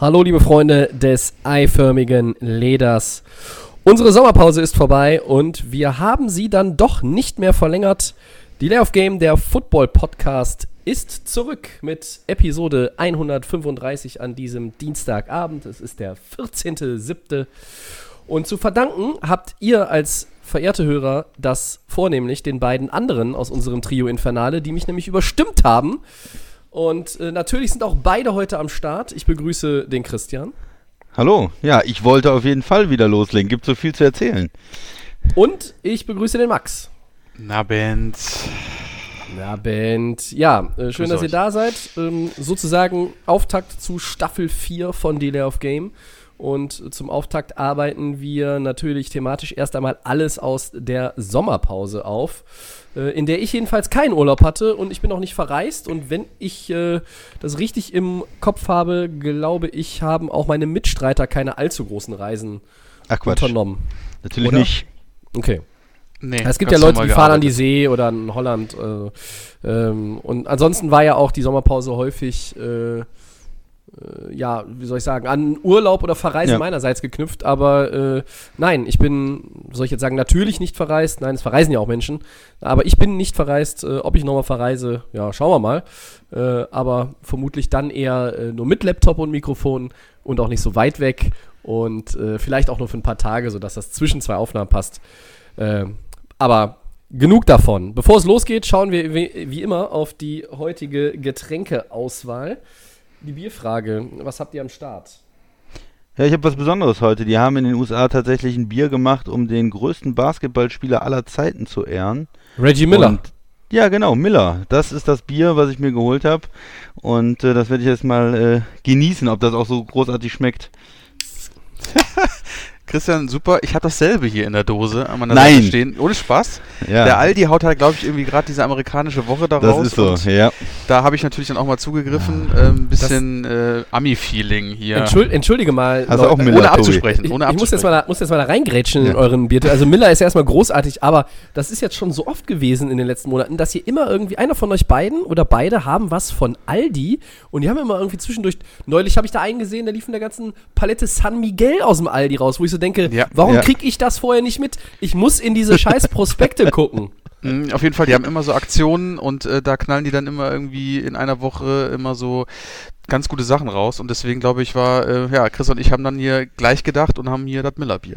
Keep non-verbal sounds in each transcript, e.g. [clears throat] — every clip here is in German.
Hallo liebe Freunde des eiförmigen Leders. Unsere Sommerpause ist vorbei und wir haben sie dann doch nicht mehr verlängert. Die Layoff Game, der Football Podcast, ist zurück mit Episode 135 an diesem Dienstagabend. Es ist der 14.07. Und zu verdanken habt ihr als verehrte Hörer das vornehmlich den beiden anderen aus unserem Trio Infernale, die mich nämlich überstimmt haben. Und äh, natürlich sind auch beide heute am Start. Ich begrüße den Christian. Hallo, ja, ich wollte auf jeden Fall wieder loslegen. Gibt so viel zu erzählen. Und ich begrüße den Max. Na, Band. Na, Band. Ja, äh, schön, Grüß dass ihr euch. da seid. Ähm, sozusagen Auftakt zu Staffel 4 von Delay of Game. Und zum Auftakt arbeiten wir natürlich thematisch erst einmal alles aus der Sommerpause auf, äh, in der ich jedenfalls keinen Urlaub hatte und ich bin auch nicht verreist. Und wenn ich äh, das richtig im Kopf habe, glaube ich, haben auch meine Mitstreiter keine allzu großen Reisen Ach Quatsch, unternommen. natürlich Oder? nicht. Okay. Nee, Es gibt ja Leute, die fahren an die. See oder in Holland. Äh, ähm, und ansonsten war ja auch die Sommerpause häufig, äh, ja, wie soll ich sagen, an Urlaub oder Verreisen Ja. meinerseits geknüpft. Aber äh, nein, ich bin, soll ich jetzt sagen, natürlich nicht verreist. Nein, es verreisen ja auch Menschen. Aber ich bin nicht verreist. Äh, ob ich nochmal verreise, ja, schauen wir mal. Äh, aber vermutlich dann eher äh, nur mit Laptop und Mikrofon und auch nicht so weit weg. Und äh, vielleicht auch nur für ein paar Tage, sodass das zwischen zwei Aufnahmen passt. Aber genug davon. Bevor es losgeht, schauen wir wie, wie immer auf die heutige Getränkeauswahl. Die Bierfrage, was habt ihr am Start? Ja, ich habe was Besonderes heute. Die haben in den USA tatsächlich ein Bier gemacht, um den größten Basketballspieler aller Zeiten zu ehren. Reggie Miller. Und, ja, genau, Miller. Das ist das Bier, was ich mir geholt habe. Und äh, das werde ich jetzt mal äh, genießen, ob das auch so großartig schmeckt. [laughs] Christian, super. Ich habe dasselbe hier in der Dose an meiner Nein. Seite stehen. Ohne Spaß. Ja, Der Aldi haut halt, glaube ich, irgendwie gerade diese amerikanische Woche da das raus. ist so, ja. Da habe ich natürlich dann auch mal zugegriffen. Ein ähm, bisschen äh, Ami-Feeling hier. Entschuld, entschuldige mal. Leute, auch Miller, ohne abzusprechen. Ich, ohne ich muss, jetzt abzusprechen. mal da, muss jetzt mal da reingrätschen in Ja. euren Bier. Also Miller ist ja erstmal großartig, aber das ist jetzt schon so oft gewesen in den letzten Monaten, dass ihr immer irgendwie, einer von euch beiden oder beide haben was von Aldi und die haben immer irgendwie zwischendurch, neulich habe ich da einen gesehen, da lief in der ganzen Palette San Miguel aus dem Aldi raus, wo ich so denke, Ja. warum Ja. krieg ich das vorher nicht mit? Ich muss in diese [laughs] scheiß Prospekte gucken. Mm, Auf jeden Fall, die haben immer so Aktionen und äh, da knallen die dann immer irgendwie in einer Woche immer so ganz gute Sachen raus. Und deswegen glaube ich, war, äh, ja, Chris und ich haben dann hier gleich gedacht und haben hier das Miller-Bier.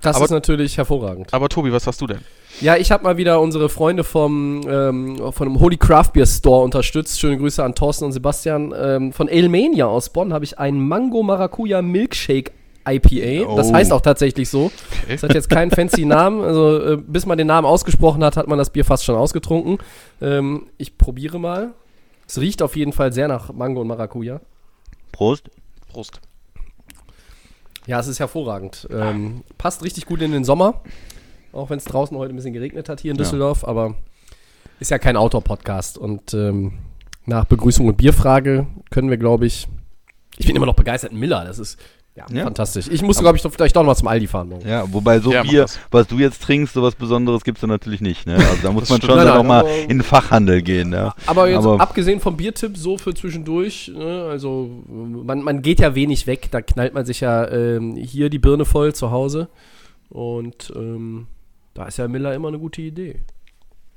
Das Aber- ist natürlich hervorragend. Aber Tobi, was hast du denn? Ja, ich habe mal wieder unsere Freunde vom, ähm, von dem Holy Craft Beer Store unterstützt. Schöne Grüße an Thorsten und Sebastian. Ähm, von Alemania aus Bonn habe ich einen Mango Maracuja Milkshake IPA. Das Oh. heißt auch tatsächlich so. Das hat jetzt keinen fancy [laughs] Namen. Also, äh, bis man den Namen ausgesprochen hat, hat man das Bier fast schon ausgetrunken. Ähm, ich probiere mal. Es riecht auf jeden Fall sehr nach Mango und Maracuja. Prost. Prost. Ja, es ist hervorragend. Ähm, passt richtig gut in den Sommer. Auch wenn es draußen heute ein bisschen geregnet hat hier in Ja. Düsseldorf. Aber ist ja kein Outdoor-Podcast. Und ähm, nach Begrüßung und Bierfrage können wir, glaube ich. Ich bin immer noch begeistert. Miller, das ist ja, Ja. fantastisch. Ich muss, glaube ich, doch, vielleicht doch noch mal zum Aldi fahren. morgen. Ja, wobei so Ja, Bier, was du jetzt trinkst, sowas Besonderes gibt's dann natürlich nicht. Ne? Also da [laughs] muss man schon Nein, dann nein, auch mal aber- in den Fachhandel gehen. Ja. Aber jetzt Aber- abgesehen vom Biertipp, so für zwischendurch, ne, also man, man geht ja wenig weg, da knallt man sich ja ähm, hier die Birne voll zu Hause. Und ähm, da ist ja Miller immer eine gute Idee.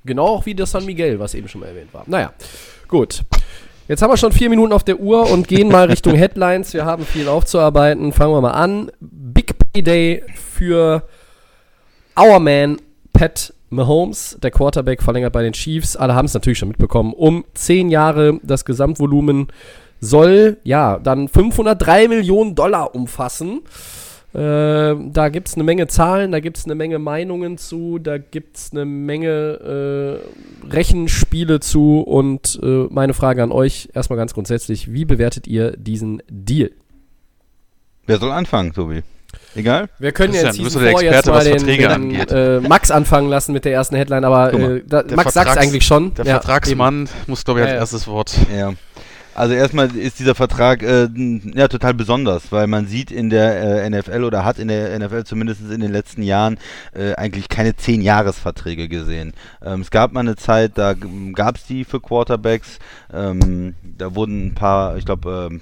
Genau auch wie das San Miguel, was eben schon mal erwähnt war. Naja, gut. Jetzt haben wir schon vier Minuten auf der Uhr und gehen mal Richtung Headlines. Wir haben viel aufzuarbeiten. Fangen wir mal an. Big Payday für Our Man Pat Mahomes, der Quarterback, verlängert bei den Chiefs. Alle haben es natürlich schon mitbekommen. Um zehn Jahre das Gesamtvolumen soll ja dann 503 Millionen Dollar umfassen. Äh, da gibt es eine Menge Zahlen, da gibt es eine Menge Meinungen zu, da gibt es eine Menge äh, Rechenspiele zu. Und äh, meine Frage an euch erstmal ganz grundsätzlich: Wie bewertet ihr diesen Deal? Wer soll anfangen, Tobi? Egal? Wir können Christian, jetzt der vor jetzt Experte, mal was den, den äh, Max anfangen lassen mit der ersten Headline, aber mal, äh, da, Max sagt Vertrags- eigentlich schon. Der Ja, Vertragsmann muss, glaube ich, als Ja, ja. erstes Wort. Ja. Also erstmal ist dieser Vertrag äh, ja total besonders, weil man sieht in der äh, NFL oder hat in der NFL zumindest in den letzten Jahren äh, eigentlich keine 10-Jahres-Verträge gesehen. Ähm, es gab mal eine Zeit, da gab es die für Quarterbacks. Ähm, da wurden ein paar, ich glaube, ähm,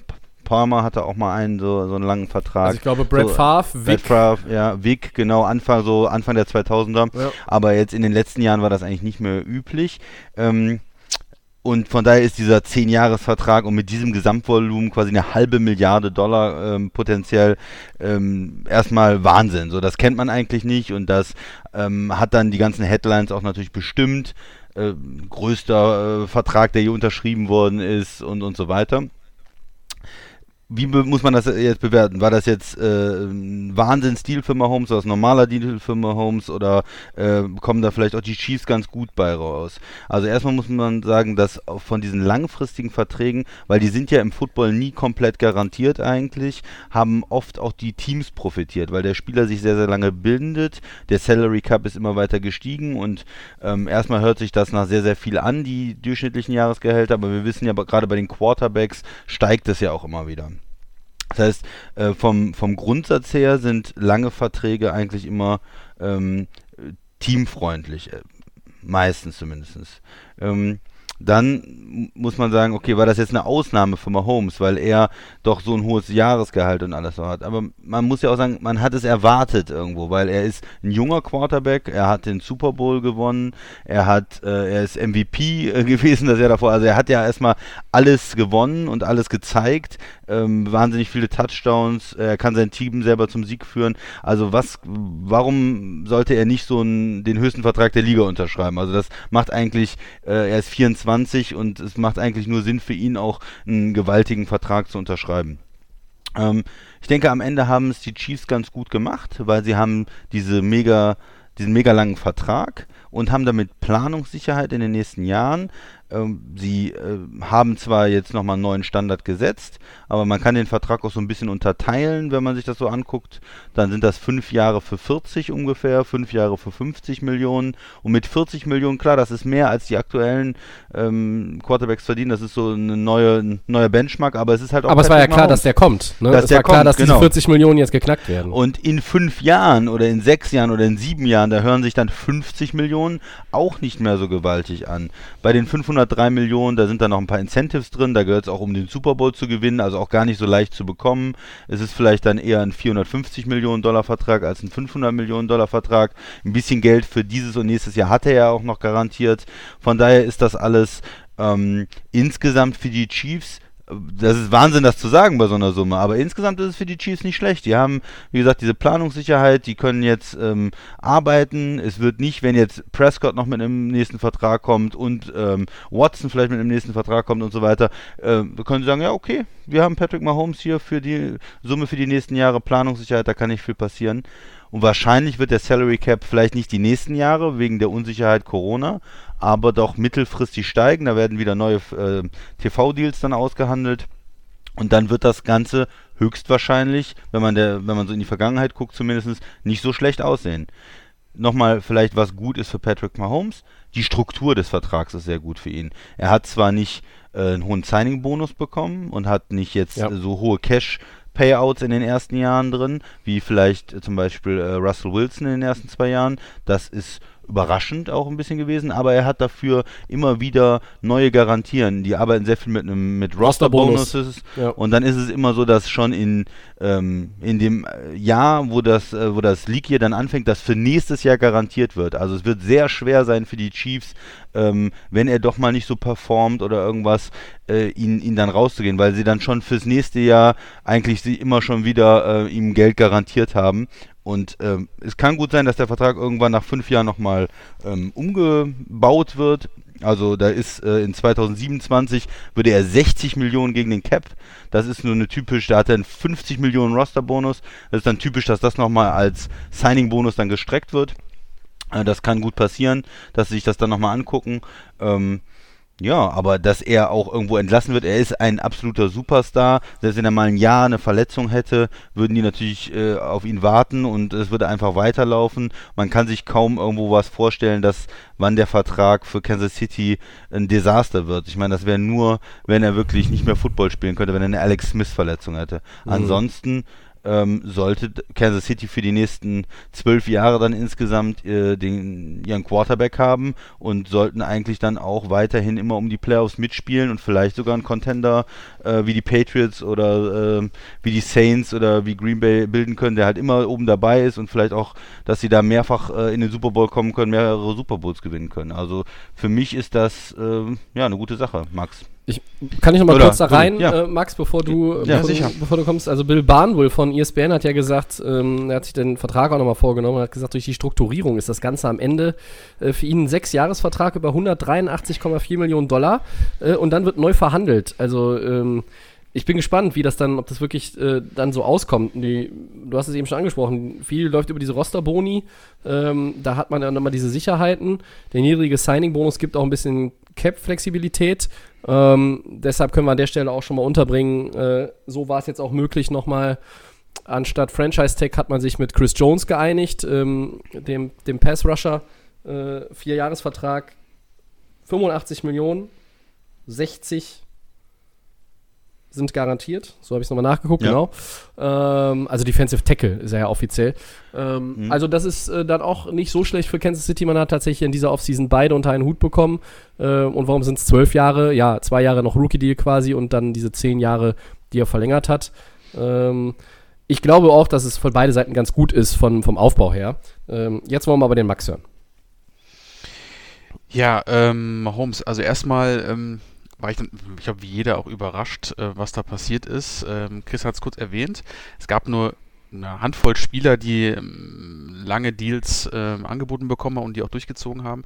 Palmer hatte auch mal einen so, so einen langen Vertrag. Also ich glaube, Brett So, Favre, Vic, Favre, ja, Vic, genau, Anfang, so Anfang der 2000er. Ja. Aber jetzt in den letzten Jahren war das eigentlich nicht mehr üblich. Ähm, und von daher ist dieser 10-Jahres-Vertrag und mit diesem Gesamtvolumen quasi eine halbe Milliarde Dollar ähm, potenziell ähm, erstmal Wahnsinn. So, das kennt man eigentlich nicht und das ähm, hat dann die ganzen Headlines auch natürlich bestimmt. Äh, größter äh, Vertrag, der je unterschrieben worden ist und, und so weiter. Wie muss man das jetzt bewerten? War das jetzt äh, ein Wahnsinnsdeal für Mahomes, oder das normaler Deal für Mahomes oder äh, kommen da vielleicht auch die Chiefs ganz gut bei raus? Also erstmal muss man sagen, dass von diesen langfristigen Verträgen, weil die sind ja im Football nie komplett garantiert eigentlich, haben oft auch die Teams profitiert, weil der Spieler sich sehr, sehr lange bindet, der Salary Cup ist immer weiter gestiegen und ähm, erstmal hört sich das nach sehr, sehr viel an, die durchschnittlichen Jahresgehälter, aber wir wissen ja gerade bei den Quarterbacks steigt es ja auch immer wieder. Das heißt, äh, vom, vom Grundsatz her sind lange Verträge eigentlich immer ähm, äh, teamfreundlich, äh, meistens zumindest. Ähm, dann muss man sagen, okay, war das jetzt eine Ausnahme für Mahomes, weil er doch so ein hohes Jahresgehalt und alles so hat. Aber man muss ja auch sagen, man hat es erwartet irgendwo, weil er ist ein junger Quarterback, er hat den Super Bowl gewonnen, er hat, äh, er ist MVP äh, [laughs] gewesen das Jahr davor, also er hat ja erstmal alles gewonnen und alles gezeigt, ähm, wahnsinnig viele Touchdowns, er kann sein Team selber zum Sieg führen. Also was, warum sollte er nicht so einen, den höchsten Vertrag der Liga unterschreiben? Also das macht eigentlich, äh, er ist 24 und es macht eigentlich nur Sinn für ihn auch einen gewaltigen Vertrag zu unterschreiben. Ähm, ich denke, am Ende haben es die Chiefs ganz gut gemacht, weil sie haben diese mega, diesen mega langen Vertrag und haben damit Planungssicherheit in den nächsten Jahren. Ähm, sie äh, haben zwar jetzt nochmal einen neuen Standard gesetzt, aber man kann den Vertrag auch so ein bisschen unterteilen, wenn man sich das so anguckt. Dann sind das fünf Jahre für 40 ungefähr, fünf Jahre für 50 Millionen. Und mit 40 Millionen, klar, das ist mehr als die aktuellen ähm, Quarterbacks verdienen. Das ist so eine neue, ein neuer Benchmark, aber es ist halt auch aber es war ja klar, dass der kommt. Ne? Dass es der war klar, kommt, dass genau. diese 40 Millionen jetzt geknackt werden. Und in fünf Jahren oder in sechs Jahren oder in sieben Jahren, da hören sich dann 50 Millionen auch nicht mehr so gewaltig an. Bei den 503 Millionen, da sind dann noch ein paar Incentives drin, da gehört es auch um den Super Bowl zu gewinnen, also auch gar nicht so leicht zu bekommen. Es ist vielleicht dann eher ein 450 Millionen Dollar Vertrag als ein 500 Millionen Dollar Vertrag. Ein bisschen Geld für dieses und nächstes Jahr hat er ja auch noch garantiert. Von daher ist das alles ähm, insgesamt für die Chiefs das ist Wahnsinn, das zu sagen bei so einer Summe, aber insgesamt ist es für die Chiefs nicht schlecht. Die haben, wie gesagt, diese Planungssicherheit, die können jetzt ähm, arbeiten. Es wird nicht, wenn jetzt Prescott noch mit einem nächsten Vertrag kommt und ähm, Watson vielleicht mit einem nächsten Vertrag kommt und so weiter, äh, können sie sagen, ja, okay, wir haben Patrick Mahomes hier für die Summe für die nächsten Jahre Planungssicherheit, da kann nicht viel passieren. Und wahrscheinlich wird der Salary Cap vielleicht nicht die nächsten Jahre wegen der Unsicherheit Corona, aber doch mittelfristig steigen. Da werden wieder neue äh, TV-Deals dann ausgehandelt. Und dann wird das Ganze höchstwahrscheinlich, wenn man, der, wenn man so in die Vergangenheit guckt, zumindest nicht so schlecht aussehen. Nochmal vielleicht, was gut ist für Patrick Mahomes. Die Struktur des Vertrags ist sehr gut für ihn. Er hat zwar nicht äh, einen hohen Signing-Bonus bekommen und hat nicht jetzt Ja. so hohe Cash- Payouts in den ersten Jahren drin, wie vielleicht äh, zum Beispiel äh, Russell Wilson in den ersten zwei Jahren. Das ist überraschend auch ein bisschen gewesen, aber er hat dafür immer wieder neue Garantien. Die arbeiten sehr viel mit einem mit Rosterbonus. Roster-Bonuses Ja. und dann ist es immer so, dass schon in, ähm, in dem Jahr, wo das, äh, wo das League hier dann anfängt, das für nächstes Jahr garantiert wird. Also es wird sehr schwer sein für die Chiefs, ähm, wenn er doch mal nicht so performt oder irgendwas, äh, ihn, ihn dann rauszugehen, weil sie dann schon fürs nächste Jahr eigentlich sie immer schon wieder äh, ihm Geld garantiert haben. Und ähm, es kann gut sein, dass der Vertrag irgendwann nach fünf Jahren nochmal ähm, umgebaut wird. Also da ist äh, in 2027 würde er 60 Millionen gegen den Cap. Das ist nur eine typisch, da hat er einen 50 Millionen Roster-Bonus. Das ist dann typisch, dass das nochmal als Signing-Bonus dann gestreckt wird. Äh, das kann gut passieren, dass sie sich das dann nochmal angucken. Ähm, Ja, aber dass er auch irgendwo entlassen wird, er ist ein absoluter Superstar. Selbst wenn er mal ein Jahr eine Verletzung hätte, würden die natürlich äh, auf ihn warten und es würde einfach weiterlaufen. Man kann sich kaum irgendwo was vorstellen, dass wann der Vertrag für Kansas City ein Desaster wird. Ich meine, das wäre nur, wenn er wirklich nicht mehr Football spielen könnte, wenn er eine Alex Smith-Verletzung hätte. Mhm. Ansonsten ähm, sollte Kansas City für die nächsten zwölf Jahre dann insgesamt äh, den, ihren Quarterback haben und sollten eigentlich dann auch weiterhin immer um die Playoffs mitspielen und vielleicht sogar einen Contender äh, wie die Patriots oder äh, wie die Saints oder wie Green Bay bilden können, der halt immer oben dabei ist und vielleicht auch, dass sie da mehrfach äh, in den Super Bowl kommen können, mehrere Super Bowls gewinnen können. Also für mich ist das äh, ja eine gute Sache, Max. Ich, kann ich noch mal Oder, kurz da rein, ja. äh, Max, bevor du, Ja, bevor. Du, bevor du kommst? Also Bill Barnwell von ESPN hat ja gesagt, ähm, er hat sich den Vertrag auch nochmal vorgenommen hat gesagt, durch die Strukturierung ist das Ganze am Ende äh, für ihn ein Sechsjahresvertrag über 183,4 Millionen Dollar äh, und dann wird neu verhandelt. Also ähm, ich bin gespannt, wie das dann, ob das wirklich äh, dann so auskommt. Die, du hast es eben schon angesprochen, viel läuft über diese Rosterboni. Ähm, da hat man dann immer diese Sicherheiten. Der niedrige Signing-Bonus gibt auch ein bisschen Cap-Flexibilität. Ähm, deshalb können wir an der Stelle auch schon mal unterbringen. Äh, so war es jetzt auch möglich, nochmal anstatt Franchise-Tag hat man sich mit Chris Jones geeinigt, ähm, dem, dem Pass-Rusher. Äh, Vierjahresvertrag, 85 Millionen, 60 sind garantiert. So habe ich es nochmal nachgeguckt, Ja. genau. Ähm, also Defensive Tackle ist er ja offiziell. Ähm, Also das ist äh, dann auch nicht so schlecht für Kansas City. Man hat tatsächlich in dieser Offseason beide unter einen Hut bekommen. Äh, und warum sind es zwölf Jahre? Ja, zwei Jahre noch Rookie-Deal quasi und dann diese zehn Jahre, die er verlängert hat. Ähm, ich glaube auch, dass es von beide Seiten ganz gut ist von, vom Aufbau her. Ähm, jetzt wollen wir aber den Max hören. Ja, ähm, Holmes, also erstmal ähm, war ich dann, ich glaube, wie jeder auch überrascht, äh, was da passiert ist. Ähm, Chris hat es kurz erwähnt. Es gab nur eine Handvoll Spieler, die ähm, lange Deals ähm, angeboten bekommen haben und die auch durchgezogen haben.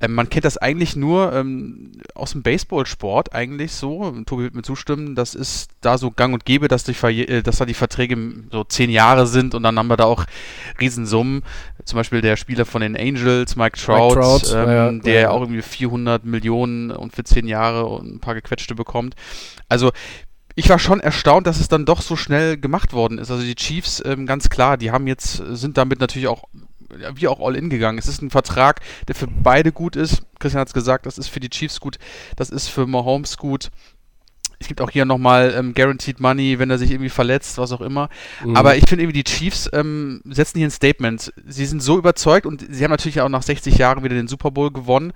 Ähm, man kennt das eigentlich nur ähm, aus dem Baseballsport eigentlich so. Tobi wird mir zustimmen, das ist da so gang und gäbe, dass, die, äh, dass da die Verträge so zehn Jahre sind und dann haben wir da auch Riesensummen. Zum Beispiel der Spieler von den Angels, Mike Trout, Trout, ähm, ja, der ja. auch irgendwie 400 Millionen und für zehn Jahre und ein paar gequetschte bekommt. Also ich war schon erstaunt, dass es dann doch so schnell gemacht worden ist. Also die Chiefs, ähm, ganz klar, die haben jetzt, sind damit natürlich auch wie auch all in gegangen. Es ist ein Vertrag, der für beide gut ist. Christian hat es gesagt, das ist für die Chiefs gut, das ist für Mahomes gut. Es gibt auch hier nochmal ähm, Guaranteed Money, wenn er sich irgendwie verletzt, was auch immer. Aber ich finde irgendwie, die Chiefs ähm, setzen hier ein Statement. Sie sind so überzeugt und sie haben natürlich auch nach 60 Jahren wieder den Super Bowl gewonnen.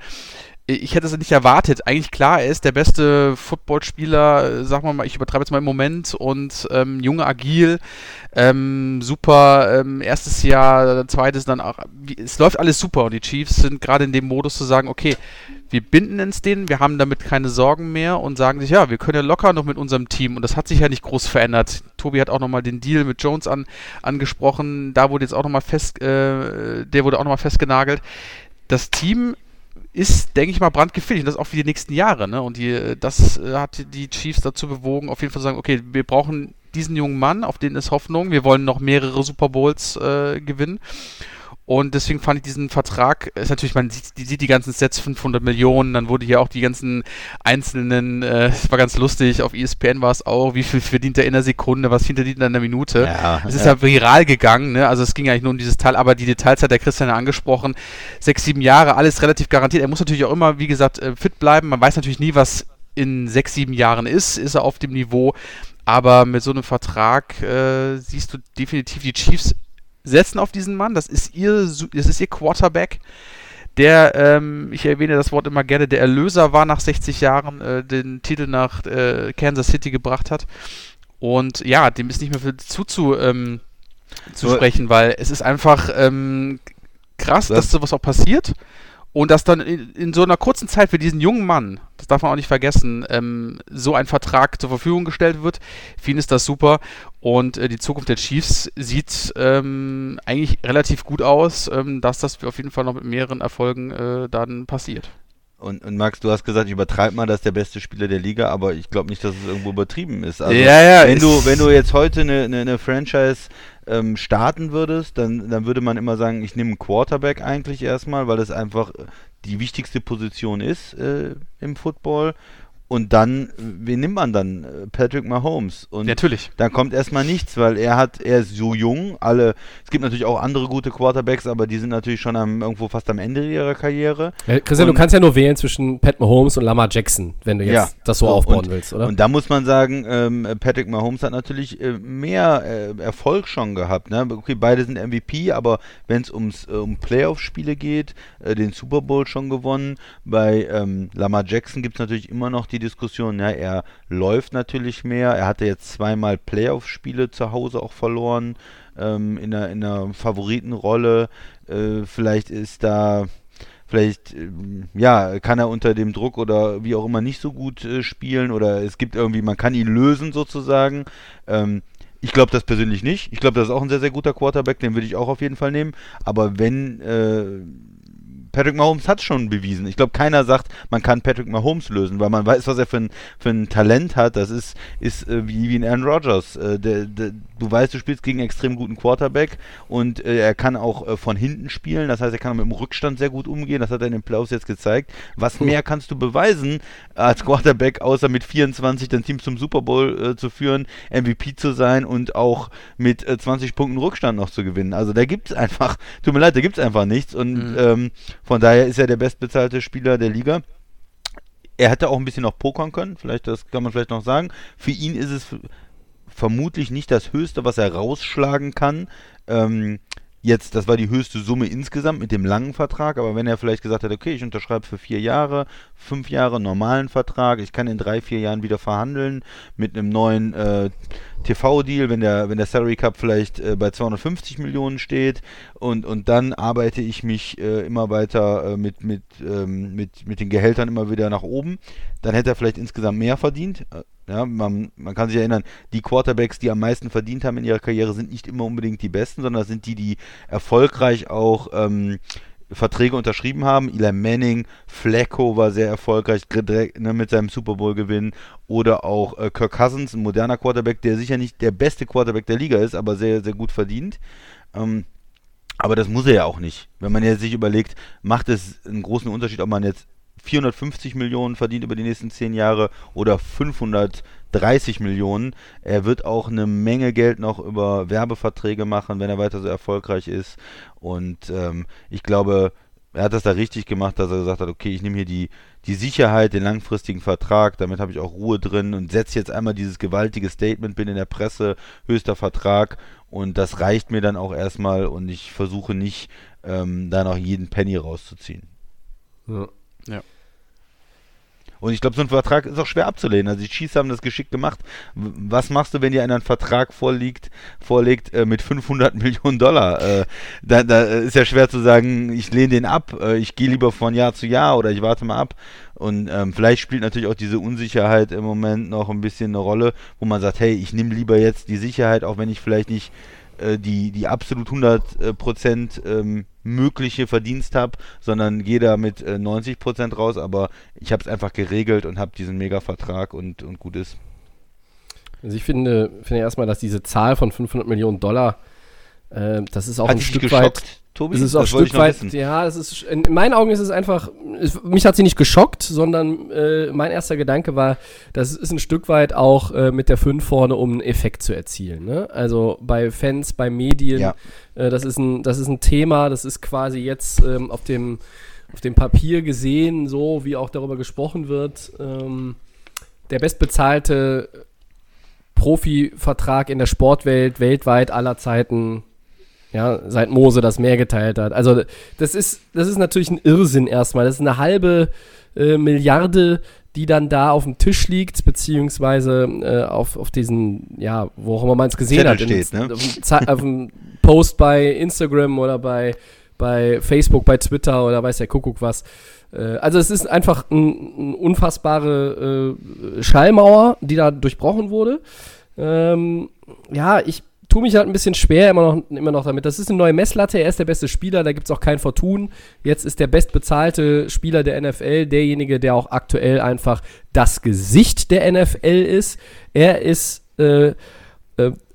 Ich hätte es nicht erwartet. Eigentlich klar, er ist der beste Footballspieler, äh, sagen wir mal, ich übertreibe jetzt mal im Moment und ähm, junge, agil, ähm, super, ähm, erstes Jahr, zweites dann auch. Es läuft alles super und die Chiefs sind gerade in dem Modus zu sagen, okay, wir binden uns denen, wir haben damit keine Sorgen mehr und sagen sich, ja, wir können ja locker noch mit unserem Team und das hat sich ja nicht groß verändert. Tobi hat auch nochmal den Deal mit Jones an, angesprochen, da wurde jetzt auch nochmal fest, äh, der wurde auch nochmal festgenagelt. Das Team ist, denke ich mal, brandgefährlich und das auch für die nächsten Jahre. Ne? Und die, das äh, hat die Chiefs dazu bewogen, auf jeden Fall zu sagen, okay, wir brauchen diesen jungen Mann, auf den ist Hoffnung, wir wollen noch mehrere Super Bowls äh, gewinnen. Und deswegen fand ich diesen Vertrag, ist natürlich, man sieht, die, sieht die ganzen Sets 500 Millionen, dann wurde hier auch die ganzen einzelnen, äh, es war ganz lustig, auf ESPN war es auch, wie viel verdient er in der Sekunde, was verdient er in der Minute. Ja, es ist ja. ja viral gegangen, ne? also es ging eigentlich nur um dieses Teil, aber die Details hat der Christian ja angesprochen. Sechs, sieben Jahre, alles relativ garantiert. Er muss natürlich auch immer, wie gesagt, äh, fit bleiben. Man weiß natürlich nie, was in sechs, sieben Jahren ist. Ist er auf dem Niveau? Aber mit so einem Vertrag äh, siehst du definitiv die Chiefs setzen auf diesen Mann. Das ist ihr, das ist ihr Quarterback, der, ähm, ich erwähne das Wort immer gerne, der Erlöser war nach 60 Jahren, äh, den Titel nach äh, Kansas City gebracht hat. Und ja, dem ist nicht mehr viel zuzu, ähm, zu sprechen, weil es ist einfach ähm, krass, Was? dass sowas auch passiert. Und dass dann in, in so einer kurzen Zeit für diesen jungen Mann, das darf man auch nicht vergessen, ähm, so ein Vertrag zur Verfügung gestellt wird. Für ihn ist das super. Und äh, die Zukunft der Chiefs sieht ähm, eigentlich relativ gut aus, ähm, dass das auf jeden Fall noch mit mehreren Erfolgen äh, dann passiert. Und, und Max, du hast gesagt, ich übertreibe mal, das ist der beste Spieler der Liga, aber ich glaube nicht, dass es irgendwo übertrieben ist. Also, Ja, ja, wenn du, wenn du jetzt heute eine, eine, eine Franchise ähm, starten würdest, dann, dann würde man immer sagen, ich nehme einen Quarterback eigentlich erstmal, weil das einfach die wichtigste Position ist äh, im Football. Und dann, wen nimmt man dann? Äh, Patrick Mahomes. Und Natürlich. dann kommt erstmal nichts, weil er hat, er ist so jung. Alle, es gibt natürlich auch andere gute Quarterbacks, aber die sind natürlich schon am, irgendwo fast am Ende ihrer Karriere. Ja, Christian, Und- du kannst ja nur wählen zwischen Pat Mahomes und Lamar Jackson, wenn du jetzt Ja, das so, so, aufbauen und- willst, oder? Und da muss man sagen, ähm, Patrick Mahomes hat natürlich äh, mehr äh, Erfolg schon gehabt. Ne? Okay, beide sind MVP, aber wenn es ums äh, um Playoff-Spiele geht, äh, den Super Bowl schon gewonnen. Bei ähm, Lamar Jackson gibt es natürlich immer noch die Diskussion, ja, er läuft natürlich mehr. Er hatte jetzt zweimal Playoff-Spiele zu Hause auch verloren, ähm, in, einer, in einer Favoritenrolle. Äh, vielleicht ist da vielleicht ähm, ja kann er unter dem Druck oder wie auch immer nicht so gut äh, spielen oder es gibt irgendwie man kann ihn lösen sozusagen ähm, ich glaube das persönlich nicht ich glaube das ist auch ein sehr sehr guter Quarterback den würde ich auch auf jeden Fall nehmen aber wenn äh, Patrick Mahomes hat schon bewiesen. Ich glaube, keiner sagt, man kann Patrick Mahomes lösen, weil man weiß, was er für ein, für ein Talent hat. Das ist, ist äh, wie, wie ein Aaron Rodgers. Äh, der, der, du weißt, du spielst gegen einen extrem guten Quarterback und äh, er kann auch äh, von hinten spielen. Das heißt, er kann auch mit dem Rückstand sehr gut umgehen. Das hat er in den Playoffs jetzt gezeigt. Was mehr kannst du beweisen als Quarterback, außer mit 24 dein Team zum Super Bowl äh, zu führen, MVP zu sein und auch mit äh, 20 Punkten Rückstand noch zu gewinnen? Also da gibt es einfach, tut mir leid, da gibt es einfach nichts und ähm, von daher ist er der bestbezahlte Spieler der Liga. Er hätte auch ein bisschen noch pokern können, vielleicht das kann man vielleicht noch sagen. Für ihn ist es vermutlich nicht das Höchste, was er rausschlagen kann. Ähm, jetzt, das war die höchste Summe insgesamt mit dem langen Vertrag, aber wenn er vielleicht gesagt hätte, okay, ich unterschreibe für vier Jahre, fünf Jahre normalen Vertrag, ich kann in drei, vier Jahren wieder verhandeln mit einem neuen äh, TV-Deal, wenn der, wenn der Salary Cup vielleicht äh, bei 250 Millionen steht und, und dann arbeite ich mich äh, immer weiter äh, mit, mit, ähm, mit, mit den Gehältern immer wieder nach oben, dann hätte er vielleicht insgesamt mehr verdient. Äh, Ja, man, man kann sich erinnern, die Quarterbacks, die am meisten verdient haben in ihrer Karriere, sind nicht immer unbedingt die besten, sondern sind die, die erfolgreich auch ähm, Verträge unterschrieben haben. Eli Manning, Flacco war sehr erfolgreich direkt, ne, mit seinem Super Bowl Gewinn oder auch äh, Kirk Cousins, ein moderner Quarterback, der sicher nicht der beste Quarterback der Liga ist, aber sehr sehr gut verdient. Ähm, aber das muss er ja auch nicht. Wenn man jetzt sich überlegt, macht es einen großen Unterschied, ob man jetzt 450 Millionen verdient über die nächsten 10 Jahre oder 530 Millionen. Er wird auch eine Menge Geld noch über Werbeverträge machen, wenn er weiter so erfolgreich ist. Und ähm, ich glaube, er hat das da richtig gemacht, dass er gesagt hat, okay, ich nehme hier die, die Sicherheit, den langfristigen Vertrag, damit habe ich auch Ruhe drin und setze jetzt einmal dieses gewaltige Statement, bin in der Presse, höchster Vertrag und das reicht mir dann auch erstmal und ich versuche nicht, ähm, da noch jeden Penny rauszuziehen. Ja. Und ich glaube, so ein Vertrag ist auch schwer abzulehnen. Also die Chiefs haben das geschickt gemacht. Was machst du, wenn dir einer einen Vertrag vorliegt, vorlegt äh, mit 500 [laughs] Millionen Dollar? Äh, da, da ist ja schwer zu sagen, ich lehne den ab. Äh, ich gehe lieber von Jahr zu Jahr oder ich warte mal ab. Und ähm, vielleicht spielt natürlich auch diese Unsicherheit im Moment noch ein bisschen eine Rolle, wo man sagt, hey, ich nehme lieber jetzt die Sicherheit, auch wenn ich vielleicht nicht äh, die, die absolut 100 äh, Prozent ähm, mögliche Verdienst habe, sondern gehe da mit äh, 90 Prozent raus, aber ich habe es einfach geregelt und habe diesen Mega-Vertrag und, und gut ist. Also ich finde, finde erstmal, dass diese Zahl von 500 Millionen Dollar, äh, das ist auch Hat ein Stück nicht weit geschockt, Tobi? Es ist auch Stück weit, ja, es ist, in meinen Augen ist es einfach, es, mich hat sie nicht geschockt, sondern äh, mein erster Gedanke war, das ist ein Stück weit auch äh, mit der 5 vorne, um einen Effekt zu erzielen. Ne? Also bei Fans, bei Medien, Ja. äh, das, ist ein, das ist ein Thema, das ist quasi jetzt ähm, auf, dem, auf dem Papier gesehen, so wie auch darüber gesprochen wird. Ähm, der bestbezahlte Profivertrag in der Sportwelt weltweit aller Zeiten ja, seit Mose das Meer geteilt hat. Also das ist, das ist natürlich ein Irrsinn erstmal. Das ist eine halbe äh, Milliarde, die dann da auf dem Tisch liegt, beziehungsweise äh, auf, auf diesen, ja, wo auch immer man es gesehen Zettel hat. in- steht, ne? auf, dem Post bei Instagram oder bei, bei Facebook, bei Twitter oder weiß der Kuckuck was. Äh, also es ist einfach ein, eine unfassbare äh, Schallmauer, die da durchbrochen wurde. Ähm, ja, ich tue mich halt ein bisschen schwer immer noch, immer noch damit. Das ist eine neue Messlatte. Er ist der beste Spieler, da gibt es auch kein Vertun. Jetzt ist der bestbezahlte Spieler der NFL derjenige, der auch aktuell einfach das Gesicht der NFL ist. Er ist äh, äh,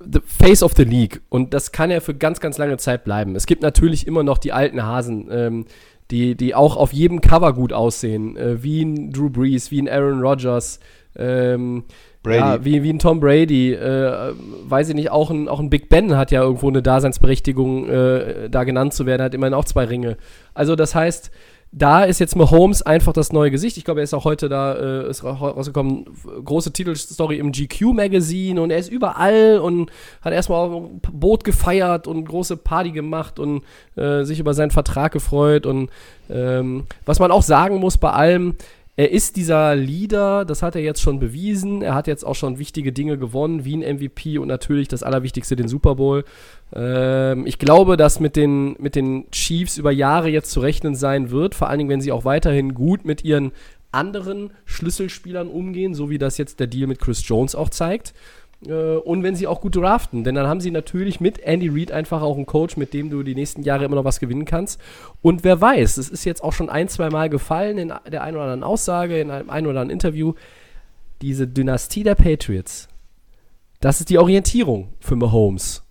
the face of the league. Und das kann er für ganz, ganz lange Zeit bleiben. Es gibt natürlich immer noch die alten Hasen, ähm, die, die auch auf jedem Cover gut aussehen, äh, wie ein Drew Brees, wie ein Aaron Rodgers, ähm, Brady. Ja, wie, wie ein Tom Brady, äh, weiß ich nicht, auch ein, auch ein Big Ben hat ja irgendwo eine Daseinsberechtigung, äh, da genannt zu werden, hat immerhin auch zwei Ringe. Also das heißt, da ist jetzt Mahomes einfach das neue Gesicht. Ich glaube, er ist auch heute da, äh, ist rausgekommen, große Titelstory im GQ-Magazine und er ist überall und hat erstmal auf ein Boot gefeiert und große Party gemacht und äh, sich über seinen Vertrag gefreut. Und ähm, was man auch sagen muss bei allem, er ist dieser Leader, das hat er jetzt schon bewiesen. Er hat jetzt auch schon wichtige Dinge gewonnen, wie ein MVP und natürlich das Allerwichtigste, den Super Bowl. Ähm, ich glaube, dass mit den, mit den Chiefs über Jahre jetzt zu rechnen sein wird, vor allen Dingen, wenn sie auch weiterhin gut mit ihren anderen Schlüsselspielern umgehen, so wie das jetzt der Deal mit Chris Jones auch zeigt. Äh, und wenn sie auch gut draften, denn dann haben sie natürlich mit Andy Reid einfach auch einen Coach, mit dem du die nächsten Jahre immer noch was gewinnen kannst. Und wer weiß, es ist jetzt auch schon ein, zwei Mal gefallen in der einen oder anderen Aussage, in einem einen oder anderen Interview, diese Dynastie der Patriots, das ist die Orientierung für Mahomes.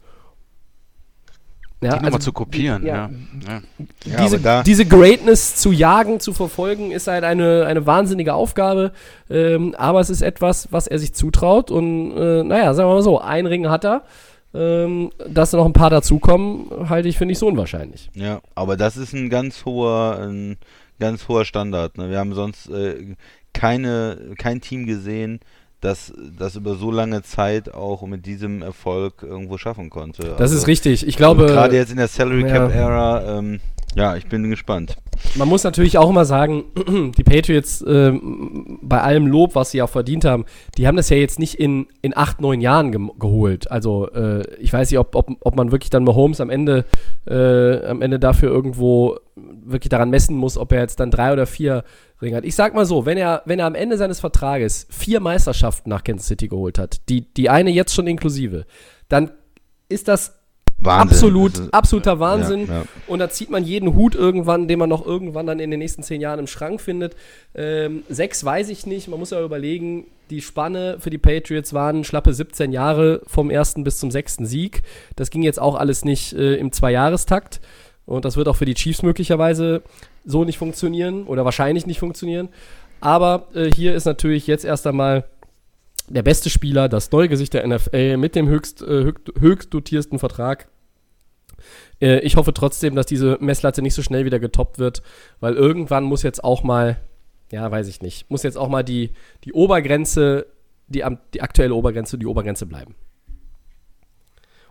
Ja, die also, zu kopieren, ja. ja. ja. Diese, diese, Greatness zu jagen, zu verfolgen, ist halt eine, eine wahnsinnige Aufgabe. Ähm, aber es ist etwas, was er sich zutraut. Und äh, naja, sagen wir mal so, ein Ring hat er. Ähm, dass da noch ein paar dazukommen, halte ich, finde ich, so unwahrscheinlich. Ja, aber das ist ein ganz hoher, ein ganz hoher Standard. Ne? Wir haben sonst äh, keine, kein Team gesehen, das das über so lange Zeit auch mit diesem Erfolg irgendwo schaffen konnte. Das also, ist richtig. Ich glaube. Gerade jetzt in der Salary Cap Ära, ähm, ja, ich bin gespannt. Man muss natürlich auch immer sagen, [clears throat] die Patriots, äh, bei allem Lob, was sie auch verdient haben, die haben das ja jetzt nicht in, in acht, neun Jahren ge geholt. Also äh, ich weiß nicht, ob, ob, ob man wirklich dann Mahomes am Ende, äh, am Ende dafür irgendwo wirklich daran messen muss, ob er jetzt dann drei oder vier Ringe hat. Ich sag mal so, wenn er, wenn er am Ende seines Vertrages vier Meisterschaften nach Kansas City geholt hat, die, die eine jetzt schon inklusive, dann ist das Wahnsinn. Absolut, ist, absoluter Wahnsinn. Ja, ja. Und da zieht man jeden Hut irgendwann, den man noch irgendwann dann in den nächsten zehn Jahren im Schrank findet. Ähm, sechs weiß ich nicht. Man muss ja überlegen, die Spanne für die Patriots waren schlappe 17 Jahre vom ersten bis zum sechsten Sieg. Das ging jetzt auch alles nicht äh, im Zweijahrestakt. Und das wird auch für die Chiefs möglicherweise so nicht funktionieren oder wahrscheinlich nicht funktionieren. Aber äh, hier ist natürlich jetzt erst einmal der beste Spieler, das neue Gesicht der NFL mit dem höchst, äh, höchst dotiersten Vertrag. Äh, ich hoffe trotzdem, dass diese Messlatte nicht so schnell wieder getoppt wird, weil irgendwann muss jetzt auch mal, ja, weiß ich nicht, muss jetzt auch mal die, die Obergrenze, die, die aktuelle Obergrenze, die Obergrenze bleiben.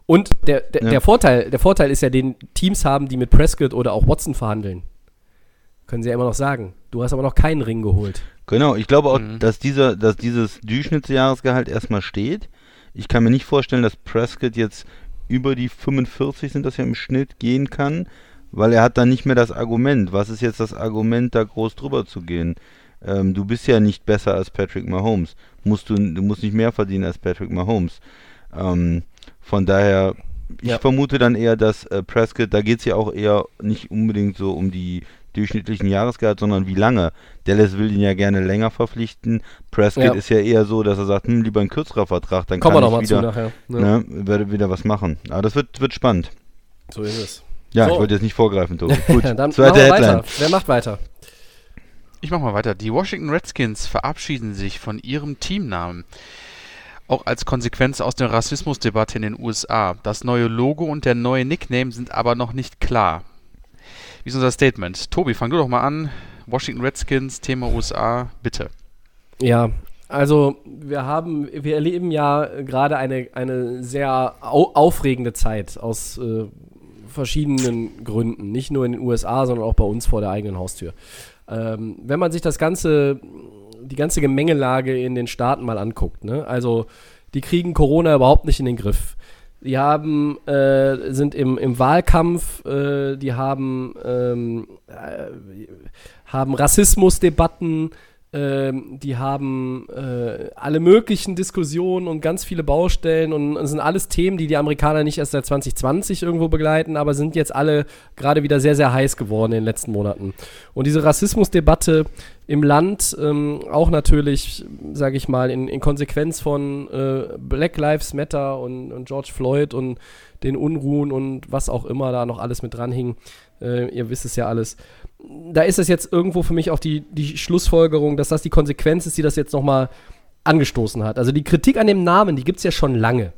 Und der, der, ja. der, Vorteil, der Vorteil ist ja, den Teams haben, die mit Prescott oder auch Watson verhandeln. Können sie ja immer noch sagen. Du hast aber noch keinen Ring geholt. Genau, ich glaube auch, mhm. dass, dieser, dass dieses Durchschnittsjahresgehalt erstmal steht. Ich kann mir nicht vorstellen, dass Prescott jetzt über die 45 sind das ja im Schnitt gehen kann, weil er hat dann nicht mehr das Argument. Was ist jetzt das Argument, da groß drüber zu gehen? Ähm, du bist ja nicht besser als Patrick Mahomes. Musst du, du musst nicht mehr verdienen als Patrick Mahomes. Ähm, von daher, ich ja. vermute dann eher, dass äh, Prescott, da geht es ja auch eher nicht unbedingt so um die durchschnittlichen Jahresgehalt, sondern wie lange. Dallas will ihn ja gerne länger verpflichten. Prescott ja. ist ja eher so, dass er sagt, hm, lieber ein kürzerer Vertrag, dann Kommen kann ich wieder, nachher, ne? Ne, werde wieder was machen. Aber das wird, wird spannend. So ist es. Ja, so. ich wollte jetzt nicht vorgreifen, Tobi. [laughs] Gut, dann zweite Headline. Weiter. Wer macht weiter? Ich mach mal weiter. Die Washington Redskins verabschieden sich von ihrem Teamnamen. Auch als Konsequenz aus der Rassismusdebatte in den USA. Das neue Logo und der neue Nickname sind aber noch nicht klar. Wie ist unser Statement? Tobi, fang du doch mal an. Washington Redskins, Thema USA, bitte. Ja, also wir haben, wir erleben ja gerade eine, eine sehr au aufregende Zeit aus äh, verschiedenen Gründen. Nicht nur in den USA, sondern auch bei uns vor der eigenen Haustür. Ähm, wenn man sich das ganze, die ganze Gemengelage in den Staaten mal anguckt, ne? also die kriegen Corona überhaupt nicht in den Griff. Die haben, äh, sind im, im Wahlkampf, äh, die haben, ähm, äh, haben Rassismusdebatten, Ähm, die haben äh, alle möglichen Diskussionen und ganz viele Baustellen und es sind alles Themen, die die Amerikaner nicht erst seit 2020 irgendwo begleiten, aber sind jetzt alle gerade wieder sehr, sehr heiß geworden in den letzten Monaten. Und diese Rassismusdebatte im Land, ähm, auch natürlich, sage ich mal, in, in Konsequenz von äh, Black Lives Matter und, und George Floyd und den Unruhen und was auch immer da noch alles mit dran hing. Äh, ihr wisst es ja alles da ist es jetzt irgendwo für mich auch die, die Schlussfolgerung, dass das die Konsequenz ist, die das jetzt nochmal angestoßen hat. Also die Kritik an dem Namen, die gibt es ja schon lange.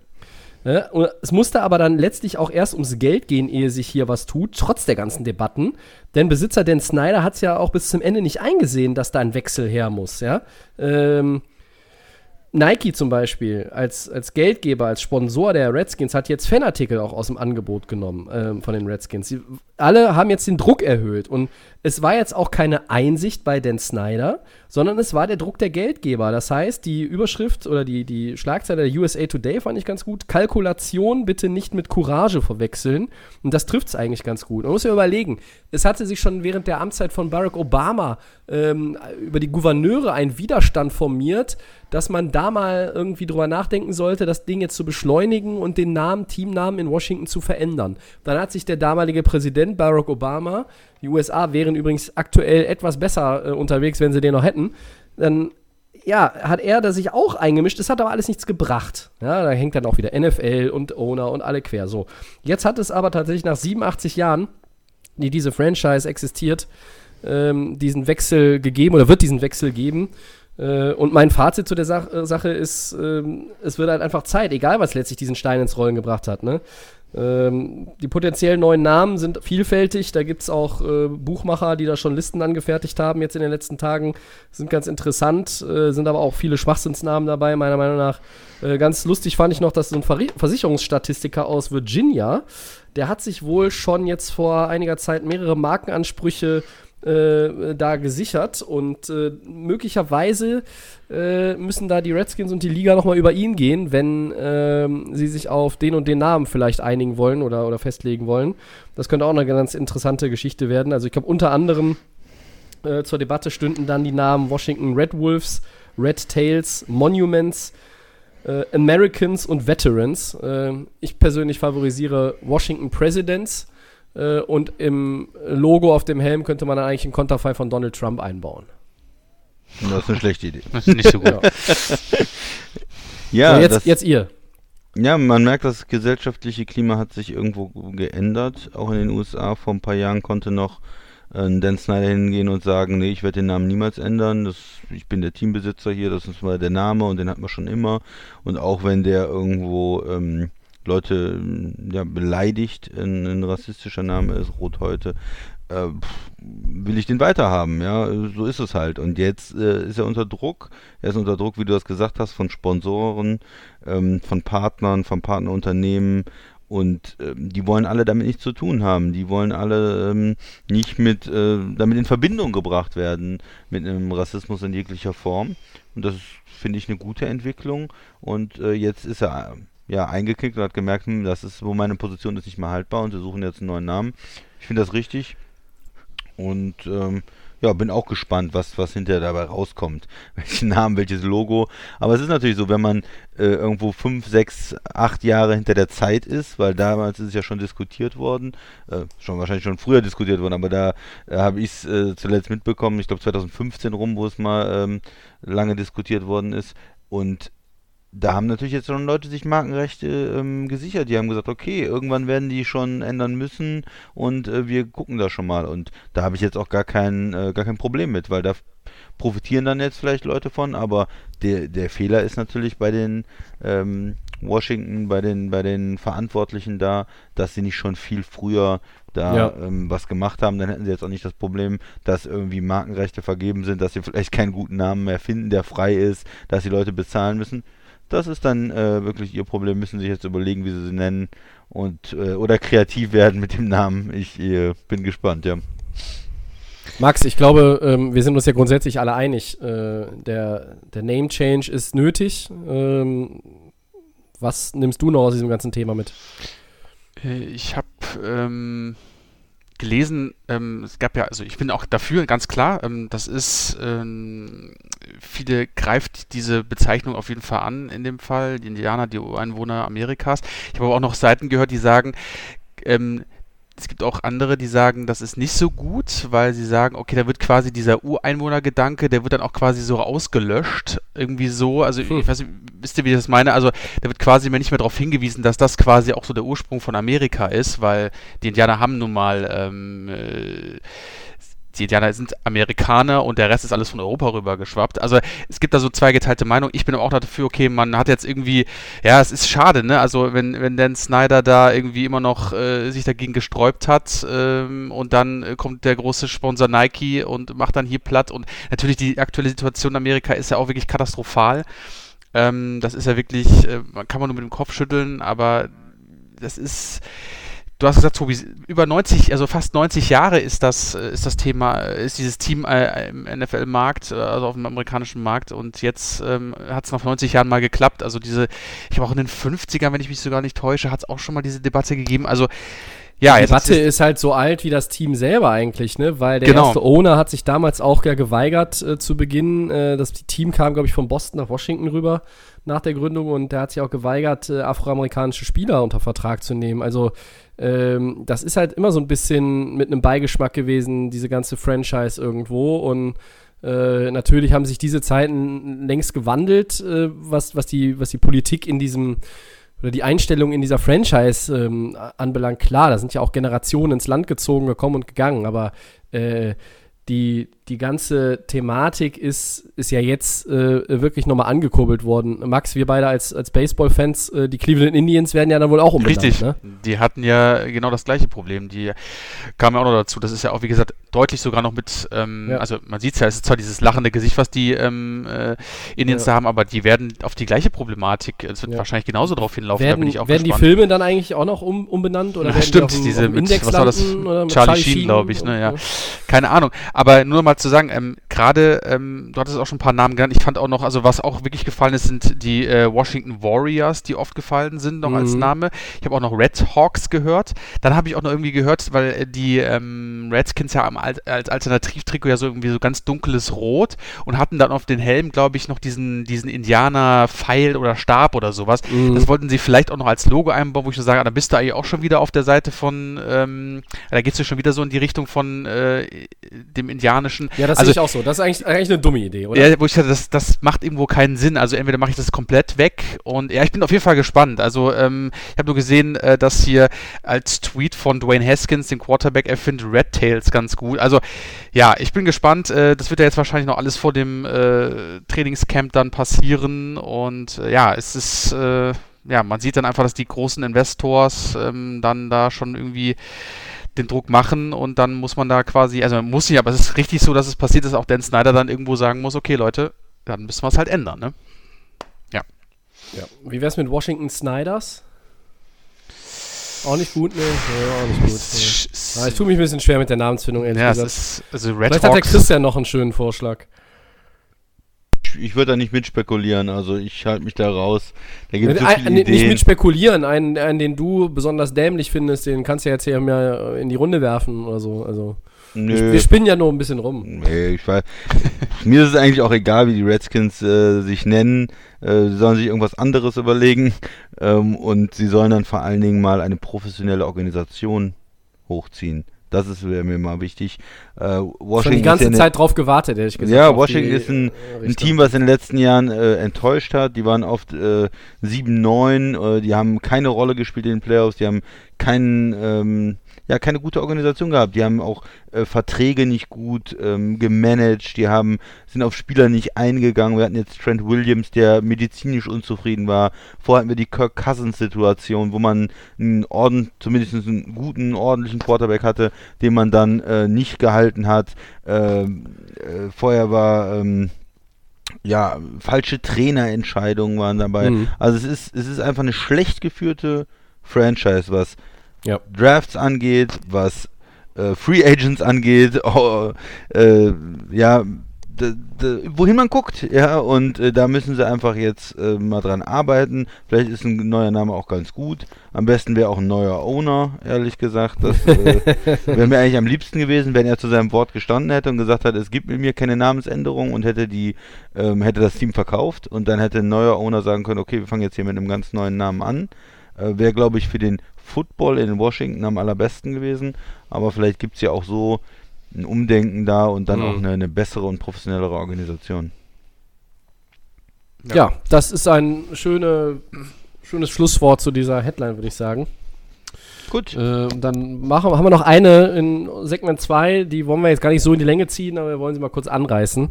Ja, es musste aber dann letztlich auch erst ums Geld gehen, ehe sich hier was tut, trotz der ganzen Debatten. Denn Besitzer Dan Snyder hat es ja auch bis zum Ende nicht eingesehen, dass da ein Wechsel her muss. Ja? Ähm, Nike zum Beispiel als, als Geldgeber, als Sponsor der Redskins hat jetzt Fanartikel auch aus dem Angebot genommen ähm, von den Redskins. Sie, alle haben jetzt den Druck erhöht und es war jetzt auch keine Einsicht bei Dan Snyder, sondern es war der Druck der Geldgeber. Das heißt, die Überschrift oder die, die Schlagzeile der USA Today fand ich ganz gut. Kalkulation bitte nicht mit Courage verwechseln. Und das trifft es eigentlich ganz gut. Man muss ja überlegen, es hatte sich schon während der Amtszeit von Barack Obama ähm, über die Gouverneure ein Widerstand formiert, dass man da mal irgendwie drüber nachdenken sollte, das Ding jetzt zu beschleunigen und den Namen, Teamnamen in Washington zu verändern. Dann hat sich der damalige Präsident Barack Obama die USA wären übrigens aktuell etwas besser äh, unterwegs, wenn sie den noch hätten. Dann ja, hat er da sich auch eingemischt. Das hat aber alles nichts gebracht. Ja, da hängt dann auch wieder NFL und Owner und alle quer. So. Jetzt hat es aber tatsächlich nach 87 Jahren, die diese Franchise existiert, ähm, diesen Wechsel gegeben oder wird diesen Wechsel geben. Äh, und mein Fazit zu der Sach äh, Sache ist, äh, es wird halt einfach Zeit, egal was letztlich diesen Stein ins Rollen gebracht hat. Ne? Ähm, die potenziellen neuen Namen sind vielfältig. Da gibt es auch äh, Buchmacher, die da schon Listen angefertigt haben jetzt in den letzten Tagen. Sind ganz interessant, äh, sind aber auch viele Schwachsinnsnamen dabei, meiner Meinung nach. Äh, ganz lustig fand ich noch, dass so ein Ver Versicherungsstatistiker aus Virginia, der hat sich wohl schon jetzt vor einiger Zeit mehrere Markenansprüche äh, da gesichert und äh, möglicherweise äh, müssen da die Redskins und die Liga nochmal über ihn gehen, wenn ähm, sie sich auf den und den Namen vielleicht einigen wollen oder, oder festlegen wollen. Das könnte auch eine ganz interessante Geschichte werden. Also ich glaube unter anderem äh, zur Debatte stünden dann die Namen Washington Red Wolves, Red Tails, Monuments, äh, Americans und Veterans. Ähm, ich persönlich favorisiere Washington Presidents äh, und im Logo auf dem Helm könnte man dann eigentlich einen Konterfei von Donald Trump einbauen. Das ist eine schlechte Idee. Das ist nicht so gut. [laughs] ja, so, jetzt, das, jetzt ihr. ja, man merkt, das gesellschaftliche Klima hat sich irgendwo geändert. Auch in den USA vor ein paar Jahren konnte noch äh, Dan Snyder hingehen und sagen, nee, ich werde den Namen niemals ändern. Das, ich bin der Teambesitzer hier, das ist mal der Name und den hat man schon immer. Und auch wenn der irgendwo ähm, Leute ja, beleidigt, ein, ein rassistischer Name ist, Rothäute, äh, will ich den weiterhaben, ja, so ist es halt. Und jetzt äh, ist er unter Druck, er ist unter Druck, wie du das gesagt hast, von Sponsoren, ähm, von Partnern, von Partnerunternehmen und ähm, die wollen alle damit nichts zu tun haben. Die wollen alle ähm, nicht mit äh, damit in Verbindung gebracht werden mit einem Rassismus in jeglicher Form. Und das finde ich eine gute Entwicklung. Und äh, jetzt ist er ja, eingekickt und hat gemerkt, hm, das ist, wo meine Position ist nicht mehr haltbar und sie suchen jetzt einen neuen Namen. Ich finde das richtig und ähm, ja, bin auch gespannt, was, was hinterher dabei rauskommt. [laughs] Welchen Namen, welches Logo. Aber es ist natürlich so, wenn man äh, irgendwo fünf, sechs, acht Jahre hinter der Zeit ist, weil damals ist es ja schon diskutiert worden, äh, schon wahrscheinlich schon früher diskutiert worden, aber da äh, habe ich es äh, zuletzt mitbekommen, ich glaube 2015 rum, wo es mal ähm, lange diskutiert worden ist. Und da haben natürlich jetzt schon Leute sich Markenrechte ähm, gesichert. Die haben gesagt, okay, irgendwann werden die schon ändern müssen und äh, wir gucken da schon mal. Und da habe ich jetzt auch gar kein, äh, gar kein Problem mit, weil da profitieren dann jetzt vielleicht Leute von, aber der, der Fehler ist natürlich bei den ähm, Washington, bei den, bei den Verantwortlichen da, dass sie nicht schon viel früher da Ja. ähm, was gemacht haben, dann hätten sie jetzt auch nicht das Problem, dass irgendwie Markenrechte vergeben sind, dass sie vielleicht keinen guten Namen mehr finden, der frei ist, dass die Leute bezahlen müssen. Das ist dann äh, wirklich ihr Problem, müssen sich jetzt überlegen, wie sie sie nennen und äh, oder kreativ werden mit dem Namen. Ich äh, bin gespannt, ja. Max, ich glaube, ähm, wir sind uns ja grundsätzlich alle einig. Äh, der, der Name Change ist nötig. Ähm, was nimmst du noch aus diesem ganzen Thema mit? Äh, Ich habe ähm, gelesen, ähm, es gab ja, also ich bin auch dafür, ganz klar, ähm, das ist, ähm, viele greift diese Bezeichnung auf jeden Fall an in dem Fall, die Indianer, die Ureinwohner Amerikas. Ich habe aber auch noch Seiten gehört, die sagen, ähm, es gibt auch andere, die sagen, das ist nicht so gut, weil sie sagen, okay, da wird quasi dieser Ureinwohnergedanke, der wird dann auch quasi so ausgelöscht, irgendwie so, also hm. ich weiß nicht, wisst ihr, wie ich das meine? Also da wird quasi nicht mehr darauf hingewiesen, dass das quasi auch so der Ursprung von Amerika ist, weil die Indianer haben nun mal ähm, äh, die Indianer sind Amerikaner und der Rest ist alles von Europa rüber geschwappt. Also es gibt da so zwei geteilte Meinungen. Ich bin auch dafür, okay, man hat jetzt irgendwie, ja, es ist schade, ne? Also wenn, wenn Dan Snyder da irgendwie immer noch äh, sich dagegen gesträubt hat ähm, und dann äh, kommt der große Sponsor Nike und macht dann hier platt und natürlich die aktuelle Situation in Amerika ist ja auch wirklich katastrophal. Ähm, das ist ja wirklich, äh, kann man nur mit dem Kopf schütteln, aber das ist du hast gesagt, Tobi, über 90, also fast 90 Jahre ist das, äh, ist das Thema, äh, ist dieses Team äh, im NFL-Markt, also auf dem amerikanischen Markt und jetzt ähm, hat es nach 90 Jahren mal geklappt. Also diese, ich habe auch in den 50ern, wenn ich mich sogar nicht täusche, hat es auch schon mal diese Debatte gegeben. Also ja, die Debatte ist, ist, halt so alt wie das Team selber eigentlich, ne? Weil der genau. erste Owner hat sich damals auch ja geweigert äh, zu Beginn. Äh, das Team kam, glaube ich, von Boston nach Washington rüber nach der Gründung und der hat sich auch geweigert, äh, afroamerikanische Spieler unter Vertrag zu nehmen. Also ähm, das ist halt immer so ein bisschen mit einem Beigeschmack gewesen, diese ganze Franchise irgendwo und äh, natürlich haben sich diese Zeiten längst gewandelt, äh, was, was, die, was die Politik in diesem oder die Einstellung in dieser Franchise ähm, anbelangt. Klar, da sind ja auch Generationen ins Land gezogen, gekommen und gegangen, aber äh, die, die ganze Thematik ist, ist ja jetzt äh, wirklich nochmal angekurbelt worden. Max, wir beide als, als Baseball-Fans, äh, die Cleveland Indians werden ja dann wohl auch umbenannt. Richtig, ne? die hatten ja genau das gleiche Problem. Die kamen ja auch noch dazu. Das ist ja auch, wie gesagt, deutlich sogar noch mit, ähm, ja. also man sieht es ja, es ist zwar dieses lachende Gesicht, was die ähm, äh, Indians ja. da haben, aber die werden auf die gleiche Problematik, es wird ja. wahrscheinlich genauso drauf hinlaufen, werden, da bin ich auch Werden gespannt. die Filme dann eigentlich auch noch um, umbenannt? Oder ja, stimmt, die diese mit, Index was war das? Charlie, Charlie Sheen, glaube ich, ne, ja. Keine Ahnung, aber nur mal zu sagen, ähm, gerade, ähm, du hattest auch schon ein paar Namen genannt, ich fand auch noch, also was auch wirklich gefallen ist, sind die äh, Washington Warriors, die oft gefallen sind, noch mhm. als Name. Ich habe auch noch Red Hawks gehört. Dann habe ich auch noch irgendwie gehört, weil äh, die ähm, Redskins ja als Alternativtrikot ja so irgendwie so ganz dunkles Rot und hatten dann auf den Helm, glaube ich, noch diesen, diesen Indianer-Pfeil oder Stab oder sowas. Mhm. Das wollten sie vielleicht auch noch als Logo einbauen, wo ich so sage, ah, da bist du eigentlich auch schon wieder auf der Seite von, ähm, da gehst du schon wieder so in die Richtung von äh, dem indianischen. Ja, das also, sehe ich auch so. Das ist eigentlich, eigentlich eine dumme Idee, oder? Ja, wo ich sage, das, das macht irgendwo keinen Sinn. Also entweder mache ich das komplett weg und ja, ich bin auf jeden Fall gespannt. Also ähm, ich habe nur gesehen, äh, dass hier als Tweet von Dwayne Haskins, dem Quarterback, er findet Red Tails ganz gut. Also ja, ich bin gespannt. Äh, das wird ja jetzt wahrscheinlich noch alles vor dem äh, Trainingscamp dann passieren und äh, ja, es ist äh, ja, man sieht dann einfach, dass die großen Investors ähm, dann da schon irgendwie den Druck machen und dann muss man da quasi, also man muss nicht, aber es ist richtig so, dass es passiert ist, auch Dan Snyder dann irgendwo sagen muss, okay Leute, dann müssen wir es halt ändern, ne? Ja. ja. Wie wär's mit Washington Snyders? Auch nicht gut, ne? Ja, auch nicht gut. Ne. ich tue mich ein bisschen schwer mit der Namensfindung, ehrlich ja, gesagt. Ist, also Red Vielleicht Hawks. hat der Christian noch einen schönen Vorschlag ich würde da nicht mitspekulieren, also ich halte mich da raus. Da gibt es so viele ein, Ideen. Nicht mitspekulieren, einen, einen, den du besonders dämlich findest, den kannst du jetzt hier mehr in die Runde werfen oder so. Also, Nö. Wir, wir spinnen ja nur ein bisschen rum. Nee, ich weiß. [laughs] mir ist es eigentlich auch egal, wie die Redskins äh, sich nennen. Äh, sie sollen sich irgendwas anderes überlegen ähm, und sie sollen dann vor allen Dingen mal eine professionelle Organisation hochziehen. Das ist mir mal wichtig. Äh, Washington Schon die ganze ja Zeit drauf gewartet, ehrlich gesagt. Ja, Washington ist ein, äh, ein, Team, was in den letzten Jahren äh, enttäuscht hat. Die waren oft äh, 7-9, äh, die haben keine Rolle gespielt in den Playoffs, die haben keinen ähm, ja keine gute Organisation gehabt. Die haben auch äh, Verträge nicht gut ähm, gemanagt, die haben sind auf Spieler nicht eingegangen. Wir hatten jetzt Trent Williams, der medizinisch unzufrieden war. Vorher hatten wir die Kirk Cousins Situation, wo man einen Orden, zumindest einen guten, ordentlichen Quarterback hatte, den man dann äh, nicht gehalten hat. Ähm, äh, vorher war ähm, ja, falsche Trainerentscheidungen waren dabei. Mhm. Also es ist, es ist einfach eine schlecht geführte Franchise, was ja. Drafts angeht, was äh, Free Agents angeht, [laughs] oh, äh, ja, wohin man guckt, ja, und äh, da müssen sie einfach jetzt äh, mal dran arbeiten. Vielleicht ist ein neuer Name auch ganz gut. Am besten wäre auch ein neuer Owner, ehrlich gesagt. Das äh, [laughs] wäre mir eigentlich am liebsten gewesen, wenn er zu seinem Wort gestanden hätte und gesagt hat, es gibt mit mir keine Namensänderung und hätte die, ähm, hätte das Team verkauft und dann hätte ein neuer Owner sagen können, okay, wir fangen jetzt hier mit einem ganz neuen Namen an. Äh, wäre, glaube ich, für den Football in Washington am allerbesten gewesen. Aber vielleicht gibt es ja auch so ein Umdenken da und dann Mhm. auch eine, eine bessere und professionellere Organisation. Ja, das ist ein schöne, schönes Schlusswort zu dieser Headline, würde ich sagen. Gut. Äh, dann machen, haben wir noch eine in Segment 2, die wollen wir jetzt gar nicht so in die Länge ziehen, aber wir wollen sie mal kurz anreißen.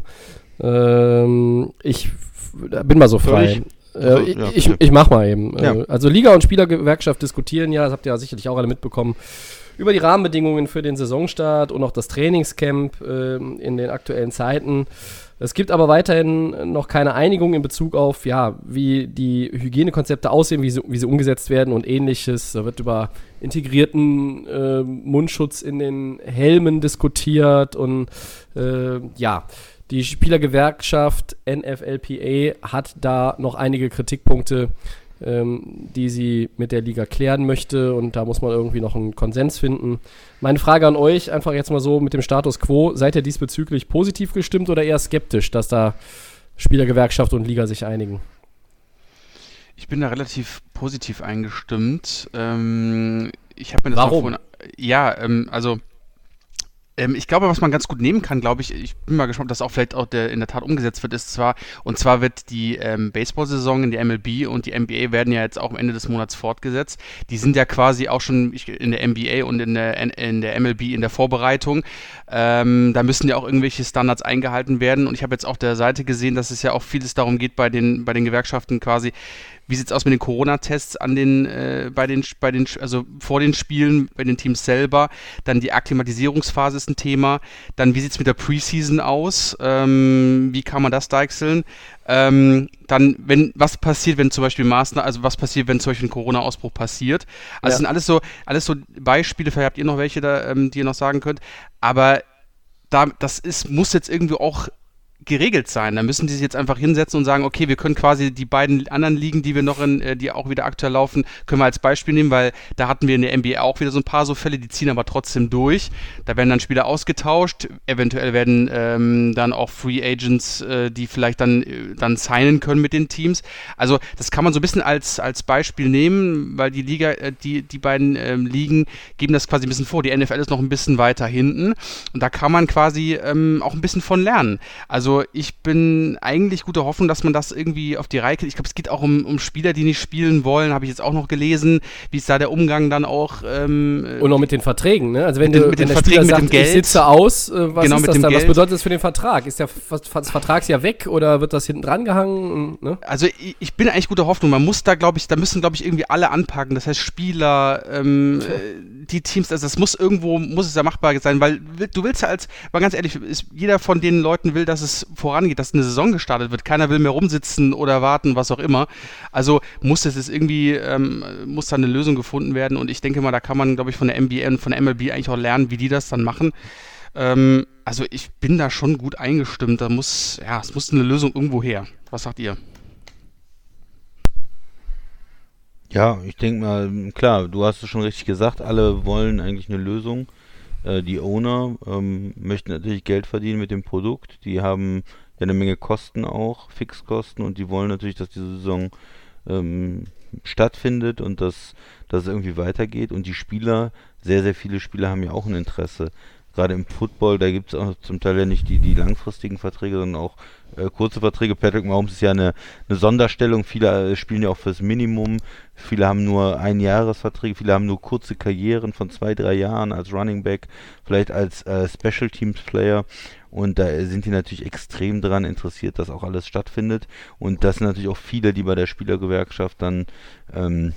Ähm, ich bin mal so frei. Soll Äh, Also, ich, ja, ich, bitte. ich mach mal eben. Ja. Äh, also Liga und Spielergewerkschaft diskutieren ja, das habt ihr ja sicherlich auch alle mitbekommen, über die Rahmenbedingungen für den Saisonstart und auch das Trainingscamp ähm, in den aktuellen Zeiten. Es gibt aber weiterhin noch keine Einigung in Bezug auf, ja, wie die Hygienekonzepte aussehen, wie sie, wie sie umgesetzt werden und ähnliches. Da wird über integrierten äh, Mundschutz in den Helmen diskutiert und äh, ja, die Spielergewerkschaft NFLPA hat da noch einige Kritikpunkte, ähm, die sie mit der Liga klären möchte und da muss man irgendwie noch einen Konsens finden. Meine Frage an euch, einfach jetzt mal so mit dem Status quo, seid ihr diesbezüglich positiv gestimmt oder eher skeptisch, dass da Spielergewerkschaft und Liga sich einigen? Ich bin da relativ positiv eingestimmt. Ähm, ich habe mir das Warum? Auch von, ja, ähm, also ähm, ich glaube, was man ganz gut nehmen kann, glaube ich, ich bin mal gespannt, ob das auch vielleicht auch der, in der Tat umgesetzt wird, ist zwar, und zwar wird die ähm, Baseball-Saison in der MLB und die NBA werden ja jetzt auch am Ende des Monats fortgesetzt. Die sind ja quasi auch schon in der NBA und in der, in der MLB in der Vorbereitung. Ähm, da müssen ja auch irgendwelche Standards eingehalten werden. Und ich habe jetzt auf der Seite gesehen, dass es ja auch vieles darum geht bei den, bei den Gewerkschaften quasi, wie sieht es aus mit den Corona-Tests an den, äh, bei den, bei den, also vor den Spielen, bei den Teams selber? Dann die Akklimatisierungsphase ist ein Thema. Dann, wie sieht es mit der Preseason aus? Ähm, wie kann man das deichseln? Ähm, dann, wenn, was passiert, wenn zum Beispiel Maßnahmen, also was passiert, wenn zum Beispiel ein Corona-Ausbruch passiert? Also, Ja. es sind alles so, alles so Beispiele, vielleicht habt ihr noch welche da, ähm, die ihr noch sagen könnt. Aber da, das ist, muss jetzt irgendwie auch geregelt sein. Da müssen die sich jetzt einfach hinsetzen und sagen, okay, wir können quasi die beiden anderen Ligen, die wir noch in, äh, die auch wieder aktuell laufen, können wir als Beispiel nehmen, weil da hatten wir in der NBA auch wieder so ein paar so Fälle, die ziehen aber trotzdem durch. Da werden dann Spieler ausgetauscht, eventuell werden ähm, dann auch Free Agents, äh, die vielleicht dann, äh, dann signen können mit den Teams. Also das kann man so ein bisschen als, als Beispiel nehmen, weil die Liga, äh, die, die beiden ähm, Ligen geben das quasi ein bisschen vor. Die NFL ist noch ein bisschen weiter hinten und da kann man quasi ähm, auch ein bisschen von lernen. Also ich bin eigentlich guter Hoffnung, dass man das irgendwie auf die Reihe kriegt. Ich glaube, es geht auch um, um Spieler, die nicht spielen wollen, habe ich jetzt auch noch gelesen, wie ist da der Umgang dann auch ähm, äh, Und auch mit den Verträgen, ne? Also wenn, Mit du, mit wenn den der Spieler Verträgen, mit sagt, dem Geld. ich sitze aus, äh, was Genau, ist mit das dann? Was Geld. bedeutet das für den Vertrag? Ist der Ver- Ver- Vertragsjahr weg oder wird das hinten dran gehangen? Ne? Also ich, ich bin eigentlich guter Hoffnung. Man muss da, glaube ich, da müssen, glaube ich, irgendwie alle anpacken. Das heißt Spieler, ähm, äh, die Teams, also das muss irgendwo, muss es ja machbar sein, weil du willst ja als, mal ganz ehrlich, ist, jeder von den Leuten will, dass es vorangeht, dass eine Saison gestartet wird. Keiner will mehr rumsitzen oder warten, was auch immer. Also muss es jetzt irgendwie, ähm, muss da eine Lösung gefunden werden und ich denke mal, da kann man, glaube ich, von der NBA und von der MLB eigentlich auch lernen, wie die das dann machen. Ähm, also ich bin da schon gut eingestimmt. Da muss, ja, es muss eine Lösung irgendwo her. Was sagt ihr? Ja, ich denke mal, klar, du hast es schon richtig gesagt, alle wollen eigentlich eine Lösung. Äh, die Owner ähm, möchten natürlich Geld verdienen mit dem Produkt. Die haben ja eine Menge Kosten auch, Fixkosten, und die wollen natürlich, dass diese Saison ähm, stattfindet und dass dass es irgendwie weitergeht. Und die Spieler, sehr, sehr viele Spieler haben ja auch ein Interesse. Gerade im Football, da gibt es auch zum Teil ja nicht die, die langfristigen Verträge, sondern auch äh, kurze Verträge. Patrick Mahomes ist ja eine, eine Sonderstellung. Viele äh, spielen ja auch fürs Minimum. Viele haben nur Einjahresverträge, viele haben nur kurze Karrieren von zwei, drei Jahren als Running Back, vielleicht als äh, Special Teams Player. Und da sind die natürlich extrem daran interessiert, dass auch alles stattfindet. Und das sind natürlich auch viele, die bei der Spielergewerkschaft dann ähm,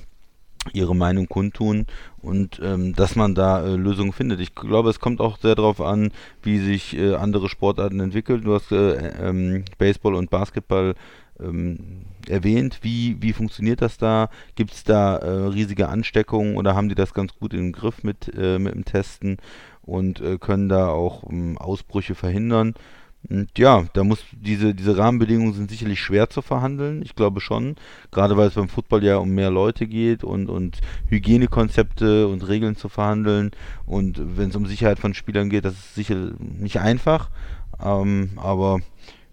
ihre Meinung kundtun und ähm, dass man da äh, Lösungen findet. Ich glaube, es kommt auch sehr darauf an, wie sich äh, andere Sportarten entwickeln. Du hast äh, ähm, Baseball und Basketball ähm, erwähnt. Wie, wie funktioniert das da? Gibt es da äh, riesige Ansteckungen oder haben die das ganz gut im Griff mit, äh, mit dem Testen und äh, können da auch ähm, Ausbrüche verhindern? Und ja, da muss diese, diese Rahmenbedingungen sind sicherlich schwer zu verhandeln. Ich glaube schon. Gerade weil es beim Football ja um mehr Leute geht und, und Hygienekonzepte und Regeln zu verhandeln. Und wenn es um Sicherheit von Spielern geht, das ist sicher nicht einfach. Ähm, aber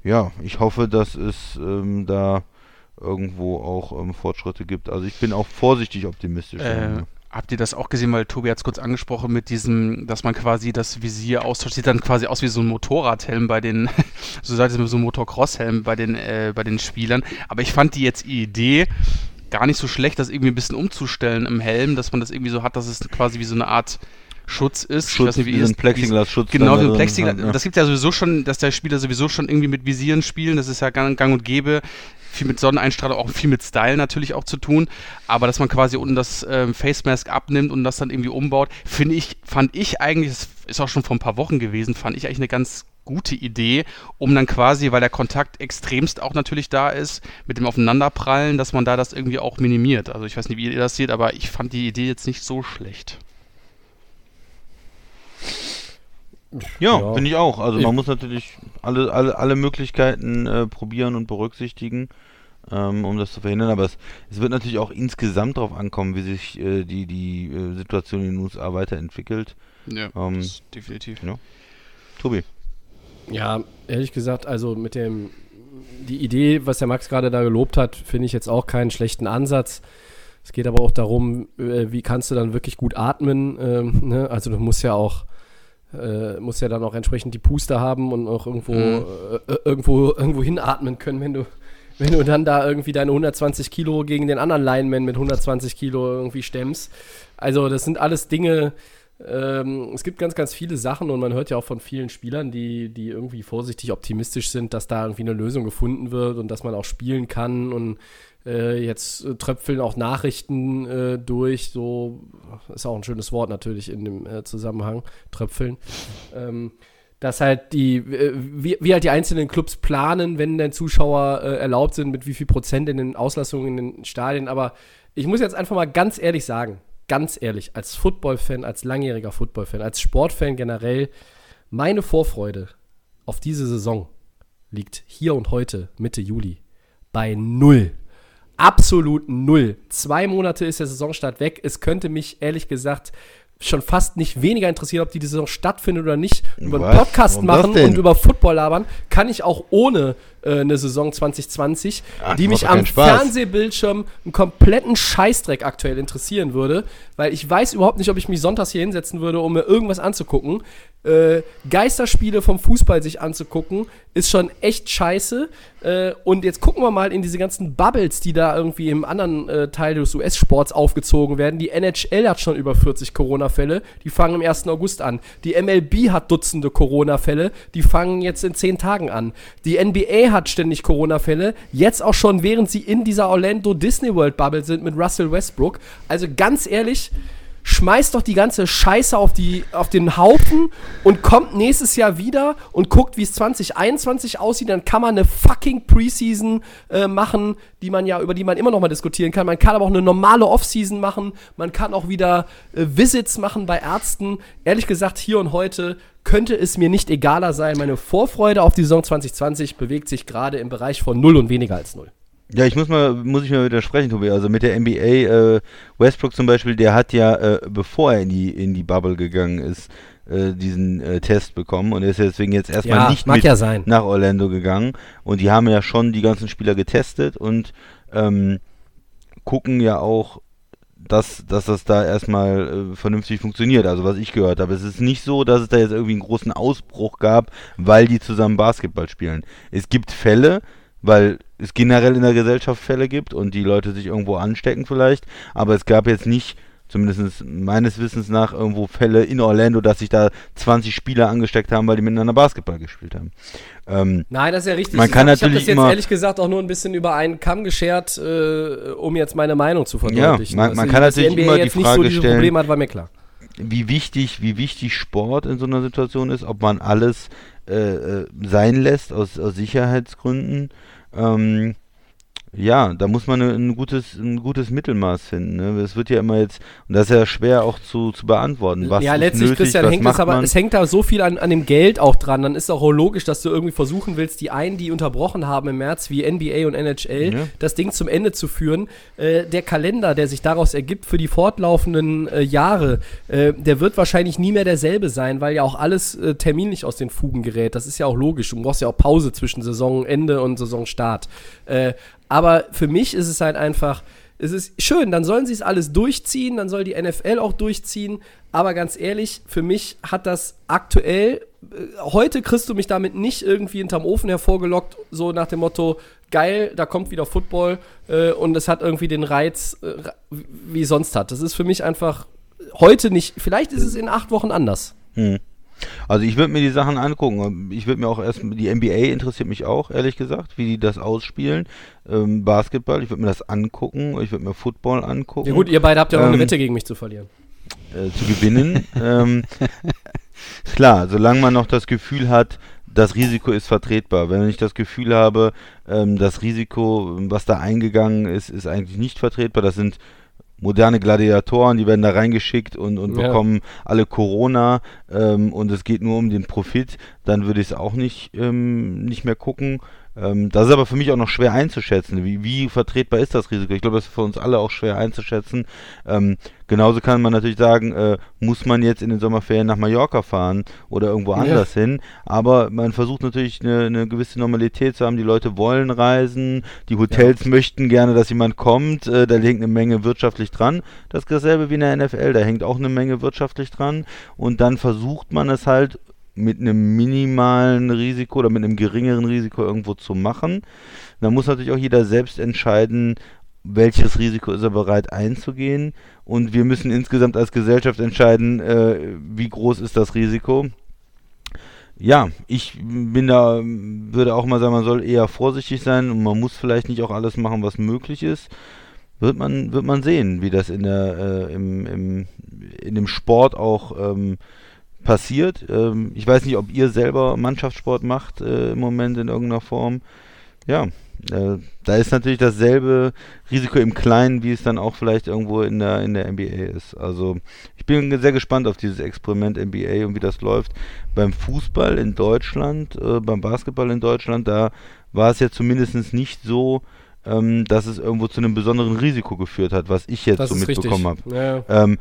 ja, ich hoffe, dass es ähm, da irgendwo auch ähm, Fortschritte gibt. Also ich bin auch vorsichtig optimistisch. Äh, Habt ihr das auch gesehen, weil Tobi hat es kurz angesprochen mit diesem, dass man quasi das Visier austauscht, sieht dann quasi aus wie so ein Motorradhelm bei den, [laughs] so sagt es so ein Motocross-Helm bei den, äh, bei den Spielern. Aber ich fand die jetzt die Idee gar nicht so schlecht, das irgendwie ein bisschen umzustellen im Helm, dass man das irgendwie so hat, dass es quasi wie so eine Art Schutz ist. Schutz, ich weiß nicht, wie ist- Plexiglas-Schutz Genau, wie ein drin Plexiglas. ja. Das gibt ja sowieso schon, dass der Spieler sowieso schon irgendwie mit Visieren spielen. Das ist ja gang, gang und gäbe. Viel mit Sonneneinstrahlung, auch viel mit Style natürlich auch zu tun. Aber dass man quasi unten das ähm, Face Mask abnimmt und das dann irgendwie umbaut, finde ich, fand ich eigentlich, das ist auch schon vor ein paar Wochen gewesen, fand ich eigentlich eine ganz gute Idee, um dann quasi, weil der Kontakt extremst auch natürlich da ist, mit dem Aufeinanderprallen, dass man da das irgendwie auch minimiert. Also ich weiß nicht, wie ihr das seht, aber ich fand die Idee jetzt nicht so schlecht. Ja, Ja. finde ich auch. Also Ich- man muss natürlich alle, alle, alle Möglichkeiten äh, probieren und berücksichtigen, ähm, um das zu verhindern. Aber es, es wird natürlich auch insgesamt darauf ankommen, wie sich äh, die, die äh, Situation in den USA weiterentwickelt. Ja, Ähm, das definitiv. Tobi. Ja, ehrlich gesagt, also mit dem, die Idee, was der Max gerade da gelobt hat, finde ich jetzt auch keinen schlechten Ansatz. Es geht aber auch darum, äh, wie kannst du dann wirklich gut atmen. Ähm, ne? Also du musst ja auch, äh, musst ja dann auch entsprechend die Puste haben und auch irgendwo, Mhm. äh, äh, irgendwo, irgendwo hinatmen können, wenn du, wenn du dann da irgendwie deine 120 Kilo gegen den anderen Lineman mit 120 Kilo irgendwie stemmst. Also das sind alles Dinge, ähm, es gibt ganz, ganz viele Sachen und man hört ja auch von vielen Spielern, die, die irgendwie vorsichtig optimistisch sind, dass da irgendwie eine Lösung gefunden wird und dass man auch spielen kann und äh, jetzt äh, tröpfeln auch Nachrichten äh, durch, so ist auch ein schönes Wort natürlich in dem äh, Zusammenhang, tröpfeln. Ähm, dass halt die, äh, wie, wie halt die einzelnen Clubs planen, wenn denn Zuschauer äh, erlaubt sind, mit wie viel Prozent in den Auslassungen in den Stadien. Aber ich muss jetzt einfach mal ganz ehrlich sagen, ganz ehrlich, als Football-Fan, als langjähriger Football-Fan, als Sportfan generell, meine Vorfreude auf diese Saison liegt hier und heute, Mitte Juli, bei null. Absolut null. Zwei Monate ist der Saisonstart weg. Es könnte mich ehrlich gesagt schon fast nicht weniger interessieren, ob die Saison stattfindet oder nicht. Über einen Was? Podcast Warum machen und über Football labern kann ich auch ohne äh, eine Saison 2020, Ach, die mich am. Fernsehbildschirm einen kompletten Scheißdreck aktuell interessieren würde, weil ich weiß überhaupt nicht, ob ich mich sonntags hier hinsetzen würde, um mir irgendwas anzugucken. Äh, Geisterspiele vom Fußball sich anzugucken, ist schon echt scheiße. Äh, und jetzt gucken wir mal in diese ganzen Bubbles, die da irgendwie im anderen äh, Teil des US-Sports aufgezogen werden. Die NHL hat schon über 40 Corona-Fälle, die fangen am 1. August an. Die MLB hat Dutzende Corona-Fälle, die fangen jetzt in 10 Tagen an. Die NBA hat ständig Corona-Fälle, jetzt auch schon, während sie in dieser Orlando Disney World Bubble sind mit Russell Westbrook. Also ganz ehrlich, schmeißt doch die ganze Scheiße auf, die, auf den Haufen und kommt nächstes Jahr wieder und guckt, wie es 2021 aussieht. Dann kann man eine fucking Preseason äh, machen, die man ja, über die man immer noch mal diskutieren kann. Man kann aber auch eine normale Offseason machen. Man kann auch wieder äh, Visits machen bei Ärzten. Ehrlich gesagt, hier und heute könnte es mir nicht egaler sein. Meine Vorfreude auf die Saison 2020 bewegt sich gerade im Bereich von null und weniger als null. Ja, ich muss mal, muss ich mal widersprechen, Tobi. Also mit der NBA, äh, Westbrook zum Beispiel, der hat ja, äh, bevor er in die, in die Bubble gegangen ist, äh, diesen äh, Test bekommen und ist deswegen jetzt erstmal Ja, nicht mit ja nach Orlando gegangen. Und die haben ja schon die ganzen Spieler getestet und ähm, gucken ja auch, dass, dass das da erstmal äh, vernünftig funktioniert. Also was ich gehört habe. Es ist nicht so, dass es da jetzt irgendwie einen großen Ausbruch gab, weil die zusammen Basketball spielen. Es gibt Fälle, weil es generell in der Gesellschaft Fälle gibt und die Leute sich irgendwo anstecken vielleicht, aber es gab jetzt nicht, zumindest meines Wissens nach, irgendwo Fälle in Orlando, dass sich da 20 Spieler angesteckt haben, weil die miteinander Basketball gespielt haben. Ähm, Nein, das ist ja richtig. Man ich kann hab, ich hab natürlich das jetzt ehrlich gesagt auch nur ein bisschen über einen Kamm geschert, äh, um jetzt meine Meinung zu verdeutlichen. man- Dass man kann natürlich immer die nicht Frage so stellen- hat, war mir klar. wie wichtig, wie wichtig Sport in so einer Situation ist, ob man alles äh, äh, sein lässt aus, aus Sicherheitsgründen. Ähm, Ja, da muss man ein gutes, ein gutes Mittelmaß finden. Ne? Es wird ja immer jetzt, und das ist ja schwer auch zu, zu beantworten. Was ja, ist letztlich, nötig, Christian, hängt es aber, man? es hängt da so viel an, an dem Geld auch dran. Dann ist auch logisch, dass du irgendwie versuchen willst, die einen, die unterbrochen haben im März, wie NBA und NHL, Ja. das Ding zum Ende zu führen. Äh, der Kalender, der sich daraus ergibt für die fortlaufenden äh, Jahre, äh, der wird wahrscheinlich nie mehr derselbe sein, weil ja auch alles äh, terminlich aus den Fugen gerät. Das ist ja auch logisch. Du brauchst ja auch Pause zwischen Saisonende und Saisonstart. Aber für mich ist es halt einfach, es ist schön, dann sollen sie es alles durchziehen, dann soll die NFL auch durchziehen. Aber ganz ehrlich, für mich hat das aktuell, äh, heute kriegst du mich damit nicht irgendwie hinterm Ofen hervorgelockt, so nach dem Motto, geil, da kommt wieder Football äh, und es hat irgendwie den Reiz, äh, wie sonst hat. Das ist für mich einfach heute nicht, vielleicht ist es in acht Wochen anders. Hm. Also ich würde mir die Sachen angucken. Ich würde mir auch erst, die NBA interessiert mich auch, ehrlich gesagt, wie die das ausspielen. Ähm, Basketball, ich würde mir das angucken. Ich würde mir Football angucken. Ja gut, ihr beide habt ja eine Ähm, Wette gegen mich zu verlieren. äh, zu gewinnen. ähm, [laughs] klar, solange man noch das Gefühl hat, das Risiko ist vertretbar. Wenn ich das Gefühl habe, ähm, das Risiko, was da eingegangen ist, ist eigentlich nicht vertretbar, das sind moderne Gladiatoren, die werden da reingeschickt und, und Ja. bekommen alle Corona ähm, und es geht nur um den Profit, dann würde ich es auch nicht, ähm, nicht mehr gucken. Ähm, das ist aber für mich auch noch schwer einzuschätzen. Wie, wie vertretbar ist das Risiko? Ich glaube, das ist für uns alle auch schwer einzuschätzen. Ähm, genauso kann man natürlich sagen, äh, muss man jetzt in den Sommerferien nach Mallorca fahren oder irgendwo Ja. anders hin. Aber man versucht natürlich eine, eine gewisse Normalität zu haben. Die Leute wollen reisen, die Hotels möchten gerne, dass jemand kommt. Äh, da hängt eine Menge wirtschaftlich dran. Das ist dasselbe wie in der NFL. Da hängt auch eine Menge wirtschaftlich dran. Und dann versucht man es halt mit einem minimalen Risiko oder mit einem geringeren Risiko irgendwo zu machen. Da muss natürlich auch jeder selbst entscheiden, welches Risiko ist er bereit einzugehen. Und wir müssen insgesamt als Gesellschaft entscheiden, äh, wie groß ist das Risiko. Ja, ich bin da, würde auch mal sagen, man soll eher vorsichtig sein und man muss vielleicht nicht auch alles machen, was möglich ist. Wird man, wird man sehen, wie das in der, äh, im, im, in dem Sport auch ähm, passiert. Ähm, ich weiß nicht, ob ihr selber Mannschaftssport macht äh, im Moment in irgendeiner Form. Ja, äh, da ist natürlich dasselbe Risiko im Kleinen, wie es dann auch vielleicht irgendwo in der, in der NBA ist. Also ich bin sehr gespannt auf dieses Experiment NBA und wie das läuft. Beim Fußball in Deutschland, äh, beim Basketball in Deutschland, da war es ja zumindest nicht so, ähm, dass es irgendwo zu einem besonderen Risiko geführt hat, was ich jetzt Das so mitbekommen habe. Ja. Ähm,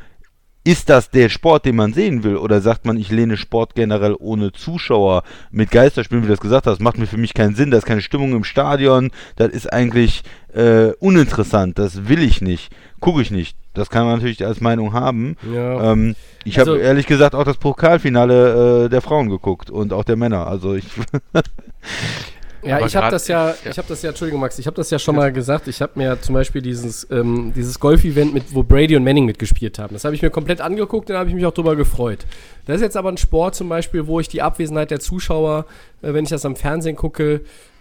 ist das der Sport, den man sehen will? Oder sagt man, ich lehne Sport generell ohne Zuschauer mit Geisterspielen, wie du das gesagt hast? Macht mir für mich keinen Sinn. Da ist keine Stimmung im Stadion. Das ist eigentlich äh, uninteressant. Das will ich nicht. Gucke ich nicht. Das kann man natürlich als Meinung haben. Ja. Ähm, ich Also- habe ehrlich gesagt auch das Pokalfinale äh, der Frauen geguckt und auch der Männer. Also ich. [laughs] Ja, Aber ich habe das ja, ich habe das ja, Entschuldigung Max, ich habe das ja schon mal gesagt. Ich habe mir zum Beispiel dieses, ähm, dieses Golf-Event mit, wo Brady und Manning mitgespielt haben. Das habe ich mir komplett angeguckt und da habe ich mich auch drüber gefreut. Das ist jetzt aber ein Sport zum Beispiel, wo ich die Abwesenheit der Zuschauer, äh, wenn ich das am Fernsehen gucke,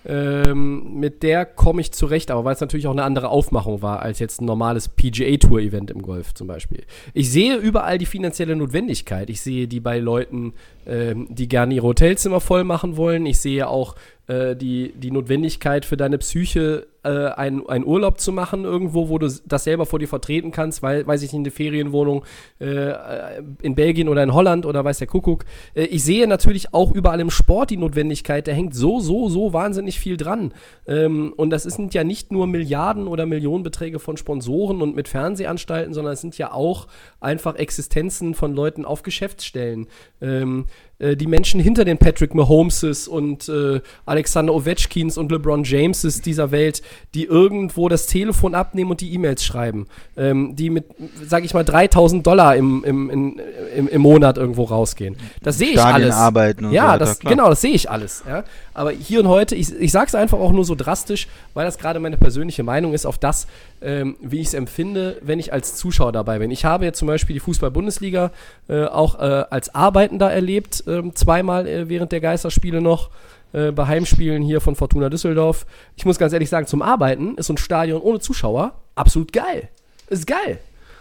ähm, mit der komme ich zurecht, aber weil es natürlich auch eine andere Aufmachung war als jetzt ein normales PGA-Tour-Event im Golf zum Beispiel. Ich sehe überall die finanzielle Notwendigkeit. Ich sehe die bei Leuten, ähm, die gerne ihre Hotelzimmer voll machen wollen. Ich sehe auch äh, die, die Notwendigkeit für deine Psyche, äh, einen, einen Urlaub zu machen irgendwo, wo du das selber vor dir vertreten kannst, weil, weiß ich nicht, eine Ferienwohnung äh, in Belgien oder in Holland oder weiß der Kuckuck. Äh, ich sehe natürlich auch überall im Sport die Notwendigkeit, da hängt so, so, so wahnsinnig viel dran. Ähm, und das sind ja nicht nur Milliarden oder Millionenbeträge von Sponsoren und mit Fernsehanstalten, sondern es sind ja auch einfach Existenzen von Leuten auf Geschäftsstellen. Ähm, äh, die Menschen hinter den Patrick Mahomeses und äh, Alexander Ovechkins und LeBron Jameses dieser Welt, die irgendwo das Telefon abnehmen und die E-Mails schreiben, ähm, die mit, sag ich mal, 3000 Dollar im, im, im, im Monat irgendwo rausgehen. Das sehe ich alles. arbeiten und so ja, weiter, das, klar. genau, das sehe ich alles. Ja? Aber hier und heute, ich, ich sage es einfach auch nur so drastisch, weil das gerade meine persönliche Meinung ist auf das, ähm, wie ich es empfinde, wenn ich als Zuschauer dabei bin. Ich habe jetzt zum Beispiel die Fußball-Bundesliga äh, auch äh, als Arbeitender erlebt, ähm, zweimal äh, während der Geisterspiele noch. Äh, Bei Heimspielen hier von Fortuna Düsseldorf. Ich muss ganz ehrlich sagen, zum Arbeiten ist so ein Stadion ohne Zuschauer absolut geil. Ist geil.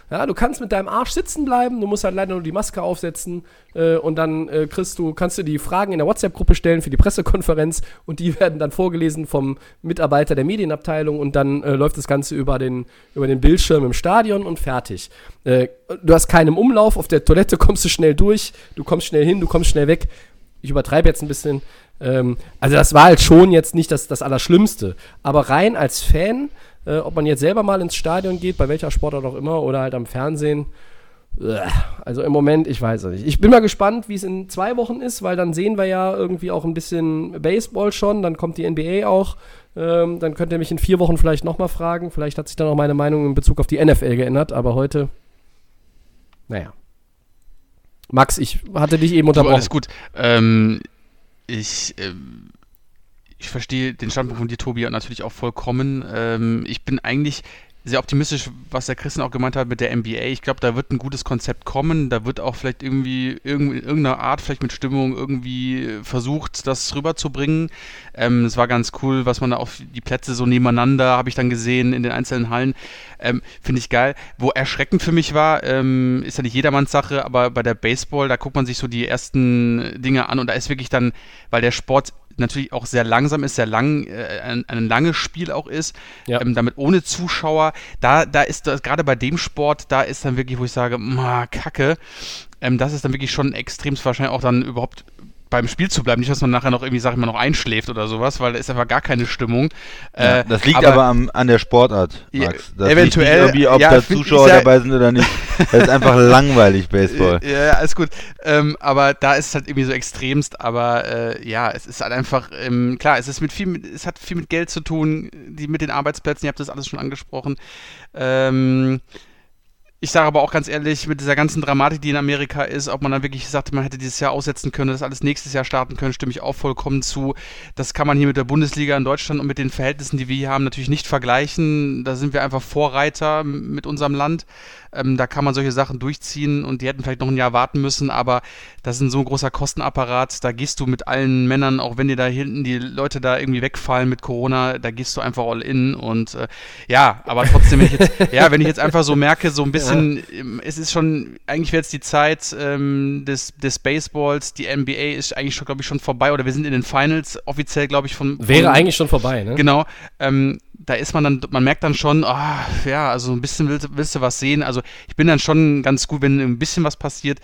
Ja, du kannst mit deinem Arsch sitzen bleiben, du musst halt leider nur die Maske aufsetzen äh, und dann äh, kriegst du, kannst du die Fragen in der WhatsApp-Gruppe stellen für die Pressekonferenz [laughs] und die werden dann vorgelesen vom Mitarbeiter der Medienabteilung und dann äh, läuft das Ganze über den, über den Bildschirm im Stadion und fertig. Äh, du hast keinen Umlauf, auf der Toilette [laughs] kommst du schnell durch, du kommst schnell hin, du kommst schnell weg. Ich übertreibe jetzt ein bisschen. Ähm, also das war halt schon jetzt nicht das, das Allerschlimmste. Aber rein als Fan, äh, ob man jetzt selber mal ins Stadion geht, bei welcher Sportart auch immer, oder halt am Fernsehen, äh, also im Moment, ich weiß es nicht. Ich bin mal gespannt, wie es in zwei Wochen ist, weil dann sehen wir ja irgendwie auch ein bisschen Baseball schon, dann kommt die NBA auch. Ähm, dann könnt ihr mich in vier Wochen vielleicht nochmal fragen. Vielleicht hat sich dann auch meine Meinung in Bezug auf die NFL geändert, aber heute, naja. Max, ich hatte dich eben Du, unterbrochen. alles gut. Ähm, ich, ähm, ich verstehe den Standpunkt von dir, Tobi, natürlich auch vollkommen. Ähm, ich bin eigentlich sehr optimistisch, was der Christian auch gemeint hat mit der NBA. Ich glaube, da wird ein gutes Konzept kommen. Da wird auch vielleicht irgendwie irgend, in irgendeiner Art, vielleicht mit Stimmung, irgendwie versucht, das rüberzubringen. Ähm, es war ganz cool, was man da auf die Plätze so nebeneinander, habe ich dann gesehen in den einzelnen Hallen. Ähm, Finde ich geil. Wo erschreckend für mich war, ähm, ist ja nicht jedermanns Sache, aber bei der Baseball, da guckt man sich so die ersten Dinge an und da ist wirklich dann, weil der Sport natürlich auch sehr langsam ist, sehr lang, äh, ein, ein langes Spiel auch ist, Ja. ähm, damit ohne Zuschauer, da, da ist das, gerade bei dem Sport, da ist dann wirklich, wo ich sage, ma, Kacke, ähm, das ist dann wirklich schon extremst wahrscheinlich auch dann überhaupt beim Spiel zu bleiben, nicht, dass man nachher noch irgendwie, sag ich mal, noch einschläft oder sowas, weil da ist einfach gar keine Stimmung. Ja, Äh, das liegt aber, am, an der Sportart, Ja, Max. Das eventuell, irgendwie, ob ja, da Zuschauer sehr- dabei sind oder nicht. [laughs] Das ist einfach langweilig, Baseball. Ja, ja, alles gut. Ähm, aber da ist es halt irgendwie so extremst, aber äh, ja, es ist halt einfach, ähm, klar, es ist mit viel, es hat viel mit Geld zu tun, die mit den Arbeitsplätzen, ihr habt das alles schon angesprochen. Ähm, ich sage aber auch ganz ehrlich, mit dieser ganzen Dramatik, die in Amerika ist, ob man dann wirklich sagt, man hätte dieses Jahr aussetzen können, das alles nächstes Jahr starten können, stimme ich auch vollkommen zu. Das kann man hier mit der Bundesliga in Deutschland und mit den Verhältnissen, die wir hier haben, natürlich nicht vergleichen. Da sind wir einfach Vorreiter mit unserem Land. Ähm, da kann man solche Sachen durchziehen und die hätten vielleicht noch ein Jahr warten müssen, aber das ist ein so ein großer Kostenapparat. Da gehst du mit allen Männern, auch wenn dir da hinten die Leute da irgendwie wegfallen mit Corona, da gehst du einfach all in und äh, ja, aber trotzdem, wenn ich jetzt, [laughs] ja, wenn ich jetzt einfach so merke, so ein bisschen, ähm, es ist schon, eigentlich wäre jetzt die Zeit ähm, des, des Baseballs, die NBA ist eigentlich schon, glaube ich, schon vorbei oder wir sind in den Finals offiziell, glaube ich, von, von Wäre eigentlich schon vorbei, ne? Genau. Ähm, da ist man dann, man merkt dann schon, ah, ja, also ein bisschen willst, willst du was sehen. Also ich bin dann schon ganz gut, wenn ein bisschen was passiert.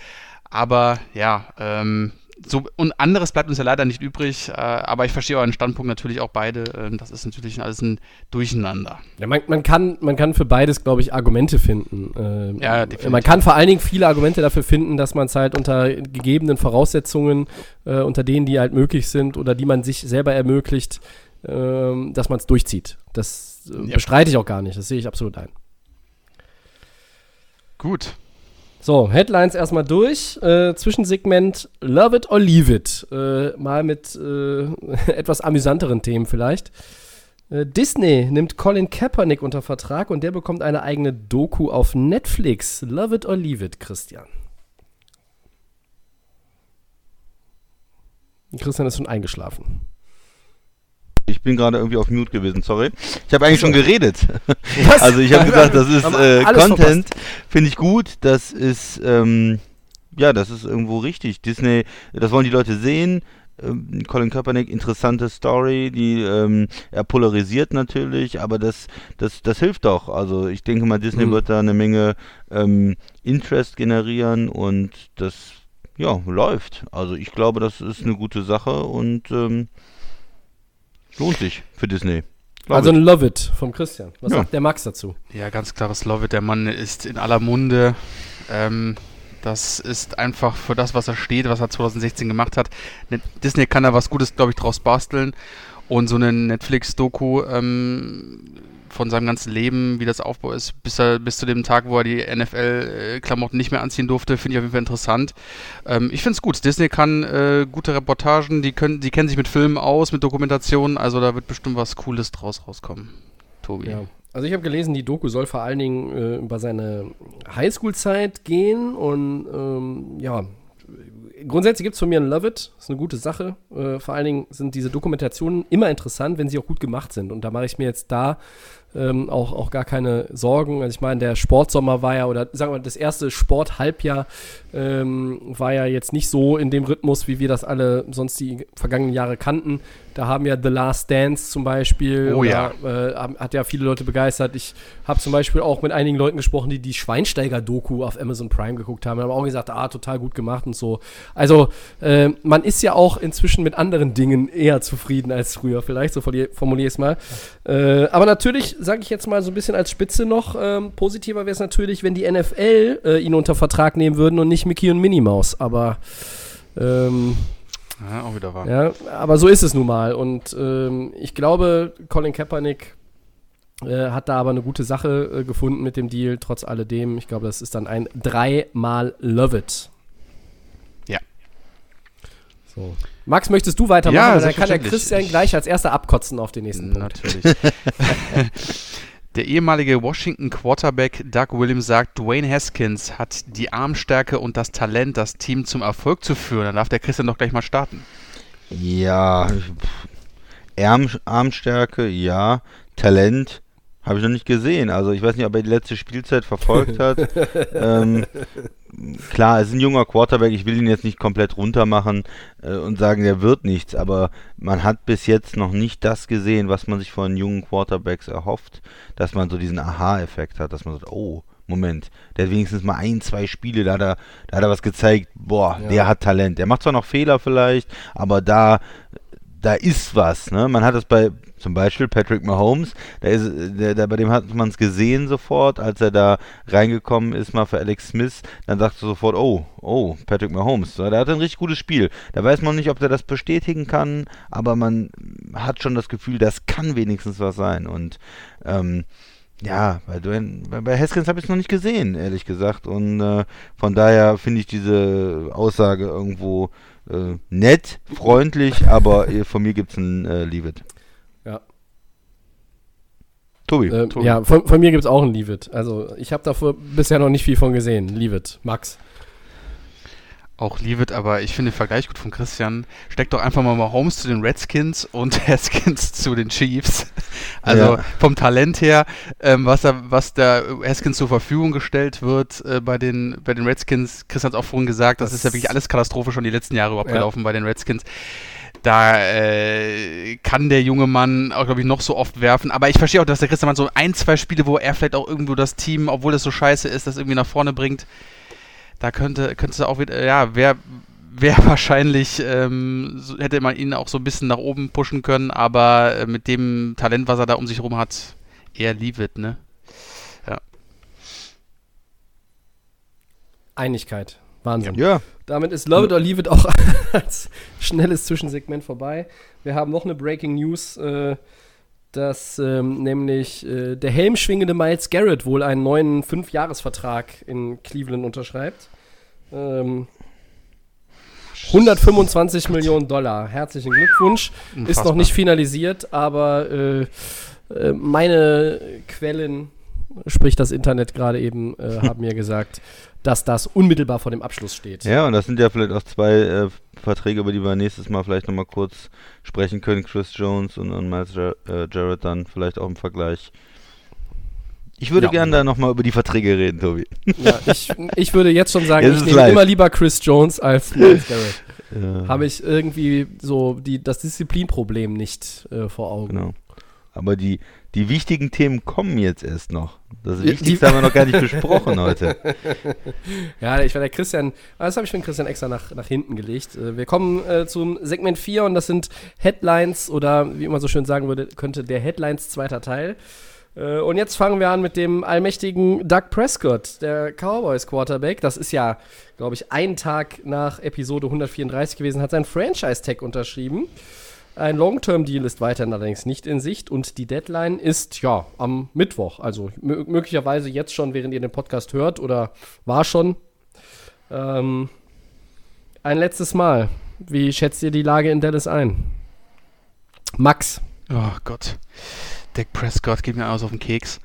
Aber ja, ähm, so und anderes bleibt uns ja leider nicht übrig. Äh, aber ich verstehe euren Standpunkt natürlich auch beide. Ähm, das ist natürlich alles ein Durcheinander. Ja, man, man, kann, man kann für beides, glaube ich, Argumente finden. Ähm, Ja, definitiv. Man kann vor allen Dingen viele Argumente dafür finden, dass man es halt unter gegebenen Voraussetzungen, äh, unter denen, die halt möglich sind oder die man sich selber ermöglicht, ähm, dass man es durchzieht. Das äh, Ja. bestreite ich auch gar nicht. Das sehe ich absolut ein. Gut. So, Headlines erstmal durch. Äh, Zwischensegment Love it or leave it. Äh, mal mit äh, [laughs] etwas amüsanteren Themen vielleicht. Äh, Disney nimmt Colin Kaepernick unter Vertrag und der bekommt eine eigene Doku auf Netflix. Love it or leave it, Christian. Christian ist schon eingeschlafen. Ich bin gerade irgendwie auf Mute gewesen, sorry. Ich habe eigentlich schon geredet. [laughs] Was? Also ich habe gesagt, das [laughs] ist äh, Content, finde ich gut. Das ist, ähm, ja, das ist irgendwo richtig. Disney, das wollen die Leute sehen. Ähm, Colin Kaepernick, interessante Story, die ähm, er polarisiert natürlich, aber das, das, das hilft doch. Also ich denke mal, Disney Mhm. wird da eine Menge ähm, Interest generieren und das ja, läuft. Also ich glaube, das ist eine gute Sache und ähm, lohnt sich für Disney. Glaub Also ein Love it vom Christian. Was Ja. sagt der Max dazu? Ja, ganz klares Love it. Der Mann ist in aller Munde. Ähm, das ist einfach für das, was er steht, was er 2016 gemacht hat. Disney kann da was Gutes, glaube ich, draus basteln. Und so eine Netflix-Doku ähm, von seinem ganzen Leben, wie das Aufbau ist, bis, er, bis zu dem Tag, wo er die NFL-Klamotten nicht mehr anziehen durfte, finde ich auf jeden Fall interessant. Ähm, ich finde es gut. Disney kann äh, gute Reportagen, die, können, die kennen sich mit Filmen aus, mit Dokumentationen, also da wird bestimmt was Cooles draus rauskommen. Tobi. Ja. Also ich habe gelesen, die Doku soll vor allen Dingen äh, über seine Highschool-Zeit gehen und ähm, ja, grundsätzlich gibt es von mir ein Love It, ist eine gute Sache. Äh, vor allen Dingen sind diese Dokumentationen immer interessant, wenn sie auch gut gemacht sind. Und da mache ich mir jetzt da ähm, auch, auch gar keine Sorgen. Also ich meine, der Sportsommer war ja, oder sagen wir mal, das erste Sporthalbjahr ähm, war ja jetzt nicht so in dem Rhythmus, wie wir das alle sonst die vergangenen Jahre kannten. Da haben ja The Last Dance zum Beispiel, Oh oder, äh, hat ja viele Leute begeistert. Ich habe zum Beispiel auch mit einigen Leuten gesprochen, die die Schweinsteiger-Doku auf Amazon Prime geguckt haben. Haben auch gesagt, ah, total gut gemacht und so. Also äh, man ist ja auch inzwischen mit anderen Dingen eher zufrieden als früher, vielleicht, so formuliere ich es mal. Äh, aber natürlich, sage ich jetzt mal so ein bisschen als Spitze noch, ähm, positiver wäre es natürlich, wenn die NFL äh, ihn unter Vertrag nehmen würden und nicht Mickey und Minnie Maus. Aber ähm, Ja, auch wieder wahr. ja, aber so ist es nun mal. Und ähm, ich glaube, Colin Kaepernick äh, hat da aber eine gute Sache äh, gefunden mit dem Deal, trotz alledem. Ich glaube, das ist dann ein dreimal Love it. Ja. So. Max, möchtest du weitermachen? Ja, dann kann der. Christian gleich als erster abkotzen auf den nächsten Punkt. Natürlich. [laughs] Der ehemalige Washington Quarterback Doug Williams sagt, Dwayne Haskins hat die Armstärke und das Talent, das Team zum Erfolg zu führen. Dann darf der Christian doch gleich mal starten. Ja, Arm, Armstärke, ja. Talent habe ich noch nicht gesehen. Also ich weiß nicht, ob er die letzte Spielzeit verfolgt hat. [laughs] ähm, klar, es ist ein junger Quarterback. Ich will ihn jetzt nicht komplett runtermachen äh, und sagen, der wird nichts. Aber man hat bis jetzt noch nicht das gesehen, was man sich von jungen Quarterbacks erhofft. Dass man so diesen Aha-Effekt hat, dass man sagt, oh, Moment, der hat wenigstens mal ein, zwei Spiele, da hat er, da hat er was gezeigt, boah, Ja. der hat Talent. Der macht zwar noch Fehler vielleicht, aber da, da ist was, ne? Man hat es bei zum Beispiel Patrick Mahomes, da ist, der, der, bei dem hat man es gesehen sofort, als er da reingekommen ist, mal für Alex Smith, dann sagst du sofort, oh, oh, Patrick Mahomes, der hat ein richtig gutes Spiel. Da weiß man nicht, ob der das bestätigen kann, aber man hat schon das Gefühl, das kann wenigstens was sein. Und ähm, ja, bei, Dwayne, bei, bei Haskins habe ich es noch nicht gesehen, ehrlich gesagt. Und äh, von daher finde ich diese Aussage irgendwo äh, nett, freundlich, aber äh, von mir gibt es ein äh, Leave it. Ja. Tobi. Ähm, Tobi. ja, von, von mir gibt es auch ein Leave It. Also ich habe davor bisher noch nicht viel von gesehen. Leave It. Max. Auch Leavitt, aber ich finde den Vergleich gut von Christian. Steckt doch einfach mal Mahomes zu den Redskins und [laughs] Haskins zu den Chiefs. [laughs] Also Ja. vom Talent her, ähm, was, da, was da Haskins zur Verfügung gestellt wird äh, bei, den, bei den Redskins, Christian hat auch vorhin gesagt, das, Das- ist ja wirklich alles Katastrophe schon die letzten Jahre überhaupt Ja. gelaufen bei den Redskins. Da äh, kann der junge Mann auch, glaube ich, noch so oft werfen. Aber ich verstehe auch, dass der Christian so ein, zwei Spiele, wo er vielleicht auch irgendwo das Team, obwohl das so scheiße ist, das irgendwie nach vorne bringt. Da könnte, könnte auch wieder, ja, wäre wär [laughs] wahrscheinlich, ähm, hätte man ihn auch so ein bisschen nach oben pushen können, aber äh, mit dem Talent, was er da um sich herum hat, eher leave it, ne? Einigkeit. Wahnsinn. ja, Damit ist Love It or Leave It auch [laughs] als schnelles Zwischensegment vorbei. Wir haben noch eine Breaking News, äh, dass ähm, nämlich äh, der helmschwingende Miles Garrett wohl einen neuen Fünfjahresvertrag in Cleveland unterschreibt. Ähm, 125 Millionen Dollar. Herzlichen Glückwunsch. Ist noch Unfassbar. nicht finalisiert, aber äh, äh, meine Quellen, sprich das Internet gerade eben, äh, haben mir gesagt, [laughs] dass das unmittelbar vor dem Abschluss steht. ja, und das sind ja vielleicht auch zwei äh, Verträge, über die wir nächstes Mal vielleicht nochmal kurz sprechen können. Chris Jones und, und Miles Jar äh, Jarrett dann vielleicht auch im Vergleich. Ich würde Ja. gerne da nochmal über die Verträge reden, Tobi. Ja, ich, [laughs] ich würde jetzt schon sagen, Jetzt ich nehme live. immer lieber Chris Jones als Miles Garrett. Ja, Habe ich irgendwie so die, das Disziplinproblem nicht äh, vor Augen. genau. Aber die, die wichtigen Themen kommen jetzt erst noch. Das Die- Wichtigste haben wir noch gar nicht besprochen heute. [laughs] Ja, ich war der Christian, ah, das habe ich für den Christian extra nach, nach hinten gelegt. Äh, Wir kommen äh, zum Segment 4 und das sind Headlines oder wie man so schön sagen würde, könnte der Headlines zweiter Teil. Äh, Und jetzt fangen wir an mit dem allmächtigen Doug Prescott, der Cowboys Quarterback. Das ist ja, glaube ich, ein Tag nach Episode 134 gewesen, hat sein Franchise-Tag unterschrieben. Ein Long-Term-Deal ist weiterhin allerdings nicht in Sicht und die Deadline ist ja am Mittwoch. Also mö- möglicherweise jetzt schon, während ihr den Podcast hört oder war schon. Ähm, ein letztes Mal. Wie schätzt ihr die Lage in Dallas ein? Max. Oh Gott. Dak Prescott geht mir alles auf den Keks.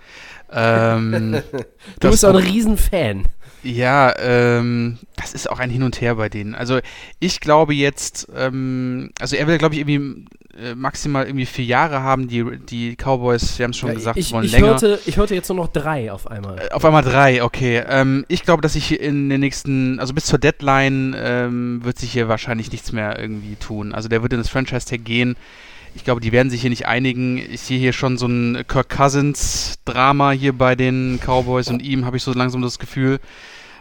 Ähm, [laughs] Du bist doch ein Riesenfan. Ja, ähm, das ist auch ein Hin und Her bei denen. Also ich glaube jetzt, ähm, also er will, glaube ich, irgendwie äh, maximal irgendwie vier Jahre haben. Die, die Cowboys, wir haben es schon Ja, gesagt, ich, wollen ich, länger. hörte, ich hörte jetzt nur noch drei auf einmal. Äh, Auf einmal drei, okay. Ähm, ich glaube, dass sich in den nächsten, also bis zur Deadline ähm, wird sich hier wahrscheinlich nichts mehr irgendwie tun. Also der wird in das Franchise-Tag gehen. Ich glaube, die werden sich hier nicht einigen. Ich sehe hier schon so ein Kirk Cousins-Drama hier bei den Cowboys und ihm, habe ich so langsam das Gefühl.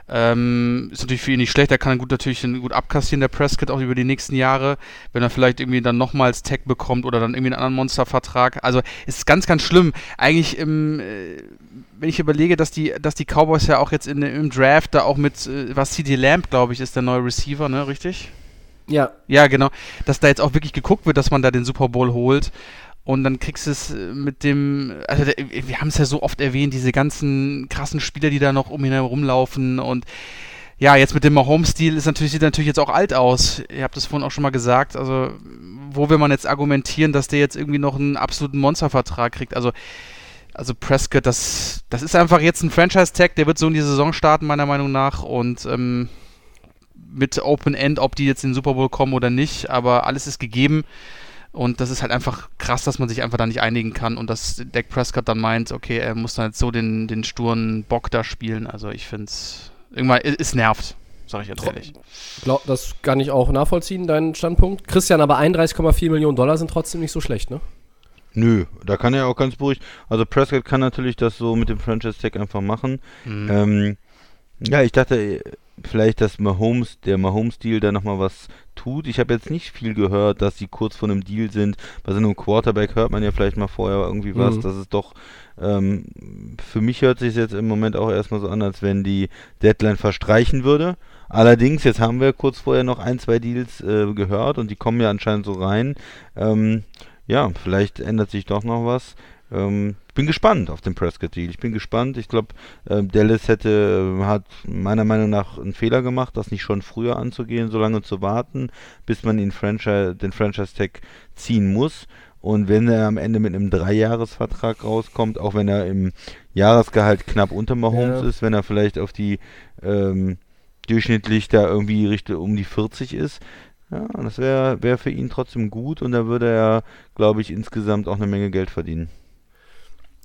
Ähm, ist natürlich für ihn nicht schlecht, er kann gut natürlich gut abkassieren, der Prescott, auch über die nächsten Jahre, wenn er vielleicht irgendwie dann nochmals Tag bekommt oder dann irgendwie einen anderen Monstervertrag. Also ist ganz, ganz schlimm. Eigentlich, im, äh, wenn ich überlege, dass die, dass die Cowboys ja auch jetzt in, im Draft da auch mit, äh, was CD Lamb, glaube ich, ist der neue Receiver, ne, richtig? Ja, Ja, genau. Dass da jetzt auch wirklich geguckt wird, dass man da den Super Bowl holt. Und dann kriegst du es äh, mit dem, also der, wir haben es ja so oft erwähnt, diese ganzen krassen Spieler, die da noch um ihn herumlaufen und ja, jetzt mit dem Mahomes-Stil ist natürlich, sieht natürlich jetzt auch alt aus. Ihr habt es vorhin auch schon mal gesagt. Also, wo will man jetzt argumentieren, dass der jetzt irgendwie noch einen absoluten Monstervertrag kriegt? Also, also Prescott, das, das ist einfach jetzt ein Franchise-Tag, der wird so in die Saison starten, meiner Meinung nach. Und ähm, mit Open End, ob die jetzt in den Super Bowl kommen oder nicht, aber alles ist gegeben. Und das ist halt einfach krass, dass man sich einfach da nicht einigen kann und dass Dak Prescott dann meint, okay, er muss dann jetzt so den, den sturen Bock da spielen. Also ich finde es irgendwann, es, nervt, sag ich jetzt ehrlich. glaub, das kann ich auch nachvollziehen, deinen Standpunkt. Christian, aber 31,4 Millionen Dollar sind trotzdem nicht so schlecht, ne? Nö, da kann er auch ganz beruhigt. Also Prescott kann natürlich das so mit dem Franchise Tag einfach machen. Mhm. Ähm, ja, ich dachte vielleicht, dass Mahomes, der Mahomes-Deal da nochmal was tut. Ich habe jetzt nicht viel gehört, dass sie kurz vor einem Deal sind. Bei so einem Quarterback hört man ja vielleicht mal vorher irgendwie was. Mhm. Das ist doch, ähm, für mich hört sich jetzt im Moment auch erstmal so an, als wenn die Deadline verstreichen würde. Allerdings, jetzt haben wir kurz vorher noch ein, zwei Deals äh, gehört und die kommen ja anscheinend so rein. Ähm, ja, vielleicht ändert sich doch noch was. Ähm, bin gespannt auf den Prescott-Deal. Ich bin gespannt. Ich glaube, ähm, Dallas hätte, äh, hat meiner Meinung nach einen Fehler gemacht, das nicht schon früher anzugehen, so lange zu warten, bis man ihn Franchise, den Franchise-Tag ziehen muss. Und wenn er am Ende mit einem Dreijahresvertrag rauskommt, auch wenn er im Jahresgehalt knapp unter Mahomes Ja. ist, wenn er vielleicht auf die ähm, durchschnittlich da irgendwie Richtung um die 40 ist, ja, das wäre wär für ihn trotzdem gut und da würde er, glaube ich, insgesamt auch eine Menge Geld verdienen.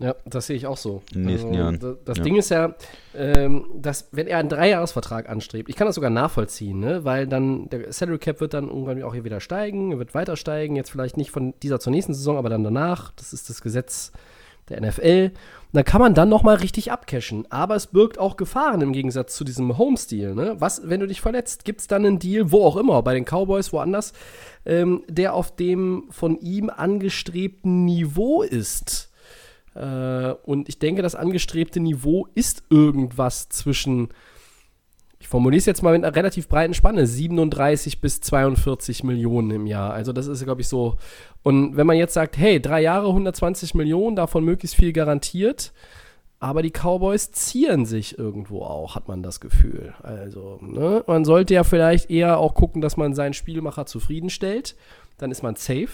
Ja, das sehe ich auch so. In den nächsten Jahren. da- Das Ja. Ding ist ja, ähm, dass, wenn er einen Dreijahresvertrag anstrebt, ich kann das sogar nachvollziehen, ne? weil dann der Salary Cap wird dann irgendwann auch hier wieder steigen, wird weiter steigen, jetzt vielleicht nicht von dieser zur nächsten Saison, aber dann danach. Das ist das Gesetz der NFL. Und dann kann man dann nochmal richtig abcashen. Aber es birgt auch Gefahren im Gegensatz zu diesem Home-Stil. Ne? Was, wenn du dich verletzt, gibt es dann einen Deal, wo auch immer, bei den Cowboys, woanders, ähm, der auf dem von ihm angestrebten Niveau ist. Äh, und ich denke, das angestrebte Niveau ist irgendwas zwischen, ich formuliere es jetzt mal mit einer relativ breiten Spanne, 37 bis 42 Millionen im Jahr. Also das ist, glaube ich, so. Und wenn man jetzt sagt, hey, drei Jahre 120 Millionen, davon möglichst viel garantiert, aber die Cowboys zieren sich irgendwo auch, hat man das Gefühl. Also, ne? man sollte ja vielleicht eher auch gucken, dass man seinen Spielmacher zufriedenstellt. Dann ist man safe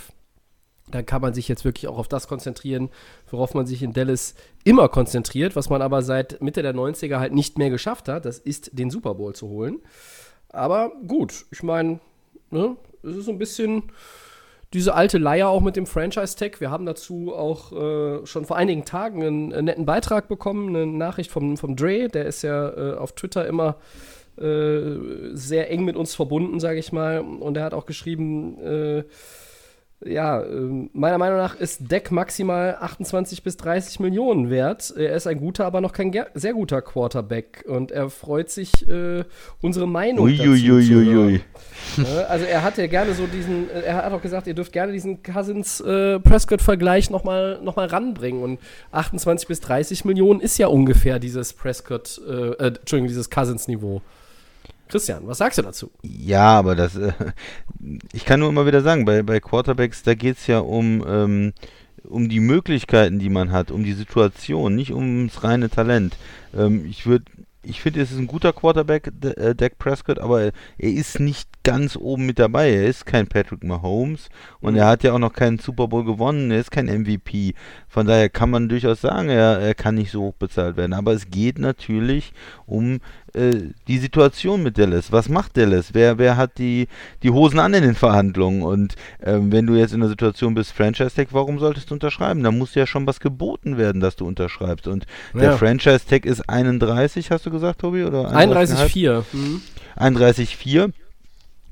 dann kann man sich jetzt wirklich auch auf das konzentrieren, worauf man sich in Dallas immer konzentriert, was man aber seit Mitte der 90er halt nicht mehr geschafft hat. Das ist, den Super Bowl zu holen. Aber gut, ich meine, ne, es ist so ein bisschen diese alte Leier auch mit dem Franchise-Tag. Wir haben dazu auch äh, schon vor einigen Tagen einen, einen netten Beitrag bekommen, eine Nachricht vom, vom Dre, der ist ja äh, auf Twitter immer äh, sehr eng mit uns verbunden, sage ich mal. Und er hat auch geschrieben, äh, ja, ähm, meiner Meinung nach ist Deck maximal 28 bis 30 Millionen wert. Er ist ein guter, aber noch kein sehr guter Quarterback. Und er freut sich, äh, unsere Meinung dazu zu Uiuiuiui. hören. Ne? Also er hat ja gerne so diesen, äh, er hat auch gesagt, ihr dürft gerne diesen Cousins-Prescott-Vergleich nochmal noch mal ranbringen. Und 28 bis 30 Millionen ist ja ungefähr dieses Prescott, äh, äh, Entschuldigung, dieses Cousins-Niveau. Christian, was sagst du dazu? Ja, aber das, äh, ich kann nur immer wieder sagen, bei, bei Quarterbacks, da geht es ja um, ähm, um die Möglichkeiten, die man hat, um die Situation, nicht ums reine Talent. Ähm, ich würde, ich finde, es ist ein guter Quarterback, äh, Dak Prescott, aber er, er ist nicht ganz oben mit dabei. Er ist kein Patrick Mahomes und er hat ja auch noch keinen Super Bowl gewonnen. Er ist kein MVP. Von daher kann man durchaus sagen, er, er kann nicht so hoch bezahlt werden. Aber es geht natürlich um äh, die Situation mit Dallas. Was macht Dallas? Wer, wer hat die, die Hosen an in den Verhandlungen? Und ähm, wenn du jetzt in der Situation bist, Franchise-Tag, warum solltest du unterschreiben? Da muss ja schon was geboten werden, dass du unterschreibst. Und der Ja. Franchise-Tag ist 31, hast du gesagt, Tobi? Oder 31,4. Mhm. 31,4.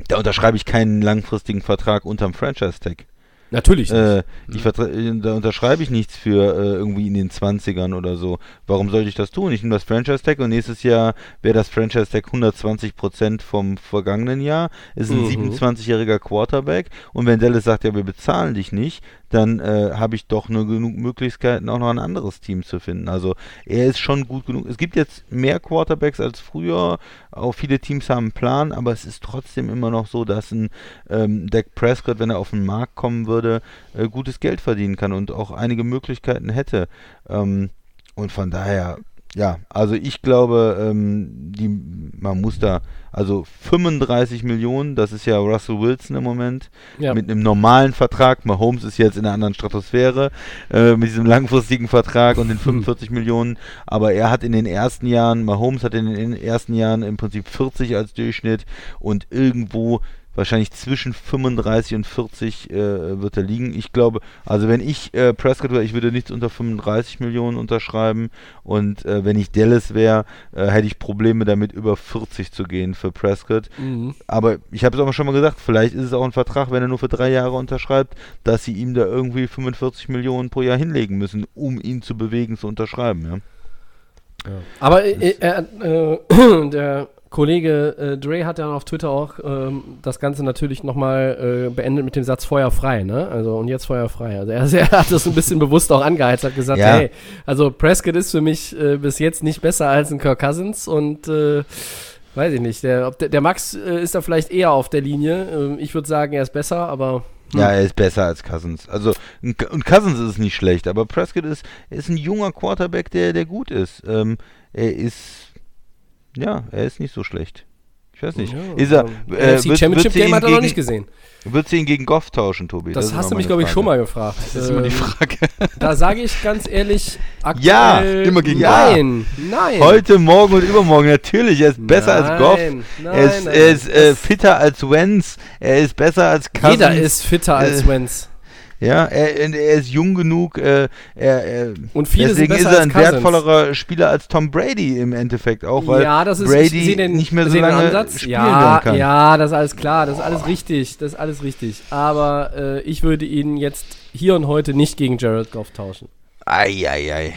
Da unterschreibe ich keinen langfristigen Vertrag unterm Franchise-Tag. Natürlich. nicht. Äh, ich äh, da unterschreibe ich nichts für äh, irgendwie in den 20ern oder so. Warum sollte ich das tun? Ich nehme das Franchise-Tag und nächstes Jahr wäre das Franchise-Tag 120% vom vergangenen Jahr. Ist ein Mhm. 27-jähriger Quarterback und wenn Dallas sagt, ja, wir bezahlen dich nicht, dann äh, habe ich doch nur genug Möglichkeiten, auch noch ein anderes Team zu finden. Also er ist schon gut genug. Es gibt jetzt mehr Quarterbacks als früher. Auch viele Teams haben einen Plan, aber es ist trotzdem immer noch so, dass ein ähm, Dak Prescott, wenn er auf den Markt kommen würde, äh, gutes Geld verdienen kann und auch einige Möglichkeiten hätte. Ähm, und von daher, ja, also ich glaube, ähm, die, man muss da, also 35 Millionen, das ist ja Russell Wilson im Moment, ja. mit einem normalen Vertrag. Mahomes ist jetzt in einer anderen Stratosphäre äh, mit diesem langfristigen Vertrag und den [laughs] 45 Millionen. Aber er hat in den ersten Jahren, Mahomes hat in den ersten Jahren im Prinzip 40 als Durchschnitt und irgendwo wahrscheinlich zwischen 35 und 40 äh, wird er liegen. Ich glaube, also wenn ich äh, Prescott wäre, ich würde nichts unter 35 Millionen unterschreiben und äh, wenn ich Dallas wäre, äh, hätte ich Probleme damit über 40 zu gehen für Prescott. Mhm. Aber ich habe es auch schon mal gesagt, vielleicht ist es auch ein Vertrag, wenn er nur für drei Jahre unterschreibt, dass sie ihm da irgendwie 45 Millionen pro Jahr hinlegen müssen, um ihn zu bewegen, zu unterschreiben. Ja. Aber äh, äh, äh, [clears throat] der Kollege äh, Dre hat ja auf Twitter auch ähm, das Ganze natürlich nochmal äh, beendet mit dem Satz Feuer frei, ne? Also und jetzt Feuer frei. Also er, [laughs] er hat das ein bisschen bewusst auch angeheizt, hat gesagt, Ja. hey, also Prescott ist für mich äh, bis jetzt nicht besser als ein Kirk Cousins und äh, weiß ich nicht. Der, der, der Max äh, ist da vielleicht eher auf der Linie. Ähm, ich würde sagen, er ist besser, aber Ja, er ist besser als Cousins. Also, und und Cousins ist nicht schlecht, aber Prescott ist, ist ein junger Quarterback, der, der gut ist. Ähm, er ist, ja, er ist nicht so schlecht. Ich weiß nicht. Ja, ist er, äh, wird- Championship wird sie Game hat er noch gegen- nicht gesehen. Würdest du ihn gegen Goff tauschen, Tobi? Das, ist hast noch du mich, glaube ich, schon mal gefragt. Das ist immer die Ähm, Frage. [laughs] Da sage ich ganz ehrlich, Ja, aktuell immer gegen Nein, nein. Heute, morgen und übermorgen, natürlich. Er ist besser als Goff. Nein, nein, er ist, nein. er ist äh, Das- fitter als Wenz. Er ist besser als Cousins. Jeder ist fitter als Äh, Wenz. Ja, er, er ist jung genug. Äh, er, er, Und viele deswegen ist er ein wertvollerer Spieler als Tom Brady im Endeffekt auch, weil ja, das ist Brady den, nicht mehr so lange Ansatz. spielen ja, kann. Ja, das ist alles klar, das ist alles richtig, das ist alles richtig. Aber äh, ich würde ihn jetzt hier und heute nicht gegen Jared Goff tauschen. Eieiei.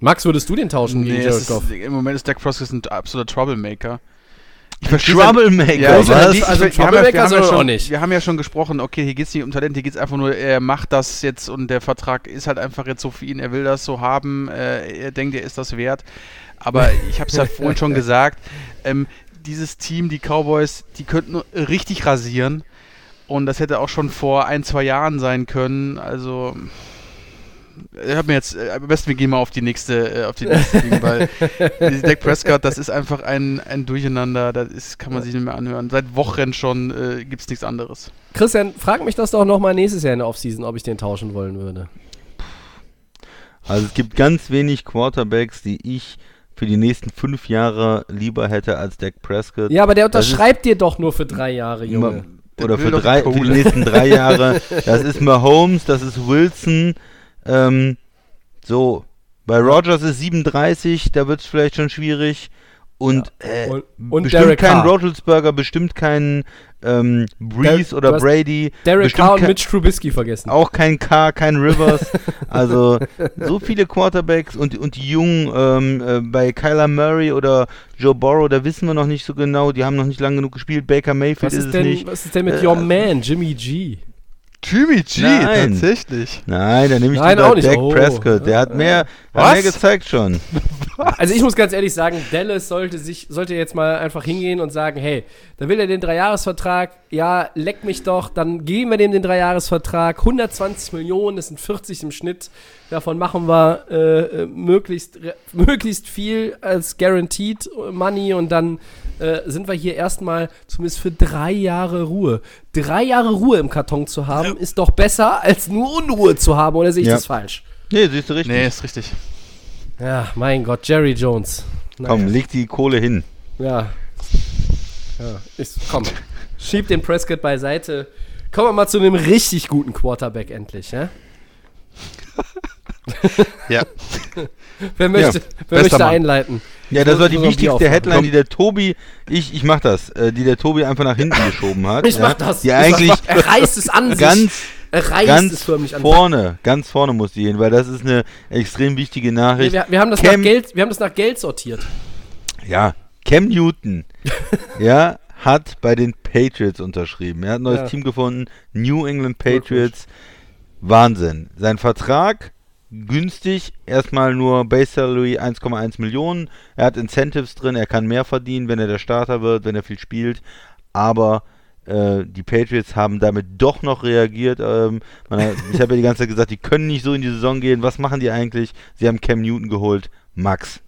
Max, würdest du den tauschen Nee, gegen Jared ist, Goff? Im Moment ist Dak Prescott ein absoluter Troublemaker. Ich Troublemaker, Ja, Also, was? die- also wir, wir, haben ja, Troublemaker wir, haben ja schon, nicht. wir haben ja schon gesprochen, okay, hier geht es nicht um Talent, hier geht es einfach nur, er macht das jetzt und der Vertrag ist halt einfach jetzt so für ihn, er will das so haben, äh, er denkt, er ist das wert. Aber ich habe es ja vorhin schon [laughs] gesagt, ähm, dieses Team, die Cowboys, die könnten richtig rasieren. Und das hätte auch schon vor ein, zwei Jahren sein können. Also, ich habe mir jetzt, äh, am besten wir gehen mal auf die nächste, äh, auf die nächste Ding, weil Dak Prescott, das ist einfach ein, ein Durcheinander, das ist, kann man sich nicht mehr anhören. Seit Wochen schon äh, gibt es nichts anderes. Christian, frag mich das doch nochmal nächstes Jahr in der Offseason, ob ich den tauschen wollen würde. Also es gibt ganz wenig Quarterbacks, die ich für die nächsten fünf Jahre lieber hätte als Dak Prescott. Ja, aber der unterschreibt dir doch nur für drei Jahre, Junge. Der Oder für, drei, für die nächsten drei Jahre. [laughs] Das ist Mahomes, das ist Wilson. Ähm, so, bei Rogers ist 37, da wird es vielleicht schon schwierig. Und, äh, Und- bestimmt Derek kein. Rogelsberger, bestimmt kein ähm, Breeze Der- oder Brady. Derek Carr und Mitch Trubisky vergessen. [laughs] Auch kein Carr, kein Rivers. [laughs] also so viele Quarterbacks und, und die Jungen ähm, äh, bei Kyler Murray oder Joe Burrow, da wissen wir noch nicht so genau. Die haben noch nicht lang genug gespielt. Baker Mayfield Was ist, ist, es denn, nicht. was ist denn mit Äh, Your Man, Jimmy G? Jimmy G, Nein. tatsächlich. Nein, dann nehme ich Nein, lieber auch nicht. Dak Oh. Prescott. Der hat mehr, hat mehr gezeigt schon. [laughs] Also ich muss ganz ehrlich sagen, Dallas sollte sich, sollte jetzt mal einfach hingehen und sagen, hey, da will er den Dreijahresvertrag, ja, leck mich doch, dann geben wir dem den Dreijahresvertrag, 120 Millionen, das sind 40 im Schnitt, davon machen wir äh, äh, möglichst, möglichst viel als Guaranteed Money und dann äh, sind wir hier erstmal zumindest für drei Jahre Ruhe. Drei Jahre Ruhe im Karton zu haben, ist doch besser, als nur Unruhe zu haben, oder sehe ich Ja. das falsch? Nee, siehst du richtig. Nee, ist richtig. Ja, mein Gott, Jerry Jones. Komm, Naja. leg die Kohle hin. Ja. Ja, ich, komm. Schieb den Prescott beiseite. Kommen wir mal zu einem richtig guten Quarterback endlich, ja? Ja. [laughs] Wer möchte, wer bester möchte Mann. einleiten? Ja, das war die wichtigste. Headline, die der Tobi, ich, ich mach das, äh, die der Tobi einfach nach hinten geschoben hat. Ich ja, mach das. Die Ich eigentlich mach, er reißt es an sich. ganz, er reißt es ganz förmlich an vorne, ganz vorne muss die hin, weil das ist eine extrem wichtige Nachricht. wir, wir, haben das Cam- nach Geld, wir haben das nach Geld sortiert. Ja, Cam Newton, [laughs] ja, hat bei den Patriots unterschrieben. Er hat ein neues Ja. Team gefunden, New England Patriots. Wahnsinn. Sein Vertrag günstig, erstmal nur Base Salary 1,1 Millionen. Er hat Incentives drin, er kann mehr verdienen, wenn er der Starter wird, wenn er viel spielt. Aber äh, die Patriots haben damit doch noch reagiert. Ähm, man ich habe ja die ganze Zeit gesagt, die können nicht so in die Saison gehen. Was machen die eigentlich? Sie haben Cam Newton geholt. Max.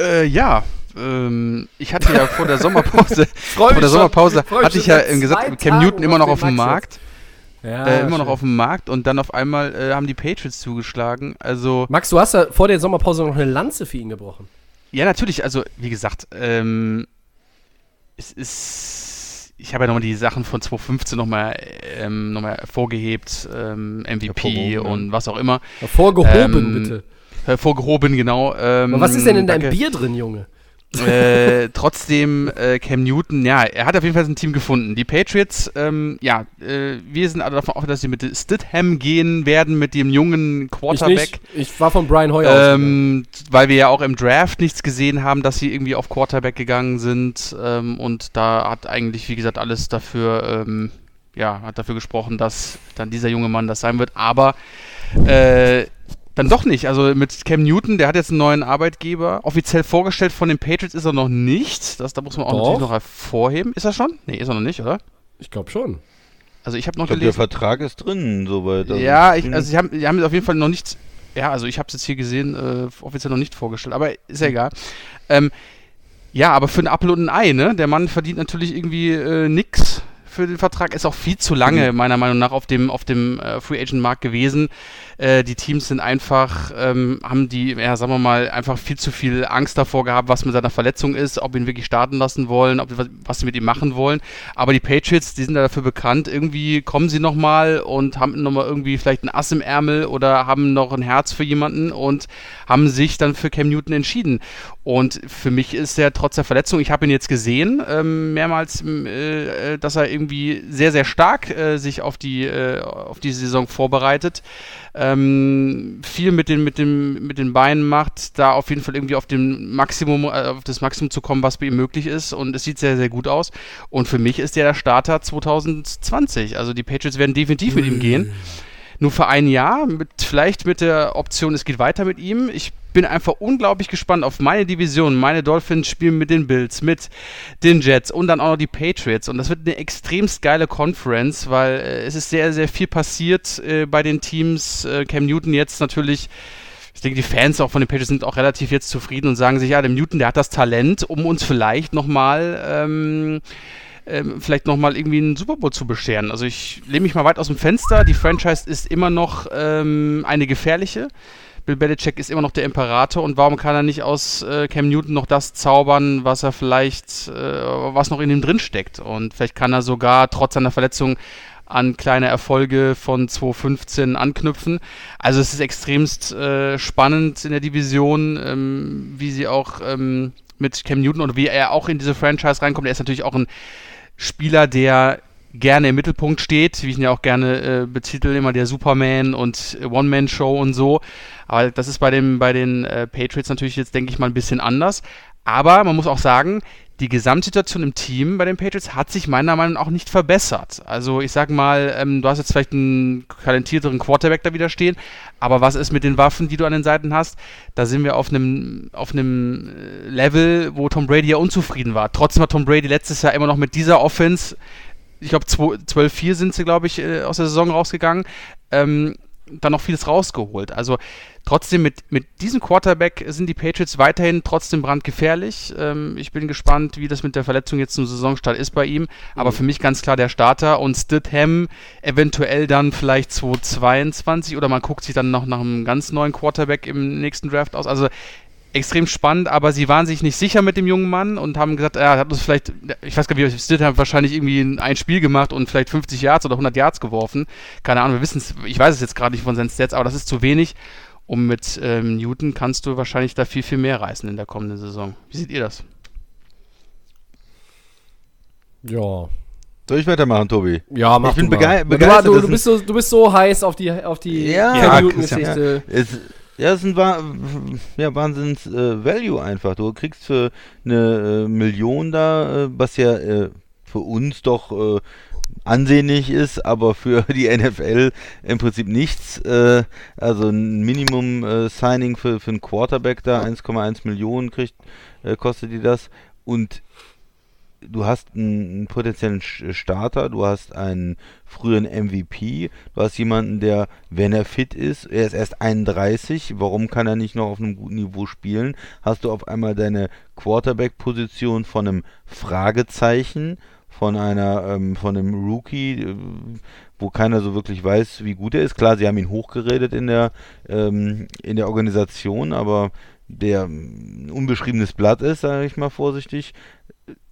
Äh, ja. Ähm, ich hatte ja vor der Sommerpause, [laughs] vor der schon. Sommerpause hatte ich ja gesagt, Cam Newton immer noch auf dem Markt, Ja, äh, immer noch auf dem Markt und dann auf einmal äh, haben die Patriots zugeschlagen. Also Max, du hast ja vor der Sommerpause noch eine Lanze für ihn gebrochen. Ja, natürlich. Also, wie gesagt, ähm, es ist. Ich habe ja nochmal die Sachen von 2015 nochmal ähm, noch mal hervorgehebt, ähm, MVP ja. und was auch immer. Hervorgehoben, Ähm, bitte. Hervorgehoben, genau. Ähm, Aber was ist denn in deinem danke. Bier drin, Junge? Äh, trotzdem, äh, Cam Newton, ja, er hat auf jeden Fall ein Team gefunden. Die Patriots, ähm, ja, äh, wir sind alle davon aus, dass sie mit Stidham gehen werden, mit dem jungen Ich Quarterback. nicht. Ich war von Brian Hoyer. Ähm, weil wir ja auch im Draft nichts gesehen haben, dass sie irgendwie auf Quarterback gegangen sind. Ähm, und da hat eigentlich, wie gesagt, alles dafür, ähm, ja, hat dafür gesprochen, dass dann dieser junge Mann das sein wird. Aber äh, dann doch nicht. Also mit Cam Newton, der hat jetzt einen neuen Arbeitgeber. Offiziell vorgestellt von den Patriots ist er noch nicht. Das, da muss man auch Doch. natürlich noch hervorheben. Ist er schon? Nee, ist er noch nicht, oder? Ich glaube schon. Also ich habe noch Ich glaube, der gelesen. Vertrag ist drin, soweit. Also ja, ich also sie haben, sie haben auf jeden Fall noch nicht, ja, also ich habe es jetzt hier gesehen, äh, offiziell noch nicht vorgestellt, aber ist ja egal. Ähm, ja, aber für ein Apfel und ein Ei, ne? Der Mann verdient natürlich irgendwie äh, nix für den Vertrag, ist auch viel zu lange, meiner Meinung nach, auf dem, auf dem äh, Free Agent Markt gewesen. Äh, die Teams sind einfach, ähm, haben die, ja, sagen wir mal, einfach viel zu viel Angst davor gehabt, was mit seiner Verletzung ist, ob ihn wirklich starten lassen wollen, ob, was, sie mit ihm machen wollen. Aber die Patriots, die sind da dafür bekannt, irgendwie kommen sie nochmal und haben nochmal irgendwie vielleicht ein Ass im Ärmel oder haben noch ein Herz für jemanden und haben sich dann für Cam Newton entschieden. Und für mich ist er trotz der Verletzung, ich habe ihn jetzt gesehen, ähm, mehrmals, äh, äh, dass er irgendwie sehr, sehr stark äh, sich auf die, äh, auf die Saison vorbereitet. Ähm, viel mit den, mit, dem, mit den Beinen macht, da auf jeden Fall irgendwie auf dem Maximum, äh, auf das Maximum zu kommen, was bei ihm möglich ist. Und es sieht sehr, sehr gut aus. Und für mich ist er der Starter 2020. Also die Patriots werden definitiv mit ihm gehen. Nur für ein Jahr, mit, vielleicht mit der Option, es geht weiter mit ihm. Ich bin einfach unglaublich gespannt auf meine Division. Meine Dolphins spielen mit den Bills, mit den Jets und dann auch noch die Patriots. Und das wird eine extremst geile Conference, weil äh, es ist sehr, sehr viel passiert äh, bei den Teams. Äh, Cam Newton jetzt natürlich. Ich denke, die Fans auch von den Patriots sind auch relativ jetzt zufrieden und sagen sich, ja, dem Newton, der hat das Talent, um uns vielleicht nochmal ähm, ähm, vielleicht nochmal irgendwie einen Super Bowl zu bescheren. Also ich lehne mich mal weit aus dem Fenster. Die Franchise ist immer noch ähm, eine gefährliche. Bill Belichick ist immer noch der Imperator und warum kann er nicht aus äh, Cam Newton noch das zaubern, was er vielleicht, äh, was noch in ihm drin steckt? Und vielleicht kann er sogar trotz seiner Verletzung an kleine Erfolge von 2015 anknüpfen. Also es ist extremst äh, spannend in der Division, ähm, wie sie auch ähm, mit Cam Newton oder wie er auch in diese Franchise reinkommt. Er ist natürlich auch ein Spieler, der gerne im Mittelpunkt steht, wie ich ihn ja auch gerne äh, betitel, immer der Superman und One-Man-Show und so. Aber das ist bei, dem, bei den äh, Patriots natürlich jetzt, denke ich mal, ein bisschen anders. Aber man muss auch sagen, die Gesamtsituation im Team bei den Patriots hat sich meiner Meinung nach auch nicht verbessert. Also ich sag mal, ähm, du hast jetzt vielleicht einen talentierteren Quarterback da wieder stehen, aber was ist mit den Waffen, die du an den Seiten hast? Da sind wir auf einem auf einem äh, Level, wo Tom Brady ja unzufrieden war. Trotzdem hat Tom Brady letztes Jahr immer noch mit dieser Offense, ich glaube 12-4 sind sie, glaube ich, äh, aus der Saison rausgegangen, ähm, dann noch vieles rausgeholt. Also trotzdem mit, mit diesem Quarterback sind die Patriots weiterhin trotzdem brandgefährlich. Ähm, ich bin gespannt, wie das mit der Verletzung jetzt zum Saisonstart ist bei ihm. Aber für mich ganz klar der Starter und Stidham eventuell dann vielleicht 2022 oder man guckt sich dann noch nach einem ganz neuen Quarterback im nächsten Draft aus. Also extrem spannend, aber sie waren sich nicht sicher mit dem jungen Mann und haben gesagt, er hat uns vielleicht, ich weiß gar nicht, wie Stidham wahrscheinlich irgendwie ein Spiel gemacht und vielleicht 50 Yards oder 100 Yards geworfen. Keine Ahnung, wir wissen es, ich weiß es jetzt gerade nicht von seinen Stats, aber das ist zu wenig. Und mit ähm, Newton kannst du wahrscheinlich da viel, viel mehr reißen in der kommenden Saison. Wie seht ihr das? Ja. Soll ich weitermachen, Tobi? Ja, mach Ich bin du mal. begei- Du- begeistert, Du, du, bist so, du bist so heiß auf die, auf die Ja, Newton-Geschichte. Es, ja, es ist ein ja, Wahnsinns äh, Value einfach. Du kriegst für eine äh, Million da, äh, was ja äh, für uns doch äh, ansehnlich ist, aber für [laughs] die NFL im Prinzip nichts. Äh, also ein Minimum-Signing für, für einen Quarterback da, 1,1 Millionen kriegt, kostet die das. Und du hast einen, potenziellen Starter, du hast einen früheren MVP, du hast jemanden, der, wenn er fit ist, er ist erst 31, warum kann er nicht noch auf einem guten Niveau spielen? Hast du auf einmal deine Quarterback-Position von einem Fragezeichen, von einer, ähm, von einem Rookie, äh, wo keiner so wirklich weiß, wie gut er ist. Klar, sie haben ihn hochgeredet in der, ähm, in der Organisation, aber der ein unbeschriebenes Blatt ist, sage ich mal vorsichtig,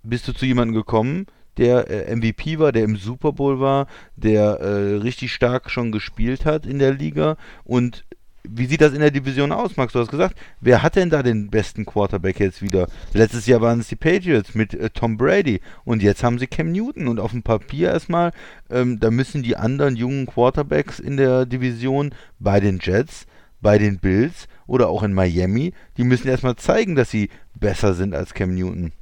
bist du zu jemandem gekommen, der äh, MVP war, der im Super Bowl war, der äh, richtig stark schon gespielt hat in der Liga und wie sieht das in der Division aus, Max? Du hast gesagt, wer hat denn da den besten Quarterback jetzt wieder? Letztes Jahr waren es die Patriots mit äh, Tom Brady und jetzt haben sie Cam Newton und auf dem Papier erstmal, ähm, da müssen die anderen jungen Quarterbacks in der Division bei den Jets, bei den Bills oder auch in Miami, die müssen erstmal zeigen, dass sie besser sind als Cam Newton.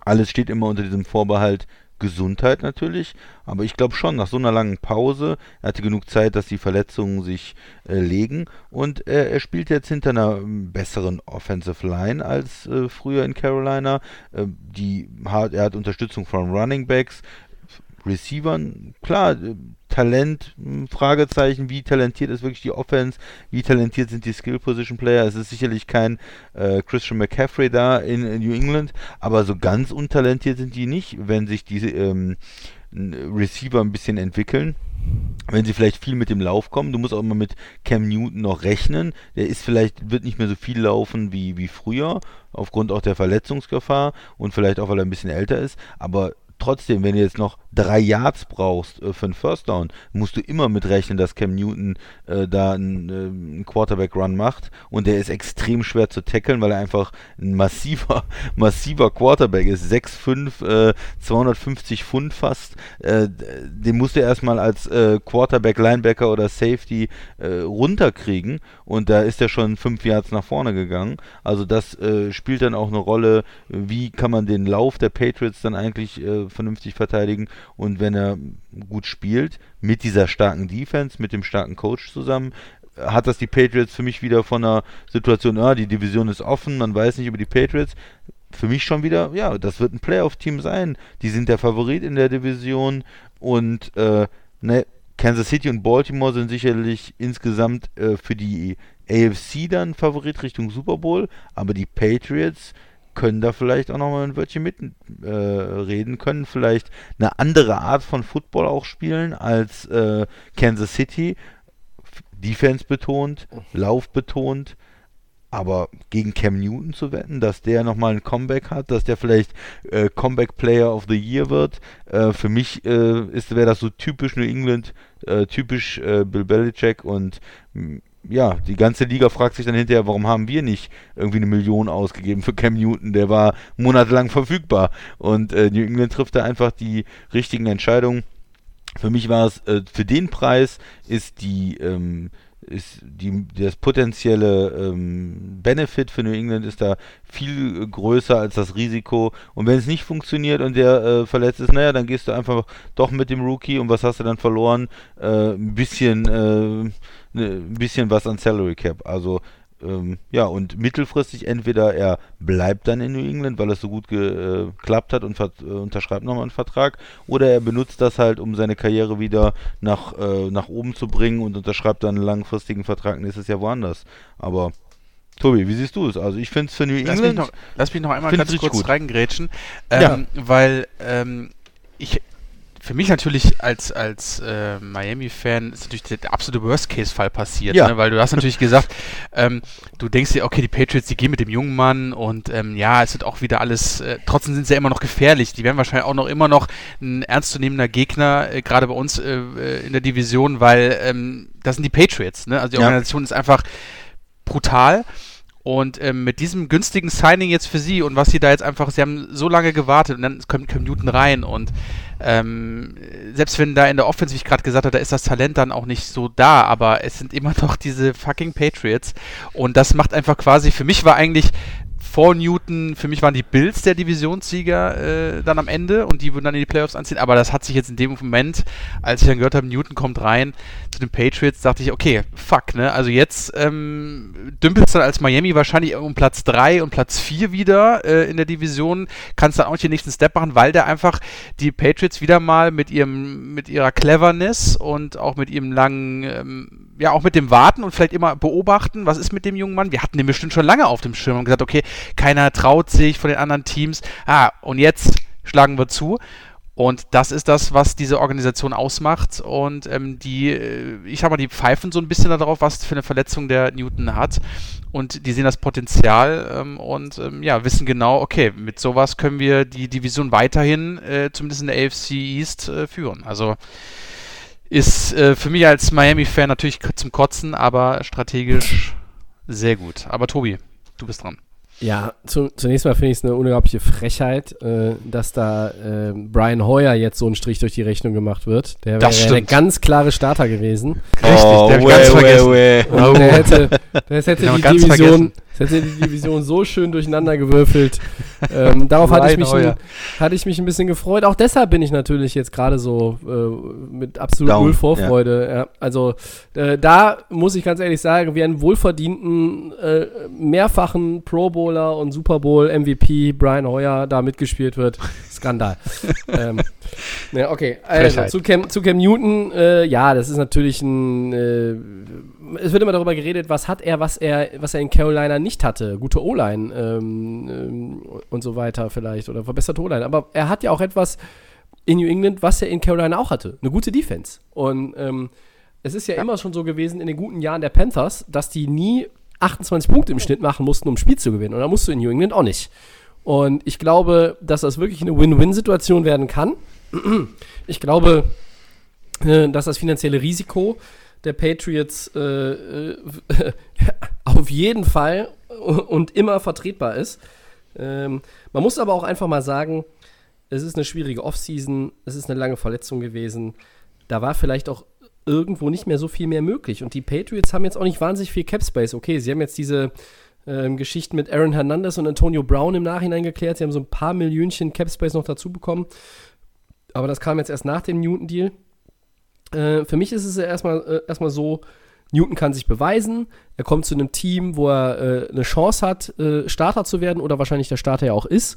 Alles steht immer unter diesem Vorbehalt Gesundheit natürlich, aber ich glaube schon, nach so einer langen Pause, er hatte genug Zeit, dass die Verletzungen sich äh, legen und äh, er spielt jetzt hinter einer ähm, besseren Offensive Line als äh, früher in Carolina. Äh, die hat, er hat Unterstützung von Running Backs, Receivern, klar, äh, Talent, mh, Fragezeichen, wie talentiert ist wirklich die Offense, wie talentiert sind die Skill Position Player. Es ist sicherlich kein äh, Christian McCaffrey da in, in New England, aber so ganz untalentiert sind die nicht, wenn sich diese ähm, Receiver ein bisschen entwickeln. Wenn sie vielleicht viel mit dem Lauf kommen, du musst auch immer mit Cam Newton noch rechnen. Der ist vielleicht, wird nicht mehr so viel laufen wie, wie früher, aufgrund auch der Verletzungsgefahr und vielleicht auch, weil er ein bisschen älter ist. Aber trotzdem, wenn du jetzt noch drei Yards brauchst äh, für einen First Down, musst du immer mit rechnen, dass Cam Newton äh, da einen, äh, Quarterback-Run macht und der ist extrem schwer zu tackeln, weil er einfach ein massiver, [laughs] massiver Quarterback ist. 6'5, äh, 250 Pfund fast. Äh, den musst du erstmal als äh, Quarterback, Linebacker oder Safety äh, runterkriegen und da ist er schon fünf Yards nach vorne gegangen. Also das äh, spielt dann auch eine Rolle, wie kann man den Lauf der Patriots dann eigentlich äh, vernünftig verteidigen und wenn er gut spielt, mit dieser starken Defense, mit dem starken Coach zusammen, hat das die Patriots für mich wieder von einer Situation, ah, die Division ist offen, man weiß nicht über die Patriots. Für mich schon wieder, ja, das wird ein Playoff-Team sein. Die sind der Favorit in der Division und äh, ne, Kansas City und Baltimore sind sicherlich insgesamt äh, für die AFC dann Favorit Richtung Super Bowl, aber die Patriots können da vielleicht auch nochmal ein Wörtchen mitreden, äh, können vielleicht eine andere Art von Football auch spielen als äh, Kansas City. Defense betont, Lauf betont, aber gegen Cam Newton zu wetten, dass der nochmal ein Comeback hat, dass der vielleicht äh, Comeback Player of the Year wird, äh, für mich äh, wäre das so typisch New England, äh, typisch äh, Bill Belichick und ja, die ganze Liga fragt sich dann hinterher, warum haben wir nicht irgendwie eine Million ausgegeben für Cam Newton? Der war monatelang verfügbar. Und äh, New England trifft da einfach die richtigen Entscheidungen. Für mich war es, äh, für den Preis ist die, ähm, ist die, das potenzielle ähm, Benefit für New England ist da viel größer als das Risiko. Und wenn es nicht funktioniert und der äh, verletzt ist, naja, dann gehst du einfach doch mit dem Rookie und was hast du dann verloren? Äh, ein bisschen, äh, ne, ein bisschen was an Salary Cap. Also ähm, ja, und mittelfristig entweder er bleibt dann in New England, weil es so gut äh, geklappt hat und äh, unterschreibt nochmal einen Vertrag, oder er benutzt das halt, um seine Karriere wieder nach, äh, nach oben zu bringen und unterschreibt dann einen langfristigen Vertrag nächstes Jahr woanders. Aber Tobi, wie siehst du es? Also ich finde es für New Lass mich, England. noch, lass mich noch einmal ganz kurz gut. reingrätschen, Ja. ähm, weil ähm, ich für mich natürlich als, als äh, Miami-Fan ist natürlich der, absolute Worst-Case-Fall passiert, Ja. ne? weil du hast natürlich gesagt, ähm, du denkst dir, okay, die Patriots, die gehen mit dem jungen Mann und ähm, ja, es wird auch wieder alles, äh, trotzdem sind sie ja immer noch gefährlich. Die werden wahrscheinlich auch noch immer noch ein ernstzunehmender Gegner, äh, gerade bei uns äh, äh, in der Division, weil ähm, das sind die Patriots. Ne? Also die Ja. Organisation ist einfach brutal. Und ähm, mit diesem günstigen Signing jetzt für sie und was sie da jetzt einfach, sie haben so lange gewartet und dann kommt Cam Newton rein und ähm, selbst wenn da in der Offense, wie ich gerade gesagt habe, da ist das Talent dann auch nicht so da, aber es sind immer [laughs] noch diese fucking Patriots. Und das macht einfach quasi, für mich war eigentlich vor Newton, für mich waren die Bills der Divisionssieger äh, dann am Ende und die würden dann in die Playoffs anziehen, aber das hat sich jetzt in dem Moment, als ich dann gehört habe, Newton kommt rein zu den Patriots, dachte ich, okay, fuck, ne, also jetzt ähm, dümpelst dann als Miami wahrscheinlich um Platz 3 und Platz 4 wieder äh, in der Division, kannst dann auch nicht den nächsten Step machen, weil der einfach die Patriots wieder mal mit ihrem, mit ihrer Cleverness und auch mit ihrem langen, ähm, ja, auch mit dem Warten und vielleicht immer beobachten, was ist mit dem jungen Mann? Wir hatten den bestimmt schon lange auf dem Schirm und gesagt, okay, keiner traut sich von den anderen Teams. Ah, und jetzt schlagen wir zu. Und das ist das, was diese Organisation ausmacht. Und ähm, die, äh, ich sag mal, die pfeifen so ein bisschen darauf, was für eine Verletzung der Newton hat. Und die sehen das Potenzial ähm, und ähm, ja, wissen genau, okay, mit sowas können wir die Division weiterhin, äh, zumindest in der AFC East, äh, führen. Also ist äh, für mich als Miami-Fan natürlich zum Kotzen, aber strategisch sehr gut. Aber Tobi, du bist dran. Ja, zu, zunächst mal finde ich es eine unglaubliche Frechheit, äh, dass da äh, Brian Hoyer jetzt so einen Strich durch die Rechnung gemacht wird. Der wäre der ganz klare Starter gewesen. Richtig, oh, der weh, ganz weh, weh. Und der hätte, das hätte die Division, vergessen. Das hätte die Division so schön durcheinander gewürfelt. Ähm, darauf hatte ich, mich ein, hatte ich mich ein bisschen gefreut. Auch deshalb bin ich natürlich jetzt gerade so äh, mit absolut Down, null Vorfreude. Ja. Also äh, da muss ich ganz ehrlich sagen, wie einen wohlverdienten äh, mehrfachen Pro Bowler und Super Bowl MVP Brian Hoyer da mitgespielt wird. [laughs] Skandal. ähm, ne, okay, also zu Cam, zu Cam Newton, äh, ja, das ist natürlich ein äh, es wird immer darüber geredet, was hat er, was er, was er in Carolina nicht hatte. Gute O-Line ähm, ähm, und so weiter vielleicht oder verbesserte O-Line. Aber er hat ja auch etwas in New England, was er in Carolina auch hatte. Eine gute Defense. Und ähm, es ist ja, immer schon so gewesen in den guten Jahren der Panthers, dass die nie 28 Punkte im Schnitt machen mussten, um ein Spiel zu gewinnen. Und da musst du in New England auch nicht. Und ich glaube, dass das wirklich eine Win-Win-Situation werden kann. Ich glaube, äh, dass das finanzielle Risiko der Patriots äh, äh, [laughs] auf jeden Fall und immer vertretbar ist. Ähm, man muss aber auch einfach mal sagen, es ist eine schwierige Offseason, es ist eine lange Verletzung gewesen. Da war vielleicht auch irgendwo nicht mehr so viel mehr möglich. Und die Patriots haben jetzt auch nicht wahnsinnig viel Cap Space. Okay, sie haben jetzt diese ähm, Geschichten mit Aaron Hernandez und Antonio Brown im Nachhinein geklärt. Sie haben so ein paar Millionchen Cap Space noch dazu bekommen. Aber das kam jetzt erst nach dem Newton-Deal. Äh, für mich ist es ja erstmal, äh, erstmal so, Newton kann sich beweisen. Er kommt zu einem Team, wo er äh, eine Chance hat, äh, Starter zu werden oder wahrscheinlich der Starter ja auch ist.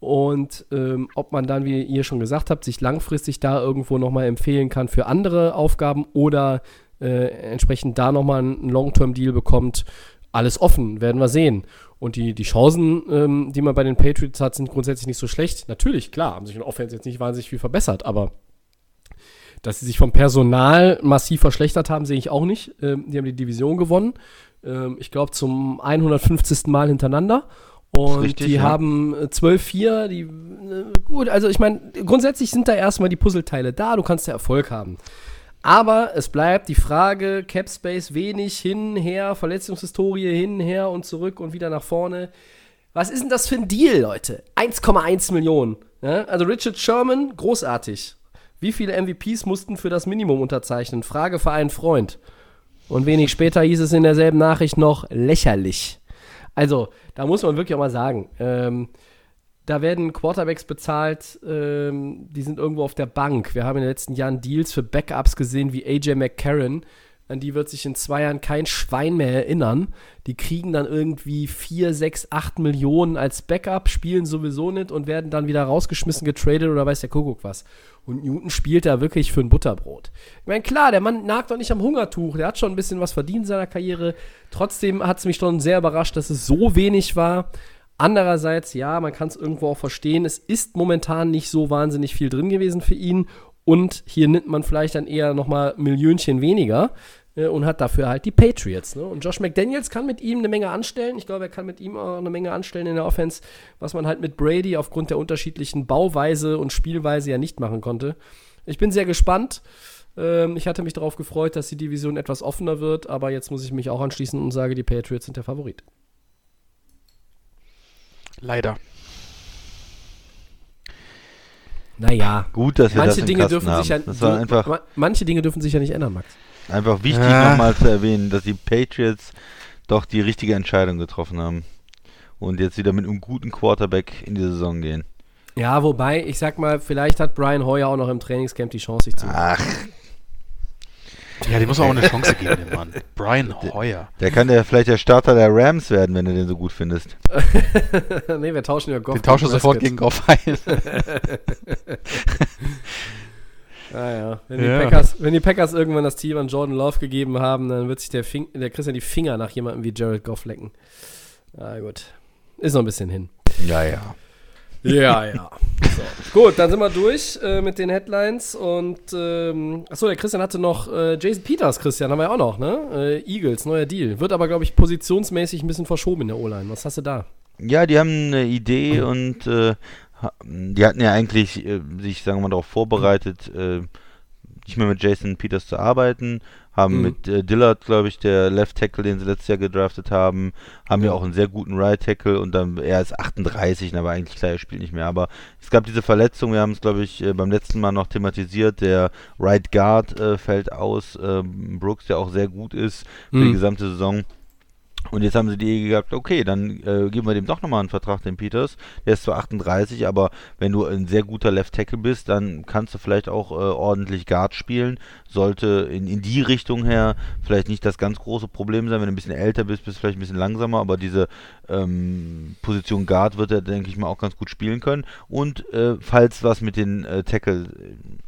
Und ähm, ob man dann, wie ihr schon gesagt habt, sich langfristig da irgendwo nochmal empfehlen kann für andere Aufgaben oder äh, entsprechend da nochmal einen Long-Term-Deal bekommt, alles offen, werden wir sehen. Und die, die Chancen, ähm, die man bei den Patriots hat, sind grundsätzlich nicht so schlecht. Natürlich, klar, haben sich in Offense jetzt nicht wahnsinnig viel verbessert, aber dass sie sich vom Personal massiv verschlechtert haben, sehe ich auch nicht. Ähm, die haben die Division gewonnen. Ähm, ich glaube zum 150. Mal hintereinander. Und Richtig, die ja. haben äh, 12-4. Die, äh, gut, also ich meine, grundsätzlich sind da erstmal die Puzzleteile da. Du kannst ja Erfolg haben. Aber es bleibt die Frage, Cap Space wenig, hin, her, Verletzungshistorie, hin, her und zurück und wieder nach vorne. Was ist denn das für ein Deal, Leute? 1,1 Millionen. Ja? Also Richard Sherman, großartig. Wie viele MVPs mussten für das Minimum unterzeichnen? Frage für einen Freund. Und wenig später hieß es in derselben Nachricht noch lächerlich. Also, da muss man wirklich auch mal sagen, ähm, da werden Quarterbacks bezahlt, ähm, die sind irgendwo auf der Bank. Wir haben in den letzten Jahren Deals für Backups gesehen wie AJ McCarron. An die wird sich in zwei Jahren kein Schwein mehr erinnern. Die kriegen dann irgendwie 4, 6, 8 Millionen als Backup, spielen sowieso nicht und werden dann wieder rausgeschmissen, getradet oder weiß der Kuckuck was. Und Newton spielt da wirklich für ein Butterbrot. Ich meine, klar, der Mann nagt doch nicht am Hungertuch. Der hat schon ein bisschen was verdient in seiner Karriere. Trotzdem hat es mich schon sehr überrascht, dass es so wenig war. Andererseits, ja, man kann es irgendwo auch verstehen. Es ist momentan nicht so wahnsinnig viel drin gewesen für ihn. Und hier nimmt man vielleicht dann eher nochmal Millionchen weniger und hat dafür halt die Patriots. Ne? Und Josh McDaniels kann mit ihm eine Menge anstellen. Ich glaube, er kann mit ihm auch eine Menge anstellen in der Offense, was man halt mit Brady aufgrund der unterschiedlichen Bauweise und Spielweise ja nicht machen konnte. Ich bin sehr gespannt. Ähm, ich hatte mich darauf gefreut, dass die Division etwas offener wird, aber jetzt muss ich mich auch anschließen und sage, die Patriots sind der Favorit. Leider. Naja, Gut, dass wir manche das Dinge dürfen haben. sich ja das war einfach, ma- manche Dinge dürfen sich ja nicht ändern, Max. Einfach wichtig Ja. nochmal zu erwähnen, dass die Patriots doch die richtige Entscheidung getroffen haben. Und jetzt wieder mit einem guten Quarterback in die Saison gehen. Ja, wobei, ich sag mal, vielleicht hat Brian Hoyer auch noch im Trainingscamp die Chance, sich zu. Ach, Ja, dem muss man auch eine Chance geben, dem Mann. [laughs] Brian Hoyer. der kann ja vielleicht der Starter der Rams werden, wenn du den so gut findest. [laughs] nee, wir tauschen ja Goff. Den tausche gegen sofort gegen Goff ein. [laughs] Ah, ja. Wenn, die Ja. Packers, wenn die Packers irgendwann das Team an Jordan Love gegeben haben, dann wird sich der, Fing der Christian die Finger nach jemandem wie Jared Goff lecken. Na gut. Ist noch ein bisschen hin. Ja, ja. Ja, ja. So. Gut, dann sind wir durch äh, mit den Headlines und ähm, achso, der Christian hatte noch äh, Jason Peters, Christian, haben wir ja auch noch, ne? Äh, Eagles, neuer Deal. Wird aber, glaube ich, positionsmäßig ein bisschen verschoben in der O-Line. Was hast du da? Ja, die haben eine Idee und äh, die hatten ja eigentlich äh, sich, sagen wir mal, darauf vorbereitet, äh, nicht mehr mit Jason Peters zu arbeiten, haben Mhm. mit äh, Dillard, glaube ich, der Left Tackle, den sie letztes Jahr gedraftet haben, haben ja, Ja. auch einen sehr guten Right Tackle und dann er ist 38, aber eigentlich klar, er spielt nicht mehr. Aber es gab diese Verletzung, wir haben es, glaube ich, äh, beim letzten Mal noch thematisiert, der Right Guard äh, fällt aus, ähm, Brooks, der auch sehr gut ist für die Mhm. gesamte Saison. Und jetzt haben sie die Idee gehabt, okay, dann äh, geben wir dem doch nochmal einen Vertrag, dem Peters. Der ist zwar 38, aber wenn du ein sehr guter Left Tackle bist, dann kannst du vielleicht auch äh, ordentlich Guard spielen. Sollte in, in die Richtung her vielleicht nicht das ganz große Problem sein. Wenn du ein bisschen älter bist, bist du vielleicht ein bisschen langsamer, aber diese ähm, Position Guard wird er, denke ich mal, auch ganz gut spielen können. Und äh, falls was mit den äh, Tackle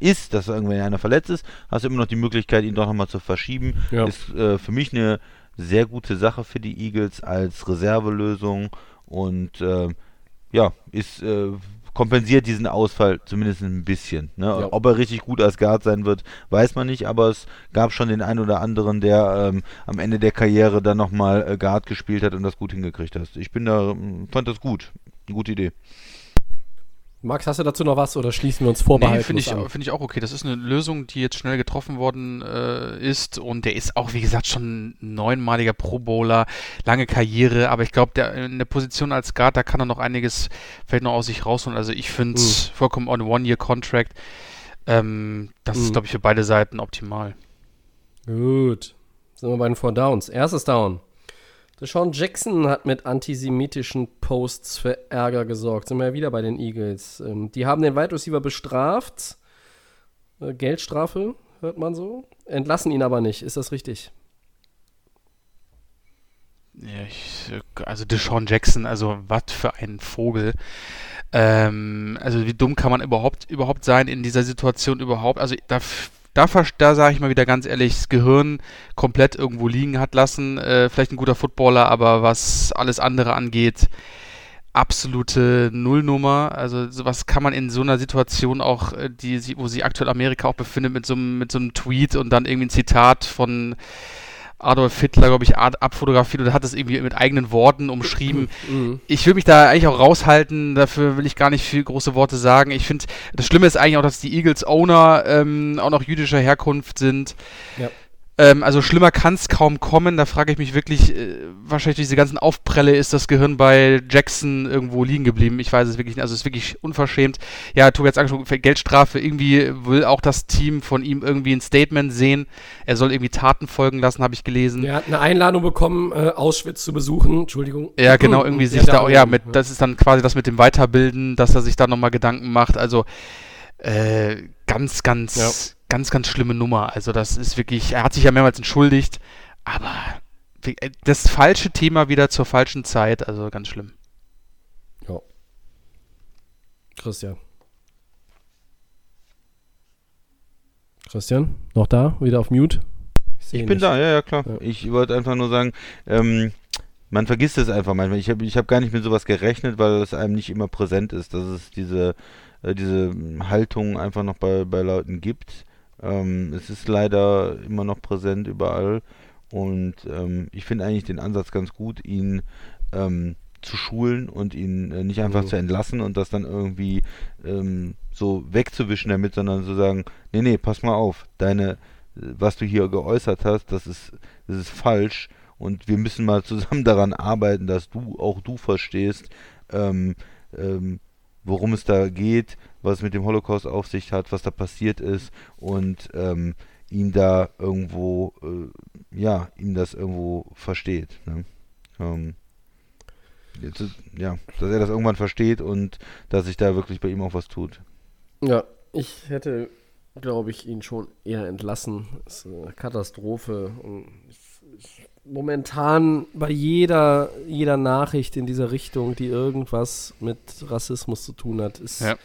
ist, dass irgendwann einer verletzt ist, hast du immer noch die Möglichkeit, ihn doch nochmal zu verschieben. Ja. Ist äh, für mich eine sehr gute Sache für die Eagles als Reservelösung und äh, ja, ist äh, kompensiert diesen Ausfall zumindest ein bisschen. Ne? Ja. Ob er richtig gut als Guard sein wird, weiß man nicht, aber es gab schon den einen oder anderen, der ähm, am Ende der Karriere dann nochmal äh, Guard gespielt hat und das gut hingekriegt hat. Ich bin da, ähm, fand das gut. Eine gute Idee. Max, hast du dazu noch was oder schließen wir uns Nee, vorbehalten? finde ich, finde ich auch okay. Das ist eine Lösung, die jetzt schnell getroffen worden äh, ist und der ist auch, wie gesagt, schon ein neunmaliger Pro Bowler, lange Karriere, aber ich glaube, der in der Position als Guard, da kann er noch einiges vielleicht noch aus sich rausholen. Also ich finde es vollkommen on a One-Year-Contract. Ähm, das Mhm. ist, glaube ich, für beide Seiten optimal. Gut. Sind wir bei den Four Downs. Erstes Down. Deshaun Jackson hat mit antisemitischen Posts für Ärger gesorgt. Sind wir ja wieder bei den Eagles. Ähm, die haben den Wide Receiver bestraft. Äh, Geldstrafe, hört man so. Entlassen ihn aber nicht. Ist das richtig? Ja, ich, äh, also Deshaun Jackson, also was für ein Vogel. Ähm, also wie dumm kann man überhaupt überhaupt sein in dieser Situation überhaupt? Also da, da, da sage ich mal wieder ganz ehrlich, das Gehirn komplett irgendwo liegen hat lassen. Äh, vielleicht ein guter Footballer, aber was alles andere angeht, absolute Nullnummer. Also sowas kann man in so einer Situation auch, äh, die, wo sich aktuell Amerika auch befindet, mit so mit so einem Tweet und dann irgendwie ein Zitat von Adolf Hitler, glaube ich, abfotografiert oder hat es irgendwie mit eigenen Worten umschrieben. [clears throat] Mhm. Ich will mich da eigentlich auch raushalten, dafür will ich gar nicht viel große Worte sagen. Ich finde, das Schlimme ist eigentlich auch, dass die Eagles-Owner ähm, auch noch jüdischer Herkunft sind. Ja. Ähm, also schlimmer kann es kaum kommen. Da frage ich mich wirklich, äh, wahrscheinlich durch diese ganzen Aufprelle ist das Gehirn bei Jackson irgendwo liegen geblieben. Ich weiß es wirklich nicht. Also es ist wirklich unverschämt. Ja, Tobi hat es angesprochen, Geldstrafe. Irgendwie will auch das Team von ihm irgendwie ein Statement sehen. Er soll irgendwie Taten folgen lassen, habe ich gelesen. Er hat eine Einladung bekommen, äh, Auschwitz zu besuchen. Entschuldigung. Ja, genau, irgendwie Ja, sich da, darum, ja, mit, ja. das ist dann quasi das mit dem Weiterbilden, dass er sich da nochmal Gedanken macht. Also, äh, ganz, ganz, Ja. Ganz, ganz schlimme Nummer. Also, das ist wirklich, er hat sich ja mehrmals entschuldigt, aber äh, das falsche Thema wieder zur falschen Zeit, also ganz schlimm. Ja. Christian. Christian, noch da? Wieder auf Mute? Ich ihn bin nicht. da, ja, ja, klar. Ja. Ich wollte einfach nur sagen, ähm, man vergisst es einfach manchmal. Ich habe ich hab gar nicht mit sowas gerechnet, weil es einem nicht immer präsent ist, dass es diese, äh, diese Haltung einfach noch bei, bei Leuten gibt. Ähm, es ist leider immer noch präsent überall. Und ähm, ich finde eigentlich den Ansatz ganz gut, ihn ähm, zu schulen und ihn äh, nicht einfach Mhm. zu entlassen und das dann irgendwie ähm, so wegzuwischen damit, sondern zu sagen, nee, nee, pass mal auf, deine, äh, was du hier geäußert hast, das ist, das ist falsch und wir müssen mal zusammen [laughs] daran arbeiten, dass du, auch du verstehst, ähm, ähm, worum es da geht, was es mit dem Holocaust auf sich hat, was da passiert ist und ähm, ihn da irgendwo, äh, ja, ihm das irgendwo versteht. Ne? Ähm, jetzt, ja, dass er das irgendwann versteht und dass sich da wirklich bei ihm auch was tut. Ja, ich hätte, glaube ich, ihn schon eher entlassen. Das ist eine Katastrophe. Und momentan bei jeder, jeder Nachricht in dieser Richtung, die irgendwas mit Rassismus zu tun hat, ist, Ja.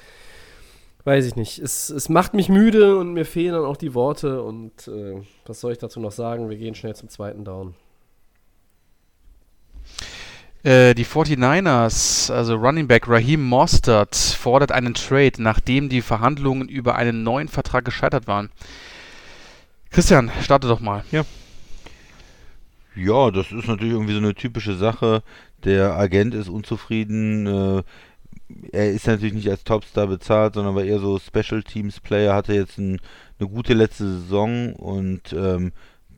Weiß ich nicht. Es, es macht mich müde und mir fehlen dann auch die Worte. Und äh, was soll ich dazu noch sagen? Wir gehen schnell zum zweiten Down. Äh, die 49ers, also Running Back Raheem Mostert, fordert einen Trade, nachdem die Verhandlungen über einen neuen Vertrag gescheitert waren. Christian, starte doch mal. Ja, das ist natürlich irgendwie so eine typische Sache. Der Agent ist unzufrieden. Äh, er ist natürlich nicht als Topstar bezahlt, sondern war eher so Special Teams Player, hatte jetzt ein, eine gute letzte Saison und ähm,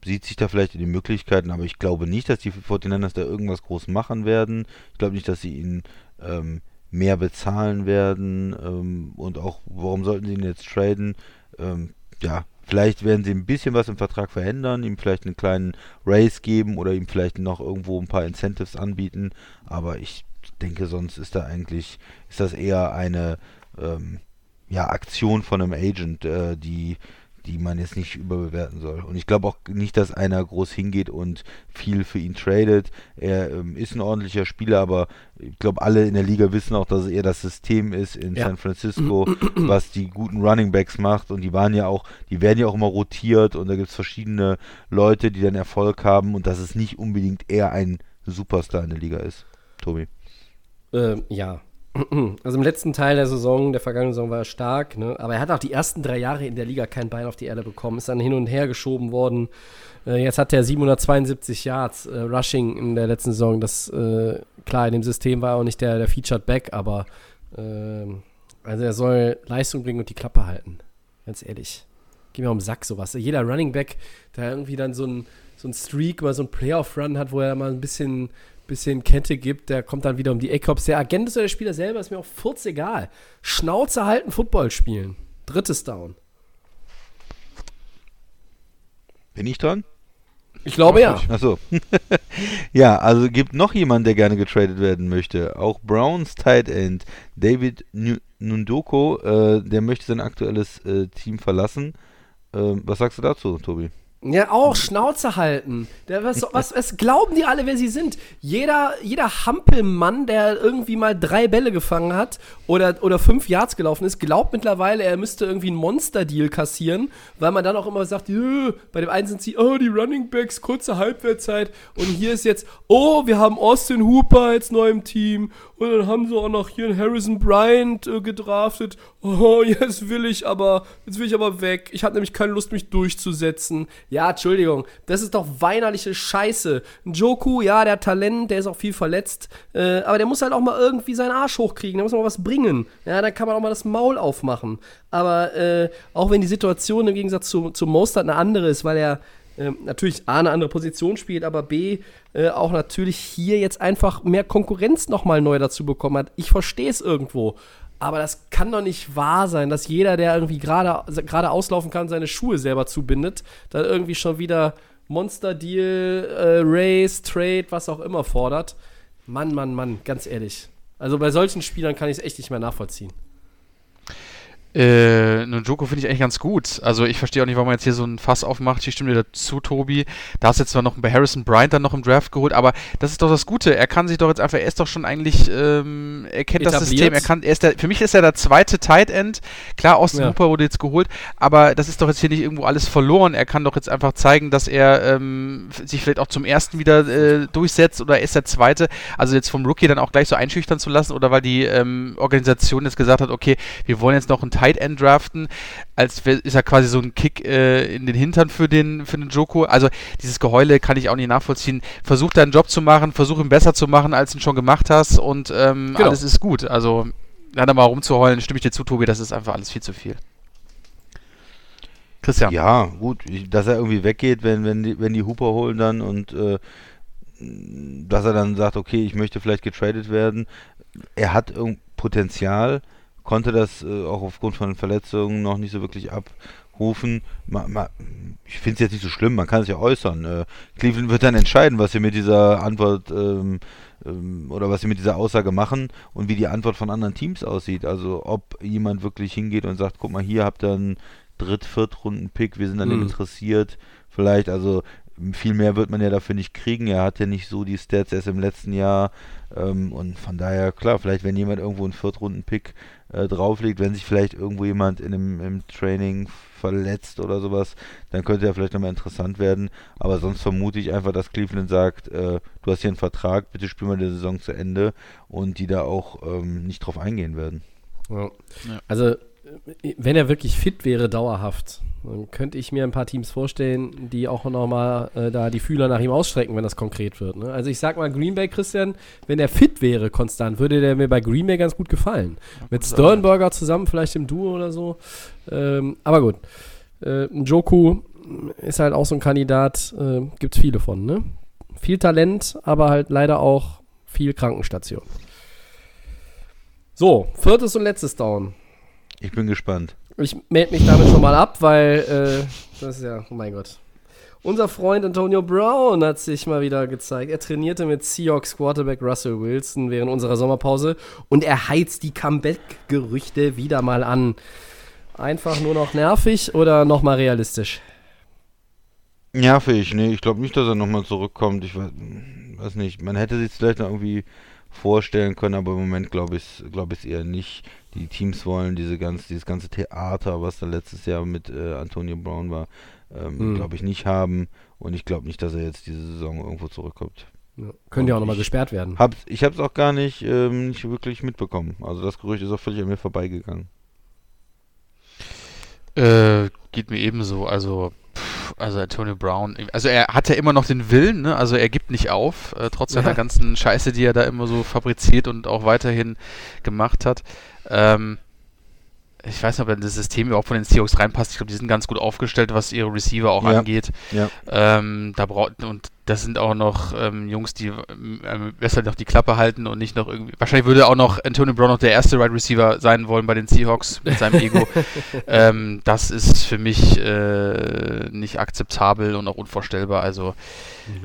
sieht sich da vielleicht in die Möglichkeiten, aber ich glaube nicht, dass die 49ers da irgendwas groß machen werden. Ich glaube nicht, dass sie ihn ähm, mehr bezahlen werden ähm, und auch, warum sollten sie ihn jetzt traden? Ähm, ja, vielleicht werden sie ein bisschen was im Vertrag verändern, ihm vielleicht einen kleinen Raise geben oder ihm vielleicht noch irgendwo ein paar Incentives anbieten, aber ich denke, sonst ist da eigentlich, ist das eher eine ähm, ja, Aktion von einem Agent, äh, die, die man jetzt nicht überbewerten soll. Und ich glaube auch nicht, dass einer groß hingeht und viel für ihn tradet. Er ähm, ist ein ordentlicher Spieler, aber ich glaube, alle in der Liga wissen auch, dass es eher das System ist in Ja. San Francisco, was die guten Running Backs macht. Und die waren ja auch, die werden ja auch immer rotiert und da gibt es verschiedene Leute, die dann Erfolg haben und dass es nicht unbedingt eher ein Superstar in der Liga ist. Tobi. Ähm, ja. [clears throat] Also im letzten Teil der Saison, der vergangenen Saison war er stark, ne? aber er hat auch die ersten drei Jahre in der Liga kein Bein auf die Erde bekommen, ist dann hin und her geschoben worden. Äh, jetzt hat er 772 Yards äh, Rushing in der letzten Saison. Das, äh, klar, in dem System war er auch nicht der, der Featured Back, aber ähm, also er soll Leistung bringen und die Klappe halten. Ganz ehrlich. Geh mir um den Sack sowas. Jeder Running Back, der irgendwie dann so ein, so ein Streak, mal so ein Playoff-Run hat, wo er mal ein bisschen, bisschen Kette gibt, der kommt dann wieder um die Ecke. Ob es der Agent ist oder der Spieler selber, ist mir auch furz egal. Schnauze halten, Football spielen. Drittes Down. Bin ich dran? Ich glaube ja. Achso. [laughs] ja, also gibt noch jemand, der gerne getradet werden möchte. Auch Browns Tight End David Nu- Nundoko, äh, der möchte sein aktuelles äh, Team verlassen. Ähm, was sagst du dazu, Tobi? Ja, auch Schnauze halten. Der, was, [laughs] was, was glauben die alle, wer sie sind? Jeder, jeder Hampelmann, der irgendwie mal drei Bälle gefangen hat oder, oder fünf Yards gelaufen ist, glaubt mittlerweile, er müsste irgendwie einen Monster-Deal kassieren, weil man dann auch immer sagt, "Jö, bei dem einen sind sie, oh, die Running Backs, kurze Halbwertzeit und hier ist jetzt, oh, wir haben Austin Hooper als neu im Team und dann haben sie auch noch hier einen Harrison Bryant äh, gedraftet. Oh, jetzt will ich aber, jetzt will ich aber weg. Ich habe nämlich keine Lust, mich durchzusetzen. Ja, Entschuldigung, das ist doch weinerliche Scheiße. Joku, ja, der hat Talent, der ist auch viel verletzt, äh, aber der muss halt auch mal irgendwie seinen Arsch hochkriegen, der muss mal was bringen. Ja, dann kann man auch mal das Maul aufmachen. Aber äh, auch wenn die Situation im Gegensatz zu, zu Mostert eine andere ist, weil er ähm, natürlich A, eine andere Position spielt, aber B, äh, auch natürlich hier jetzt einfach mehr Konkurrenz nochmal neu dazu bekommen hat. Ich verstehe es irgendwo. Aber das kann doch nicht wahr sein, dass jeder, der irgendwie gerade gerade auslaufen kann, seine Schuhe selber zubindet, dann irgendwie schon wieder Monster Deal, äh, Race, Trade, was auch immer fordert. Mann, Mann, Mann, ganz ehrlich. Also bei solchen Spielern kann ich es echt nicht mehr nachvollziehen. Äh, Joko finde ich eigentlich ganz gut. Also ich verstehe auch nicht, warum man jetzt hier so ein Fass aufmacht. Ich stimme dir dazu, Tobi. Da hast du jetzt zwar noch bei Harrison Bryant dann noch im Draft geholt, aber das ist doch das Gute. Er kann sich doch jetzt einfach, er ist doch schon eigentlich, ähm, er kennt Etabliert. das System. Er kann, er ist der, für mich ist er der zweite Tight End. Klar, Austin ja. Hooper wurde jetzt geholt, aber das ist doch jetzt hier nicht irgendwo alles verloren. Er kann doch jetzt einfach zeigen, dass er ähm, sich vielleicht auch zum ersten wieder äh, durchsetzt oder ist der zweite. Also jetzt vom Rookie dann auch gleich so einschüchtern zu lassen oder weil die ähm, Organisation jetzt gesagt hat, okay, wir wollen jetzt noch einen Tight End draften, als ist er quasi so ein Kick äh, in den Hintern für den, für den Joko. Also dieses Geheule kann ich auch nicht nachvollziehen. Versuch deinen Job zu machen, versuch ihn besser zu machen, als du ihn schon gemacht hast und ähm, genau. alles ist gut. Also da mal rumzuheulen, stimme ich dir zu, Tobi, das ist einfach alles viel zu viel. Christian. Ja, gut, dass er irgendwie weggeht, wenn, wenn, die, wenn die Hooper holen dann und äh, dass er dann sagt, okay, ich möchte vielleicht getradet werden. Er hat Potenzial, konnte das äh, auch aufgrund von Verletzungen noch nicht so wirklich abrufen. Ma, ma, ich finde es jetzt nicht so schlimm, man kann es ja äußern. Äh, Cleveland wird dann entscheiden, was sie mit dieser Antwort ähm, ähm, oder was sie mit dieser Aussage machen und wie die Antwort von anderen Teams aussieht. Also ob jemand wirklich hingeht und sagt, guck mal, hier habt ihr einen Dritt-, Viertrunden-Pick, wir sind an dem mhm. interessiert. Vielleicht, also viel mehr wird man ja dafür nicht kriegen. Er hat ja nicht so die Stats erst im letzten Jahr. Ähm, und von daher, klar, vielleicht wenn jemand irgendwo einen Viertrunden-Pick äh, drauflegt, wenn sich vielleicht irgendwo jemand in einem, im Training verletzt oder sowas, dann könnte er vielleicht nochmal interessant werden. Aber sonst vermute ich einfach, dass Cleveland sagt, äh, du hast hier einen Vertrag, bitte spiel mal die Saison zu Ende und die da auch ähm, nicht drauf eingehen werden. Ja. Also wenn er wirklich fit wäre, dauerhaft, dann könnte ich mir ein paar Teams vorstellen, die auch nochmal äh, da die Fühler nach ihm ausstrecken, wenn das konkret wird. Ne? Also ich sag mal, Green Bay, Christian, wenn er fit wäre konstant, würde der mir bei Green Bay ganz gut gefallen. Ja, Mit Sternberger zusammen, vielleicht im Duo oder so. Ähm, aber gut. Äh, Joku ist halt auch so ein Kandidat, äh, gibt es viele von, ne? Viel Talent, aber halt leider auch viel Krankenstation. So, viertes und letztes Down. Ich bin gespannt. Ich melde mich damit schon mal ab, weil äh, das ist ja, oh mein Gott. Unser Freund Antonio Brown hat sich mal wieder gezeigt. Er trainierte mit Seahawks Quarterback Russell Wilson während unserer Sommerpause und er heizt die Comeback-Gerüchte wieder mal an. Einfach nur noch nervig oder nochmal realistisch? Nervig, nee, ich glaube nicht, dass er nochmal zurückkommt. Ich weiß, weiß nicht. Man hätte sich vielleicht noch irgendwie vorstellen können, aber im Moment glaube ich es glaub eher nicht. Die Teams wollen diese ganze, dieses ganze Theater, was da letztes Jahr mit äh, Antonio Brown war, ähm, mhm. glaube ich nicht haben. Und ich glaube nicht, dass er jetzt diese Saison irgendwo zurückkommt. Ja. Könnte ja auch nochmal gesperrt werden. Hab's, ich habe es auch gar nicht, ähm, nicht wirklich mitbekommen. Also das Gerücht ist auch völlig an mir vorbeigegangen. Äh, geht mir ebenso. Also also Antonio Brown, also er hat ja immer noch den Willen, ne? also er gibt nicht auf, äh, trotz ja. seiner ganzen Scheiße, die er da immer so fabriziert und auch weiterhin gemacht hat. Ähm, ich weiß nicht, ob das System überhaupt von den Seahawks reinpasst. Ich glaube, die sind ganz gut aufgestellt, was ihre Receiver auch ja. angeht. Ja. Ähm, da braucht und das sind auch noch ähm, Jungs, die ähm, besser noch die Klappe halten und nicht noch irgendwie. Wahrscheinlich würde auch noch Antonio Brown noch der erste Wide right Receiver sein wollen bei den Seahawks mit seinem Ego. [laughs] ähm, das ist für mich äh, nicht akzeptabel und auch unvorstellbar. Also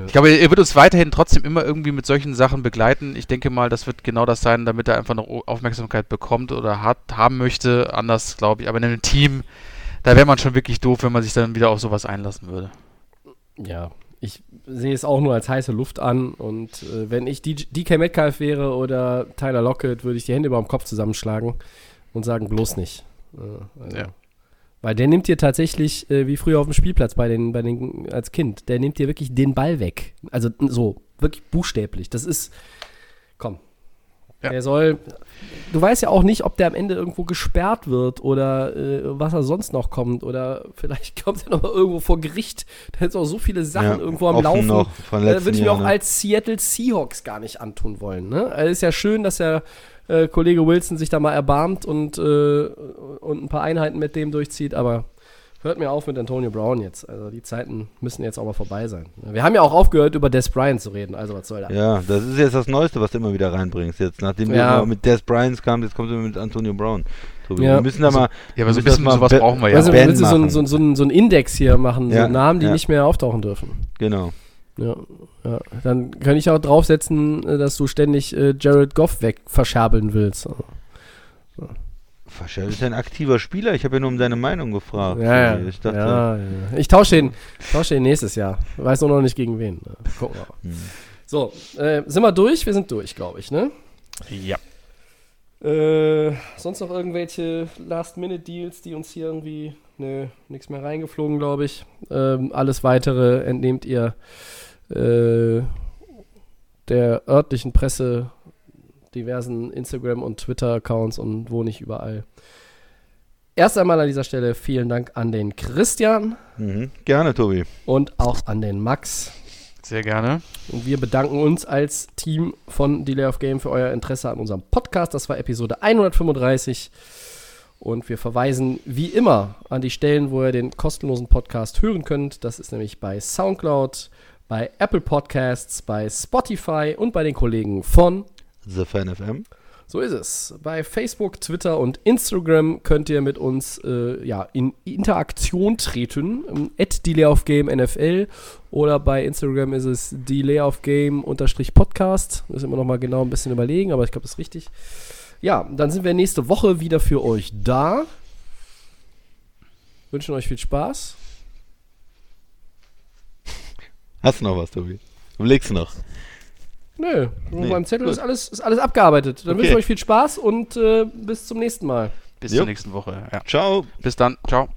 ich glaube, er wird uns weiterhin trotzdem immer irgendwie mit solchen Sachen begleiten. Ich denke mal, das wird genau das sein, damit er einfach noch Aufmerksamkeit bekommt oder hat, haben möchte. Anders, glaube ich. Aber in einem Team, da wäre man schon wirklich doof, wenn man sich dann wieder auf sowas einlassen würde. Ja, ich sehe es auch nur als heiße Luft an und äh, wenn ich DK Metcalf wäre oder Tyler Lockett, würde ich die Hände über dem Kopf zusammenschlagen und sagen, bloß nicht. Äh, also. Ja. Weil der nimmt dir tatsächlich, äh, wie früher auf dem Spielplatz bei den, bei den, als Kind, der nimmt dir wirklich den Ball weg. Also so, wirklich buchstäblich. Das ist, komm, ja. Er soll. Du weißt ja auch nicht, ob der am Ende irgendwo gesperrt wird oder äh, was er sonst noch kommt. Oder vielleicht [laughs] kommt er noch mal irgendwo vor Gericht. Da ist auch so viele Sachen ja, irgendwo am Laufen. Noch von da würde ich mir auch ne? als Seattle Seahawks gar nicht antun wollen. Ne? Also ist ja schön, dass der äh, Kollege Wilson sich da mal erbarmt und, äh, und ein paar Einheiten mit dem durchzieht, aber hört mir auf mit Antonio Brown jetzt. Also die Zeiten müssen jetzt auch mal vorbei sein. Wir haben ja auch aufgehört, über Des Bryant zu reden. Also was soll da? Ja, das ist jetzt das Neueste, was du immer wieder reinbringst. Jetzt, nachdem ja. du mit Des Bryant kam, jetzt kommst du mit Antonio Brown. So, ja. Wir müssen da mal. Ja, aber so ein bisschen sowas brauchen wir ja. Also, willst du so, ein, so, so, so einen Index hier machen, ja. so Namen, die ja. nicht mehr auftauchen dürfen. Genau. Ja, ja, dann kann ich auch draufsetzen, äh, dass du ständig äh, Jared Goff weg verscherbeln willst. Ja. Faschel ist ein aktiver Spieler. Ich habe ja nur um deine Meinung gefragt. Ja, ja. Ich dachte, ja, ja. Ich tausche ihn, tausche ihn nächstes Jahr. Weiß nur noch nicht gegen wen. Ne? Gucken wir mal. Hm. So, äh, sind wir durch? Wir sind durch, glaube ich, ne? Ja. Äh, sonst noch irgendwelche Last-Minute-Deals, die uns hier irgendwie. Nö, nichts mehr reingeflogen, glaube ich. Ähm, alles weitere entnehmt ihr äh, der örtlichen Presse, diversen Instagram- und Twitter-Accounts und wo nicht überall. Erst einmal an dieser Stelle vielen Dank an den Christian Mhm. Gerne, Tobi. und auch an den Max. Sehr gerne. Und wir bedanken uns als Team von Delay of Game für euer Interesse an unserem Podcast. Das war Episode 135. Und wir verweisen wie immer an die Stellen, wo ihr den kostenlosen Podcast hören könnt. Das ist nämlich bei Soundcloud, bei Apple Podcasts, bei Spotify und bei den Kollegen von The Fan FM. so ist es. Bei Facebook, Twitter und Instagram könnt ihr mit uns äh, ja, in Interaktion treten. Ähm, At Delay of Game NFL oder bei Instagram ist es Delay of Game unterstrich Podcast. Müssen wir nochmal genau ein bisschen überlegen, aber ich glaube, das ist richtig. Ja, dann sind wir nächste Woche wieder für euch da. Wünschen euch viel Spaß. Hast du noch was, Tobi? Überlegst du noch? Nö, Nee, beim Zettel ist alles, ist alles abgearbeitet. Dann Okay. wünsche ich euch viel Spaß und äh, bis zum nächsten Mal. Bis Jo. zur nächsten Woche. Ja. Ciao. Bis dann. Ciao.